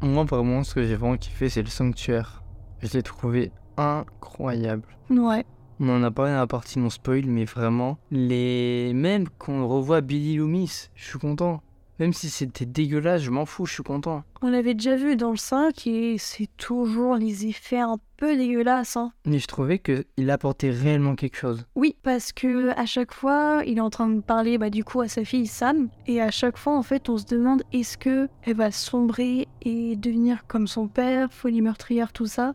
Moi, vraiment, ce que j'ai vraiment kiffé, c'est le sanctuaire. Je l'ai trouvé incroyable. ouais. On en a parlé dans la partie non spoil, mais vraiment, les même qu'on revoit Billy Loomis, je suis content. Même si c'était dégueulasse, je m'en fous, je suis content. On l'avait déjà vu dans le 5 et c'est toujours les effets un peu dégueulasses. Hein. Mais je trouvais qu'il apportait réellement quelque chose. Oui, parce que à chaque fois, il est en train de parler bah, du coup à sa fille Sam, et à chaque fois, en fait, on se demande est-ce que elle va sombrer et devenir comme son père, folie meurtrière, tout ça?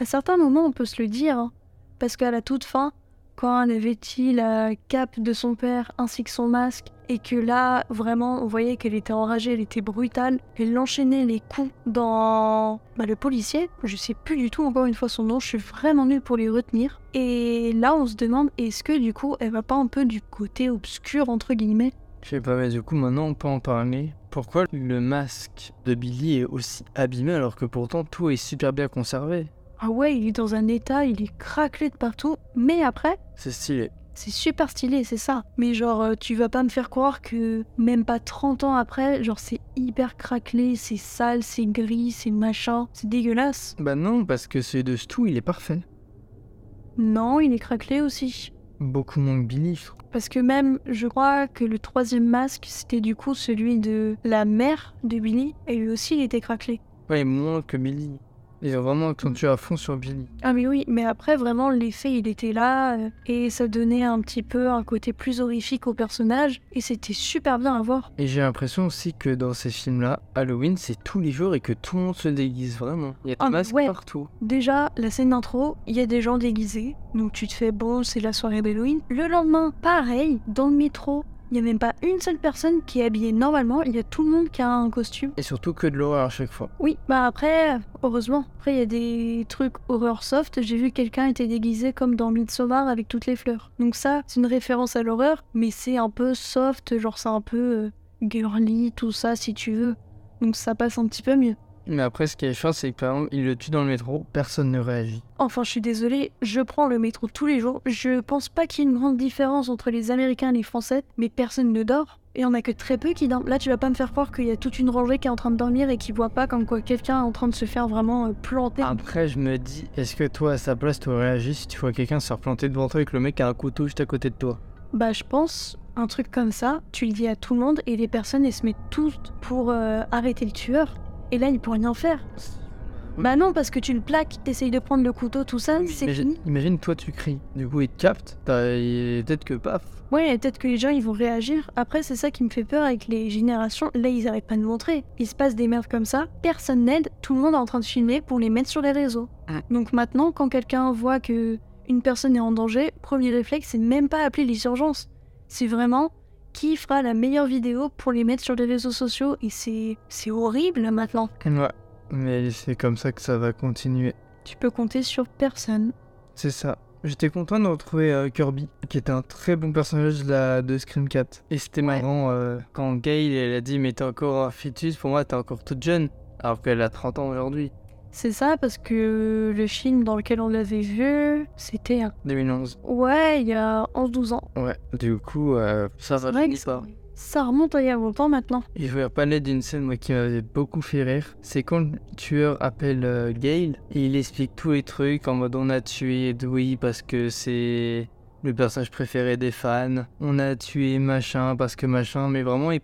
À certains moments, on peut se le dire, hein, parce qu'à la toute fin, quand elle avait la cape de son père ainsi que son masque, et que là, vraiment, on voyait qu'elle était enragée, elle était brutale, elle enchaînait les coups dans bah, le policier. Je sais plus du tout encore une fois son nom, je suis vraiment nulle pour les retenir. Et là, on se demande est-ce que du coup, elle va pas un peu du côté obscur entre guillemets? Je sais pas, mais du coup, maintenant, on peut en parler. Pourquoi le masque de Billy est aussi abîmé alors que pourtant tout est super bien conservé? Ah ouais, il est dans un état, il est craquelé de partout. Mais après, C'est stylé. C'est super stylé, c'est ça. Mais genre, euh, tu vas pas me faire croire que même pas 30 ans après, genre c'est hyper craquelé, c'est sale, c'est gris, c'est machin, c'est dégueulasse. Bah non, parce que celui de Stu, il est parfait. Non, il est craquelé aussi. Beaucoup moins que Billy, je trouve. Parce que même, je crois que le troisième masque, c'était du coup celui de la mère de Billy, et lui aussi il était craquelé. Ouais, moins que Billy. Ils ont vraiment accentué à fond sur Billy. Ah mais oui, mais après vraiment l'effet il était là, euh, et ça donnait un petit peu un côté plus horrifique au personnage, et c'était super bien à voir. Et j'ai l'impression aussi que dans ces films-là, Halloween, c'est tous les jours et que tout le monde se déguise vraiment. Il y a des Ah, masques ouais. partout. Déjà, la scène d'intro, il y a des gens déguisés, donc tu te fais bon, c'est la soirée d'Halloween. Le lendemain, pareil, dans le métro, il n'y a même pas une seule personne qui est habillée normalement, il y a tout le monde qui a un costume. Et surtout que de l'horreur à chaque fois. Oui, bah après, heureusement. Après, il y a des trucs horreur soft. J'ai vu quelqu'un était déguisé comme dans Midsommar avec toutes les fleurs. Donc ça, c'est une référence à l'horreur, mais c'est un peu soft, genre c'est un peu euh, girly, tout ça, si tu veux. Donc ça passe un petit peu mieux. Mais après, ce qui est chiant, c'est que par exemple, il le tue dans le métro, personne ne réagit. Enfin, je suis désolée, je prends le métro tous les jours. Je pense pas qu'il y ait une grande différence entre les Américains et les Français, mais personne ne dort. Et on a que très peu qui dorment. Là, tu vas pas me faire croire qu'il y a toute une rangée qui est en train de dormir et qui voit pas comme quoi quelqu'un est en train de se faire vraiment euh, planter. Après, je me dis, est-ce que toi, à sa place, tu aurais réagi si tu vois quelqu'un se replanter devant toi et que le mec a un couteau juste à côté de toi? Bah, je pense, un truc comme ça, tu le dis à tout le monde et les personnes, elles se mettent toutes pour euh, arrêter le tueur. Et là, ils pourraient rien faire. Bah non, parce que tu le plaques, t'essayes de prendre le couteau, tout ça, c'est imagine, fini. imagine, toi, tu cries. Du coup, il te capte, peut-être que paf. Ouais, peut-être que les gens, ils vont réagir. Après, c'est ça qui me fait peur avec les générations. Là, ils arrêtent pas de montrer. Il se passe des merdes comme ça, personne n'aide, tout le monde est en train de filmer pour les mettre sur les réseaux. Donc maintenant, quand quelqu'un voit que une personne est en danger, premier réflexe, c'est même pas appeler les urgences. C'est vraiment qui fera la meilleure vidéo pour les mettre sur les réseaux sociaux. Et c'est c'est horrible maintenant. Ouais. Mais c'est comme ça que ça va continuer. Tu peux compter sur personne. C'est ça. J'étais content de retrouver euh, Kirby, qui était un très bon personnage de, la, de Scream 4. Et c'était marrant euh, quand Gail elle a dit Mais t'es encore un fœtus, pour moi t'es encore toute jeune, alors qu'elle a 30 ans aujourd'hui. C'est ça, parce que le film dans lequel on l'avait vu, c'était. 2011. Ouais, il y a 11-12 ans. Ouais, du coup, euh, ça va vrai que pas. Ça remonte à il y a longtemps maintenant. Et je vais parler d'une scène moi, qui m'avait beaucoup fait rire. C'est quand le tueur appelle euh, Gail et il explique tous les trucs en mode on a tué Dewey parce que c'est le personnage préféré des fans. On a tué machin parce que machin, mais vraiment il,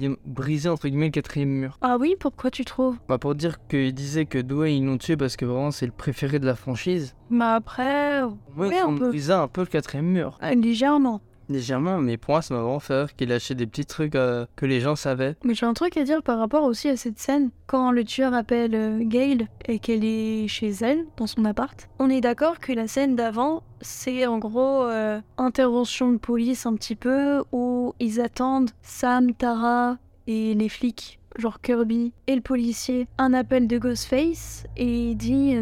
il brisait entre guillemets le quatrième mur. Ah oui, pourquoi tu trouves? Bah pour dire qu'il disait que Dewey ils l'ont tué parce que vraiment c'est le préféré de la franchise. Bah après, Ouais, on un peu. brisait un peu le quatrième mur. euh, légèrement. Légèrement, mais pour moi ça m'a vraiment fait qu'il lâchait des petits trucs euh, que les gens savaient. Mais j'ai un truc à dire par rapport aussi à cette scène. Quand le tueur appelle euh, Gail et qu'elle est chez elle, dans son appart, on est d'accord que la scène d'avant, c'est en gros euh, intervention de police un petit peu, où ils attendent Sam, Tara et les flics, genre Kirby et le policier, un appel de Ghostface et dit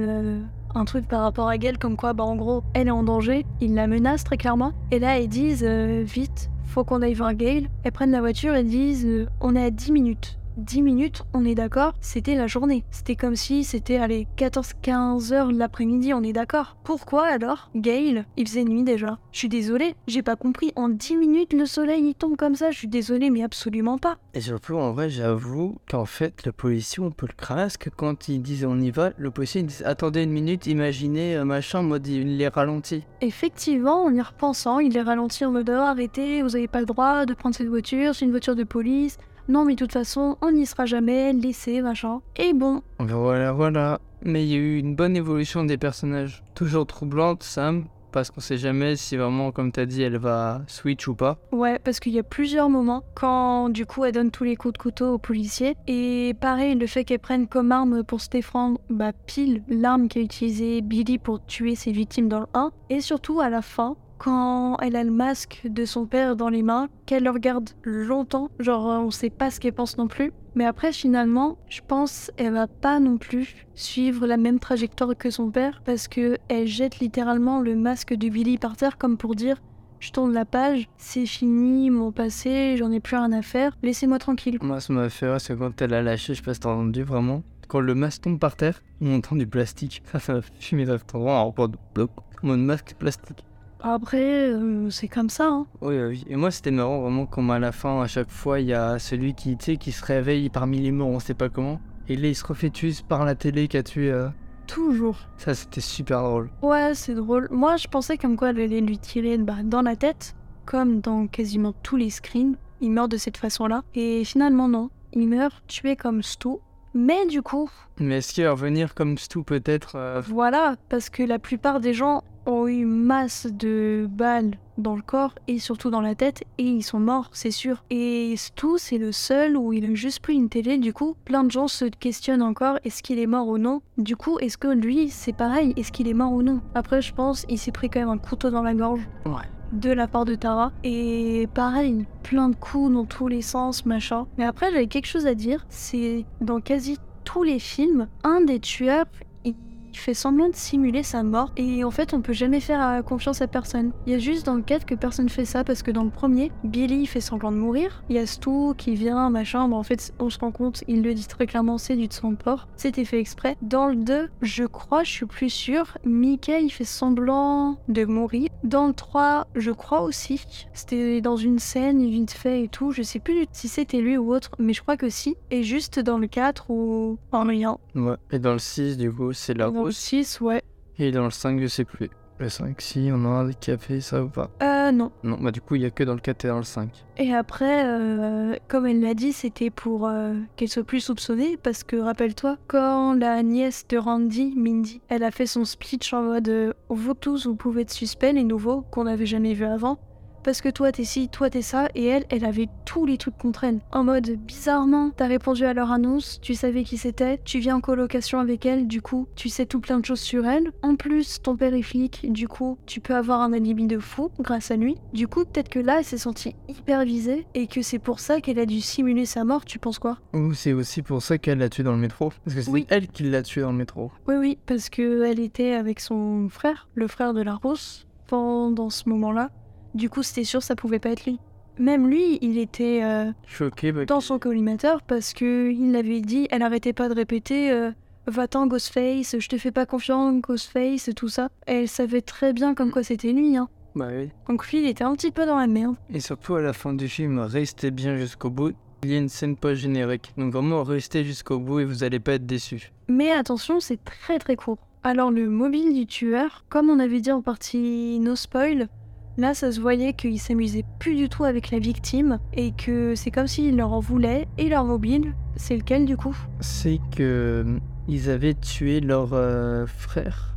un truc par rapport à Gail comme quoi, bah en gros, elle est en danger, il la menace très clairement. Et là, ils disent euh, vite, faut qu'on aille voir Gail. Elles prennent la voiture et disent euh, on est à 10 minutes. 10 minutes, on est d'accord, c'était la journée. C'était comme si c'était, allez, 14-15 heures de l'après-midi, on est d'accord. Pourquoi alors Gail, il faisait nuit déjà. Je suis désolée, j'ai pas compris. En 10 minutes, le soleil il tombe comme ça, je suis désolée, mais absolument pas. Et surtout, en vrai, j'avoue qu'en fait, le policier, on peut le craindre, parce que quand ils disent on y va, le policier il dit attendez une minute, imaginez euh, machin, moi il les ralentit. Effectivement, en y repensant, il les ralentit en mode Oh, arrêtez, vous avez pas le droit de prendre cette voiture, c'est une voiture de police. Non, mais de toute façon, on n'y sera jamais, laissez, machin. Et bon, Voilà, voilà. Mais il y a eu une bonne évolution des personnages. Toujours troublante, Sam, parce qu'on sait jamais si vraiment, comme t'as dit, elle va switch ou pas. Ouais, parce qu'il y a plusieurs moments quand du coup elle donne tous les coups de couteau aux policiers. Et pareil, le fait qu'elle prenne comme arme pour se défendre, bah pile l'arme qu'a utilisée Billy pour tuer ses victimes dans le 1. Et surtout à la fin, quand elle a le masque de son père dans les mains, qu'elle le regarde longtemps, genre euh, on sait pas ce qu'elle pense non plus. Mais après finalement, je pense elle va pas non plus suivre la même trajectoire que son père parce que elle jette littéralement le masque de Billy par terre comme pour dire je tourne la page, c'est fini, mon passé, j'en ai plus rien à faire, laissez-moi tranquille. Moi, ça m'a fait c'est quand elle a lâché, je sais pas si t'as entendu vraiment. Quand le masque tombe par terre, on entend du plastique. Ça, ça m'a vraiment un rapport de bloc. Mon masque plastique. Après, euh, c'est comme ça, hein. Oui. Et moi, c'était marrant vraiment comme à la fin, à chaque fois, il y a celui qui, tu sais, qui se réveille parmi les morts, on sait pas comment. Et là, il se refait tuer par la télé qui a tué. euh, Toujours. Ça, c'était super drôle. Ouais, c'est drôle. Moi, je pensais comme quoi elle allait lui tirer bah, dans la tête, comme dans quasiment tous les screens. Il meurt de cette façon-là. Et finalement, non. Il meurt tué comme Stu. Mais du coup, Mais est-ce qu'il va revenir comme Stu peut-être euh, Voilà, parce que la plupart des gens ont eu masse de balles dans le corps et surtout dans la tête et ils sont morts, c'est sûr. Et Stu, c'est le seul où il a juste pris une télé, du coup, plein de gens se questionnent encore est-ce qu'il est mort ou non? Du coup, est-ce que lui, c'est pareil, est-ce qu'il est mort ou non? Après, je pense, il s'est pris quand même un couteau dans la gorge Ouais. De la part de Tara. Et pareil, plein de coups dans tous les sens, machin. Mais après, j'avais quelque chose à dire. C'est dans quasi tous les films, un des tueurs, fait semblant de simuler sa mort. Et en fait, on peut jamais faire euh, confiance à personne. Il y a juste dans le 4 que personne fait ça parce que dans le premier, Billy fait semblant de mourir. Il y a Stu qui vient, machin. Bon, en fait, on se rend compte, il le dit très clairement, c'est du porc. C'était fait exprès. Dans le 2, je crois, je suis plus sûre, Mickey il fait semblant de mourir. Dans le 3, je crois aussi. C'était dans une scène vite fait et tout. Je sais plus si c'était lui ou autre, mais je crois que si. Et juste dans le 4 où. En rien. Ouais. Et dans le 6, du coup, c'est la Dans le rousse. 6, ouais. Et dans le 5, je sais plus. Le 5, si, on a un qui a fait ça ou pas. Euh, non. Non, bah du coup, il y a que dans le 4 et dans le 5. Et après, euh, comme elle l'a dit, c'était pour euh, qu'elle soit plus soupçonnée, parce que rappelle-toi, quand la nièce de Randy, Mindy, elle a fait son speech en mode euh, Vous tous, vous pouvez être suspects, les nouveaux, qu'on n'avait jamais vus avant, parce que toi t'es ci, toi t'es ça, et elle, elle avait tous les trucs contre elle. En mode, bizarrement, t'as répondu à leur annonce, tu savais qui c'était, tu viens en colocation avec elle, du coup, tu sais tout plein de choses sur elle. En plus, ton père est flic, du coup, tu peux avoir un alibi de fou grâce à lui. Du coup, peut-être que là, elle s'est sentie hyper visée, et que c'est pour ça qu'elle a dû simuler sa mort, tu penses quoi? Ou c'est aussi pour ça qu'elle l'a tué dans le métro. Parce que c'est Oui. elle qui l'a tué dans le métro. Oui, oui, parce que elle était avec son frère, le frère de la Rousse, pendant ce moment-là. Du coup, c'était sûr, ça pouvait pas être lui. Même lui, il était euh, Choqué. bah, dans son collimateur parce que il l'avait dit, elle arrêtait pas de répéter euh, Va-t'en, Ghostface, je te fais pas confiance, Ghostface, tout ça. Et elle savait très bien comme quoi c'était lui, hein. Bah oui. Donc lui, il était un petit peu dans la merde. Et surtout à la fin du film, restez bien jusqu'au bout. Il y a une scène post-générique. Donc vraiment, restez jusqu'au bout et vous allez pas être déçus. Mais attention, c'est très très court. Alors le mobile du tueur, comme on avait dit en partie no spoil, là ça se voyait qu'il s'amusait plus du tout avec la victime et que c'est comme s'il leur en voulait. Et leur mobile, c'est lequel du coup? C'est que euh, ils avaient tué leur euh, frère.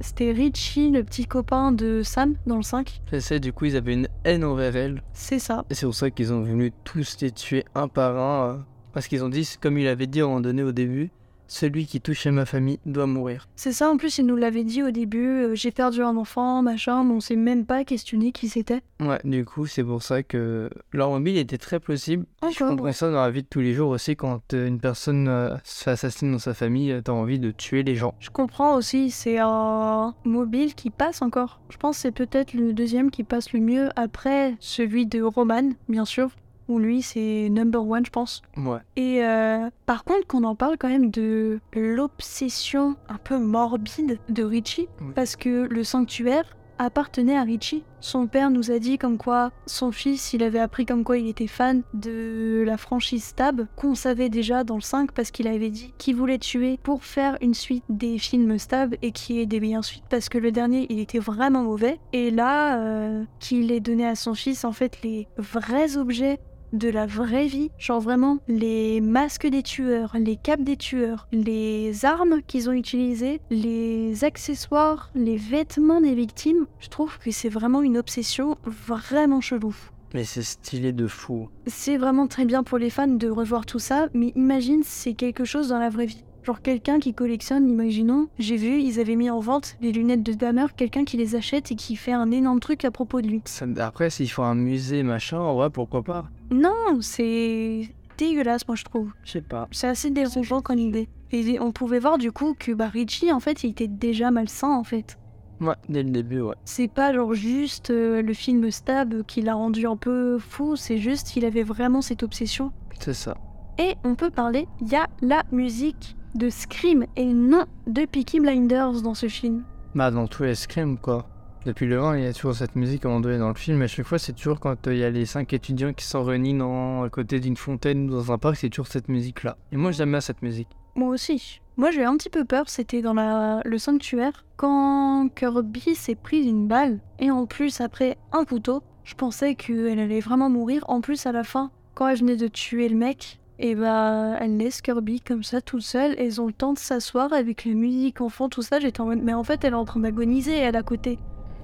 C'était Richie, le petit copain de Sam dans le 5. C'est ça, du coup, ils avaient une haine envers elle. C'est ça. Et c'est pour ça qu'ils ont voulu tous les tuer un par un. euh, parce qu'ils ont dit, comme il avait dit à un moment donné au début, celui qui touche à ma famille doit mourir. C'est ça, en plus il nous l'avait dit au début, euh, j'ai perdu un enfant, machin, mais on s'est même pas questionné qui c'était. Ouais, du coup, c'est pour ça que leur mobile était très plausible. Je comprends ça dans la vie de tous les jours aussi, quand euh, une personne euh, se fait assassiner dans sa famille, euh, t'as envie de tuer les gens. Je comprends aussi, c'est un mobile qui passe encore. Je pense que c'est peut-être le deuxième qui passe le mieux après celui de Roman, bien sûr, où lui c'est number one, je pense. Ouais. Et euh, par contre, qu'on en parle quand même de l'obsession un peu morbide de Richie, Oui. parce que le sanctuaire appartenait à Richie. Son père nous a dit comme quoi son fils, il avait appris comme quoi il était fan de la franchise Stab, qu'on savait déjà dans le 5 parce qu'il avait dit qu'il voulait tuer pour faire une suite des films Stab et qui est des meilleures suites parce que le dernier, il était vraiment mauvais. Et là, euh, qu'il ait donné à son fils en fait les vrais objets de la vraie vie, genre vraiment les masques des tueurs, les capes des tueurs, les armes qu'ils ont utilisées, les accessoires, les vêtements des victimes, je trouve que c'est vraiment une obsession vraiment chelou. Mais c'est stylé de fou. C'est vraiment très bien pour les fans de revoir tout ça, mais imagine c'est quelque chose dans la vraie vie. Genre quelqu'un qui collectionne, imaginons, j'ai vu, ils avaient mis en vente les lunettes de Dahmer, quelqu'un qui les achète et qui fait un énorme truc à propos de lui. Ça- après, s'il faut un musée, machin, vrai, pourquoi pas? Non, c'est dégueulasse moi je trouve. Je sais pas. C'est assez dérangeant comme idée. Et on pouvait voir du coup que bah, Richie, en fait, il était déjà malsain, en fait. Ouais, dès le début, ouais. C'est pas genre juste euh, le film Stab qui l'a rendu un peu fou, c'est juste qu'il avait vraiment cette obsession. C'est ça. Et on peut parler, il y a la musique de Scream et non de Peaky Blinders dans ce film. Bah, dans tous les scrims, quoi. Depuis le 1, il y a toujours cette musique à un moment donné dans le film. Et à chaque fois, c'est toujours quand euh, il y a les cinq étudiants qui sont réunis dans, à côté d'une fontaine ou dans un parc, c'est toujours cette musique-là. Et moi, j'aime bien cette musique. Moi aussi. Moi j'ai un petit peu peur, c'était dans la... le sanctuaire, quand Kirby s'est pris une balle, et en plus après un couteau, je pensais qu'elle allait vraiment mourir. En plus à la fin, quand elle venait de tuer le mec, et bah elle laisse Kirby comme ça toute seule, et ils ont le temps de s'asseoir avec la musique en fond, tout ça, j'étais en mode, mais en fait elle est en train d'agoniser, elle à côté.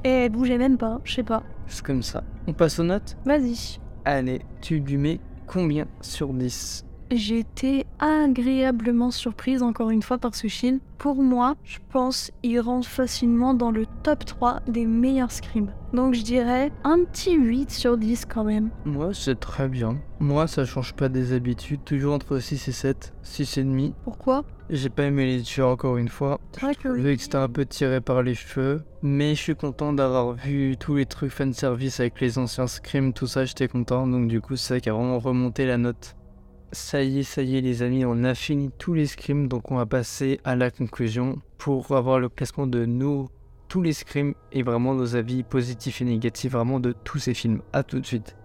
Et elle bougeait même pas, je sais pas. C'est comme ça. On passe aux notes? Vas-y. Allez, tu lui mets combien sur 10 J'ai été agréablement surprise encore une fois par ce film. Pour moi, je pense il rentre facilement dans le top 3 des meilleurs scrims. Donc je dirais un petit 8 sur 10 quand même. Moi, c'est très bien. Moi, ça change pas des habitudes. Toujours entre 6 et 7. 6 et demi. Pourquoi? J'ai pas aimé les tueurs encore une fois. Vrai que Vu que c'était un peu tiré par les cheveux. Mais je suis content d'avoir vu tous les trucs fanservice avec les anciens scrims, tout ça, j'étais content. Donc du coup, c'est ça qui a vraiment remonté la note. Ça y est, ça y est les amis, on a fini tous les scrims, donc on va passer à la conclusion pour avoir le classement de nos tous les scrims et vraiment nos avis positifs et négatifs vraiment de tous ces films. A tout de suite.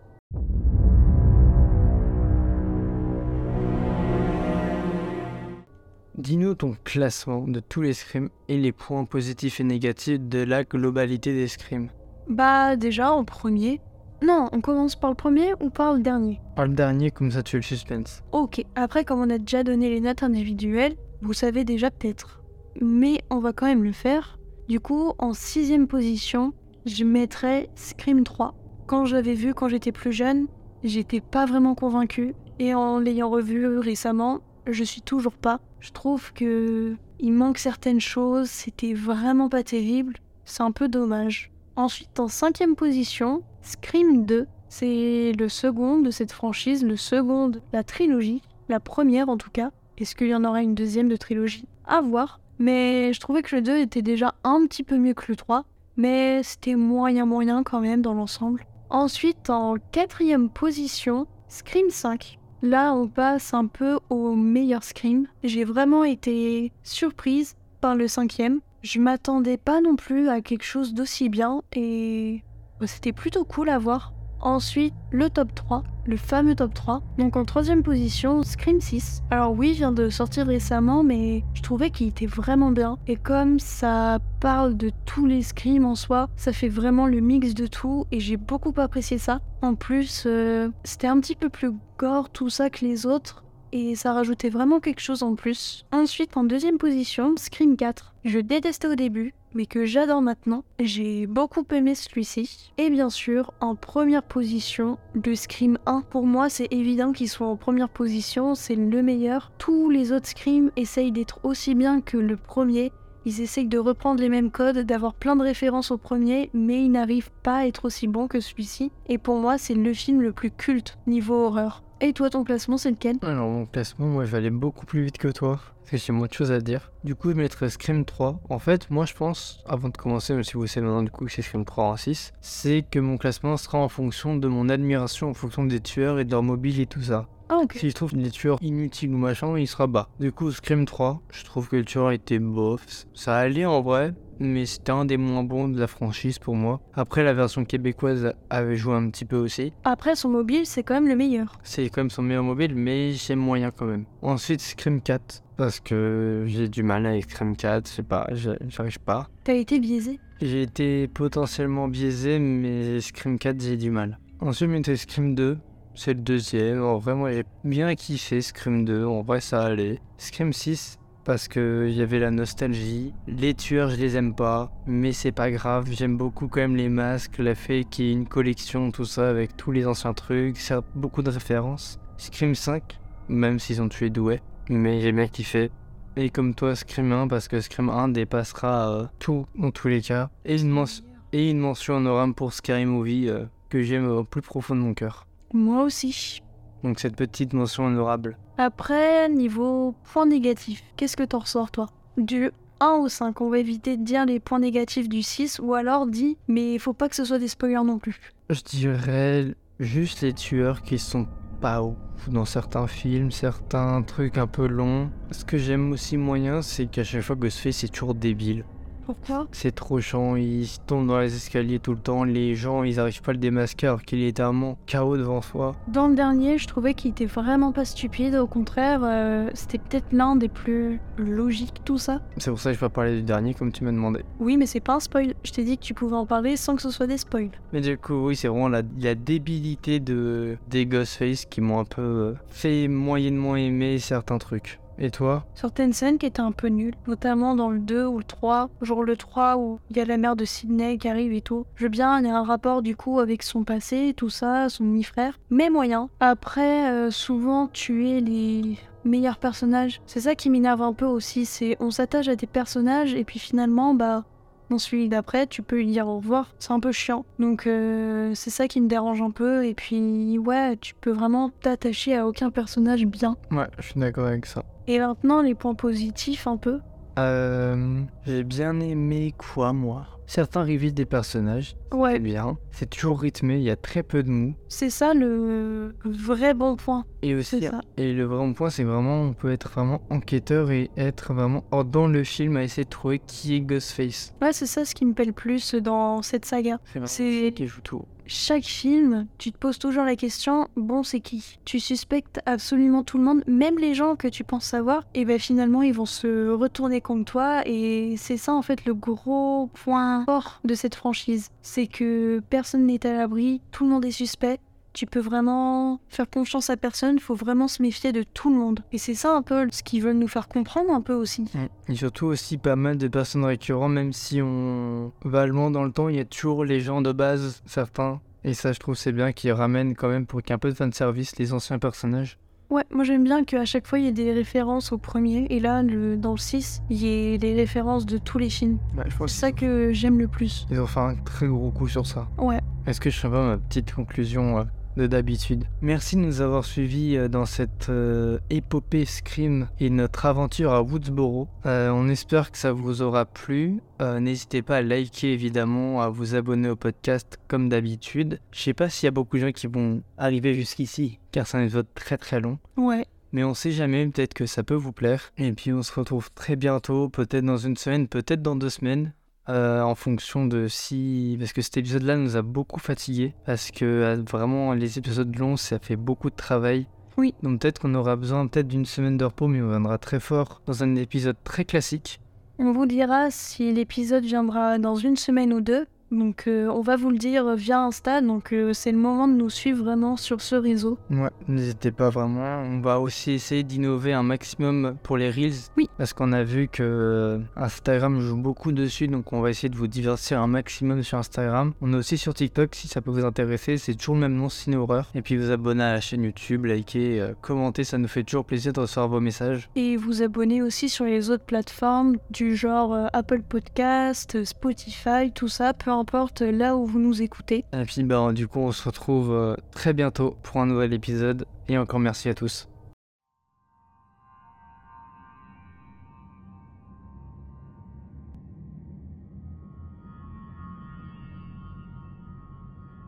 Dis-nous ton classement de tous les scrims et les points positifs et négatifs de la globalité des scrims. Bah déjà en premier. Non, on commence par le premier ou par le dernier? Par le dernier, comme ça tu le suspense. Ok, après comme on a déjà donné les notes individuelles, vous savez déjà peut-être. Mais on va quand même le faire. Du coup, en sixième position, je mettrais Scream 3. quand j'avais vu quand j'étais plus jeune, j'étais pas vraiment convaincue. Et en l'ayant revu récemment, je suis toujours pas. Je trouve que il manque certaines choses, c'était vraiment pas terrible. C'est un peu dommage. Ensuite, en cinquième position, Scream 2. C'est le second de cette franchise, le second de la trilogie, la première en tout cas. Est-ce qu'il y en aura une deuxième de trilogie? À voir. Mais je trouvais que le 2 était déjà un petit peu mieux que le 3. Mais c'était moyen moyen quand même dans l'ensemble. Ensuite, en quatrième position, Scream 5. Là, on passe un peu au meilleur Scream. J'ai vraiment été surprise par le cinquième. Je m'attendais pas non plus à quelque chose d'aussi bien et c'était plutôt cool à voir. Ensuite, le top 3, le fameux top 3. Donc en troisième position, Scream 6. Alors oui, il vient de sortir récemment, mais je trouvais qu'il était vraiment bien. Et comme ça parle de tous les Screams en soi, ça fait vraiment le mix de tout et j'ai beaucoup apprécié ça. En plus, euh, c'était un petit peu plus gore tout ça que les autres et ça rajoutait vraiment quelque chose en plus. Ensuite, en deuxième position, Scream 4. Je détestais au début, mais que j'adore maintenant. J'ai beaucoup aimé celui-ci. Et bien sûr, en première position, le Scream 1. Pour moi, c'est évident qu'il soit en première position, c'est le meilleur. Tous les autres Scream essayent d'être aussi bien que le premier. Ils essayent de reprendre les mêmes codes, d'avoir plein de références au premier, mais ils n'arrivent pas à être aussi bons que celui-ci. Et pour moi, c'est le film le plus culte niveau horreur. Et toi, ton classement, c'est lequel? Alors, mon classement, moi, je vais aller beaucoup plus vite que toi. Parce que j'ai moins de choses à dire. Du coup, je mettrais Scream 3. En fait, moi, je pense, avant de commencer, même si vous savez maintenant, du coup, que c'est Scream 3 en 6, c'est que mon classement sera en fonction de mon admiration, en fonction des tueurs et de leur mobile et tout ça. Ah, ok. Si je trouve les tueurs inutiles ou machin, il sera bas. Du coup, Scream 3, je trouve que le tueur était bof. Ça allait en vrai, mais c'était un des moins bons de la franchise pour moi. Après, la version québécoise avait joué un petit peu aussi. Après, son mobile, c'est quand même le meilleur. C'est quand même son meilleur mobile, mais j'aime moyen quand même. Ensuite, Scream 4, parce que j'ai du mal avec Scream 4, je sais pas, j'arrive pas. T'as été biaisé J'ai été potentiellement biaisé, mais Scream 4, j'ai du mal. Ensuite, mettais Scream 2. C'est le deuxième. En vrai, moi, j'ai bien kiffé Scream 2. En vrai, ça allait. Scream 6, parce que il y avait la nostalgie. Les tueurs, je les aime pas, mais c'est pas grave. J'aime beaucoup quand même les masques, fait qu'il y ait une collection, tout ça, avec tous les anciens trucs. Ça a beaucoup de références. Scream 5, même s'ils ont tué Douai, mais j'ai bien kiffé. Et comme toi, Scream 1, parce que Scream 1 dépassera euh, tout dans tous les cas. Et une, mention- et une mention honorable pour Scary Movie euh, que j'aime au plus profond de mon cœur. Moi aussi. Donc cette petite mention honorable. Après, niveau points négatifs, qu'est-ce que t'en ressors, toi? Du 1 au 5, on va éviter de dire les points négatifs du 6, ou alors dis, mais il faut pas que ce soit des spoilers non plus. Je dirais juste les tueurs qui sont pas ouf dans certains films, certains trucs un peu longs. Ce que j'aime aussi moyen, c'est qu'à chaque fois que se fait, c'est toujours débile. Pourquoi? C'est trop chiant, il tombe dans les escaliers tout le temps, les gens ils arrivent pas à le démasquer alors qu'il est littéralement KO devant soi. Dans le dernier, je trouvais qu'il était vraiment pas stupide, au contraire, euh, c'était peut-être l'un des plus logiques, tout ça. C'est pour ça que je vais pas parler du dernier comme tu m'as demandé. Oui, mais c'est pas un spoil. Je t'ai dit que tu pouvais en parler sans que ce soit des spoils. Mais du coup, oui, c'est vraiment la, la débilité de, des Ghostface qui m'ont un peu euh, fait moyennement aimer certains trucs. Et toi Certaines scènes qui étaient un peu nulles, notamment dans le 2 ou le 3, genre le 3 où il y a la mère de Sydney qui arrive et tout. Je veux bien, il y a un rapport du coup avec son passé, tout ça, son demi-frère, mais moyen. Après, euh, souvent tuer les meilleurs personnages, c'est ça qui m'énerve un peu aussi, c'est on s'attache à des personnages et puis finalement, bah, dans celui d'après, tu peux lui dire au revoir, c'est un peu chiant. Donc euh, c'est ça qui me dérange un peu, et puis ouais, tu peux vraiment t'attacher à aucun personnage bien. Ouais, je suis d'accord avec ça. Et maintenant, les points positifs un peu? Euh, J'ai bien aimé quoi, moi? Certains reveals des personnages, Ouais, bien. C'est toujours rythmé, il y a très peu de mou. c'est ça le vrai bon point. Et aussi, et le vrai point, c'est vraiment, on peut être vraiment enquêteur et être vraiment hors dans le film à essayer de trouver qui est Ghostface. Ouais, c'est ça ce qui me plaît le plus dans cette saga. C'est vraiment qui joue tout. Chaque film, tu te poses toujours la question bon, c'est qui? Tu suspectes absolument tout le monde, même les gens que tu penses savoir, et ben finalement ils vont se retourner contre toi. Et c'est ça en fait le gros point fort de cette franchise c'est que personne n'est à l'abri, tout le monde est suspect. Tu peux vraiment faire confiance à personne, faut vraiment se méfier de tout le monde. Et c'est ça un peu ce qu'ils veulent nous faire comprendre un peu aussi. Et surtout aussi pas mal de personnes récurrentes, même si on va loin dans le temps, il y a toujours les gens de base, certains. Et ça, je trouve, c'est bien qu'ils ramènent quand même pour qu'il y ait un peu de fanservice les anciens personnages. Ouais, moi j'aime bien qu'à chaque fois il y ait des références au premier, et là le, dans le 6, il y ait des références de tous les films. Bah, C'est ça que j'aime le plus. qu'ils ont fait un très gros coup sur ça. Ouais, Est-ce que je ferai pas ma petite conclusion euh, de d'habitude Merci de nous avoir suivis euh, dans cette euh, épopée Scream et notre aventure à Woodsboro. Euh, on espère que ça vous aura plu. Euh, N'hésitez pas à liker évidemment, à vous abonner au podcast comme d'habitude. Je sais pas s'il y a beaucoup de gens qui vont arriver jusqu'ici, car c'est un épisode très très long. ouais. Mais on sait jamais, peut-être que ça peut vous plaire. Et puis on se retrouve très bientôt, peut-être dans une semaine, peut-être dans deux semaines. Euh, en fonction de si. Parce que cet épisode-là nous a beaucoup fatigués. Parce que euh, vraiment, les épisodes longs, ça fait beaucoup de travail. Oui. Donc peut-être qu'on aura besoin peut-être d'une semaine de repos, mais on viendra très fort dans un épisode très classique. On vous dira si l'épisode viendra dans une semaine ou deux. Donc euh, on va vous le dire via Insta, donc euh, c'est le moment de nous suivre vraiment sur ce réseau. Ouais, n'hésitez pas vraiment. On va aussi essayer d'innover un maximum pour les Reels. Oui. Parce qu'on a vu que euh, Instagram joue beaucoup dessus, donc on va essayer de vous divertir un maximum sur Instagram. On est aussi sur TikTok si ça peut vous intéresser. C'est toujours le même nom, Ciné Horreur. Et puis vous abonner à la chaîne YouTube, liker, euh, commenter, ça nous fait toujours plaisir de recevoir vos messages. Et vous abonner aussi sur les autres plateformes du genre Apple Podcast, Spotify, tout ça, peu importe là où vous nous écoutez. Et puis bah, du coup on se retrouve euh, très bientôt pour un nouvel épisode. Et encore merci à tous.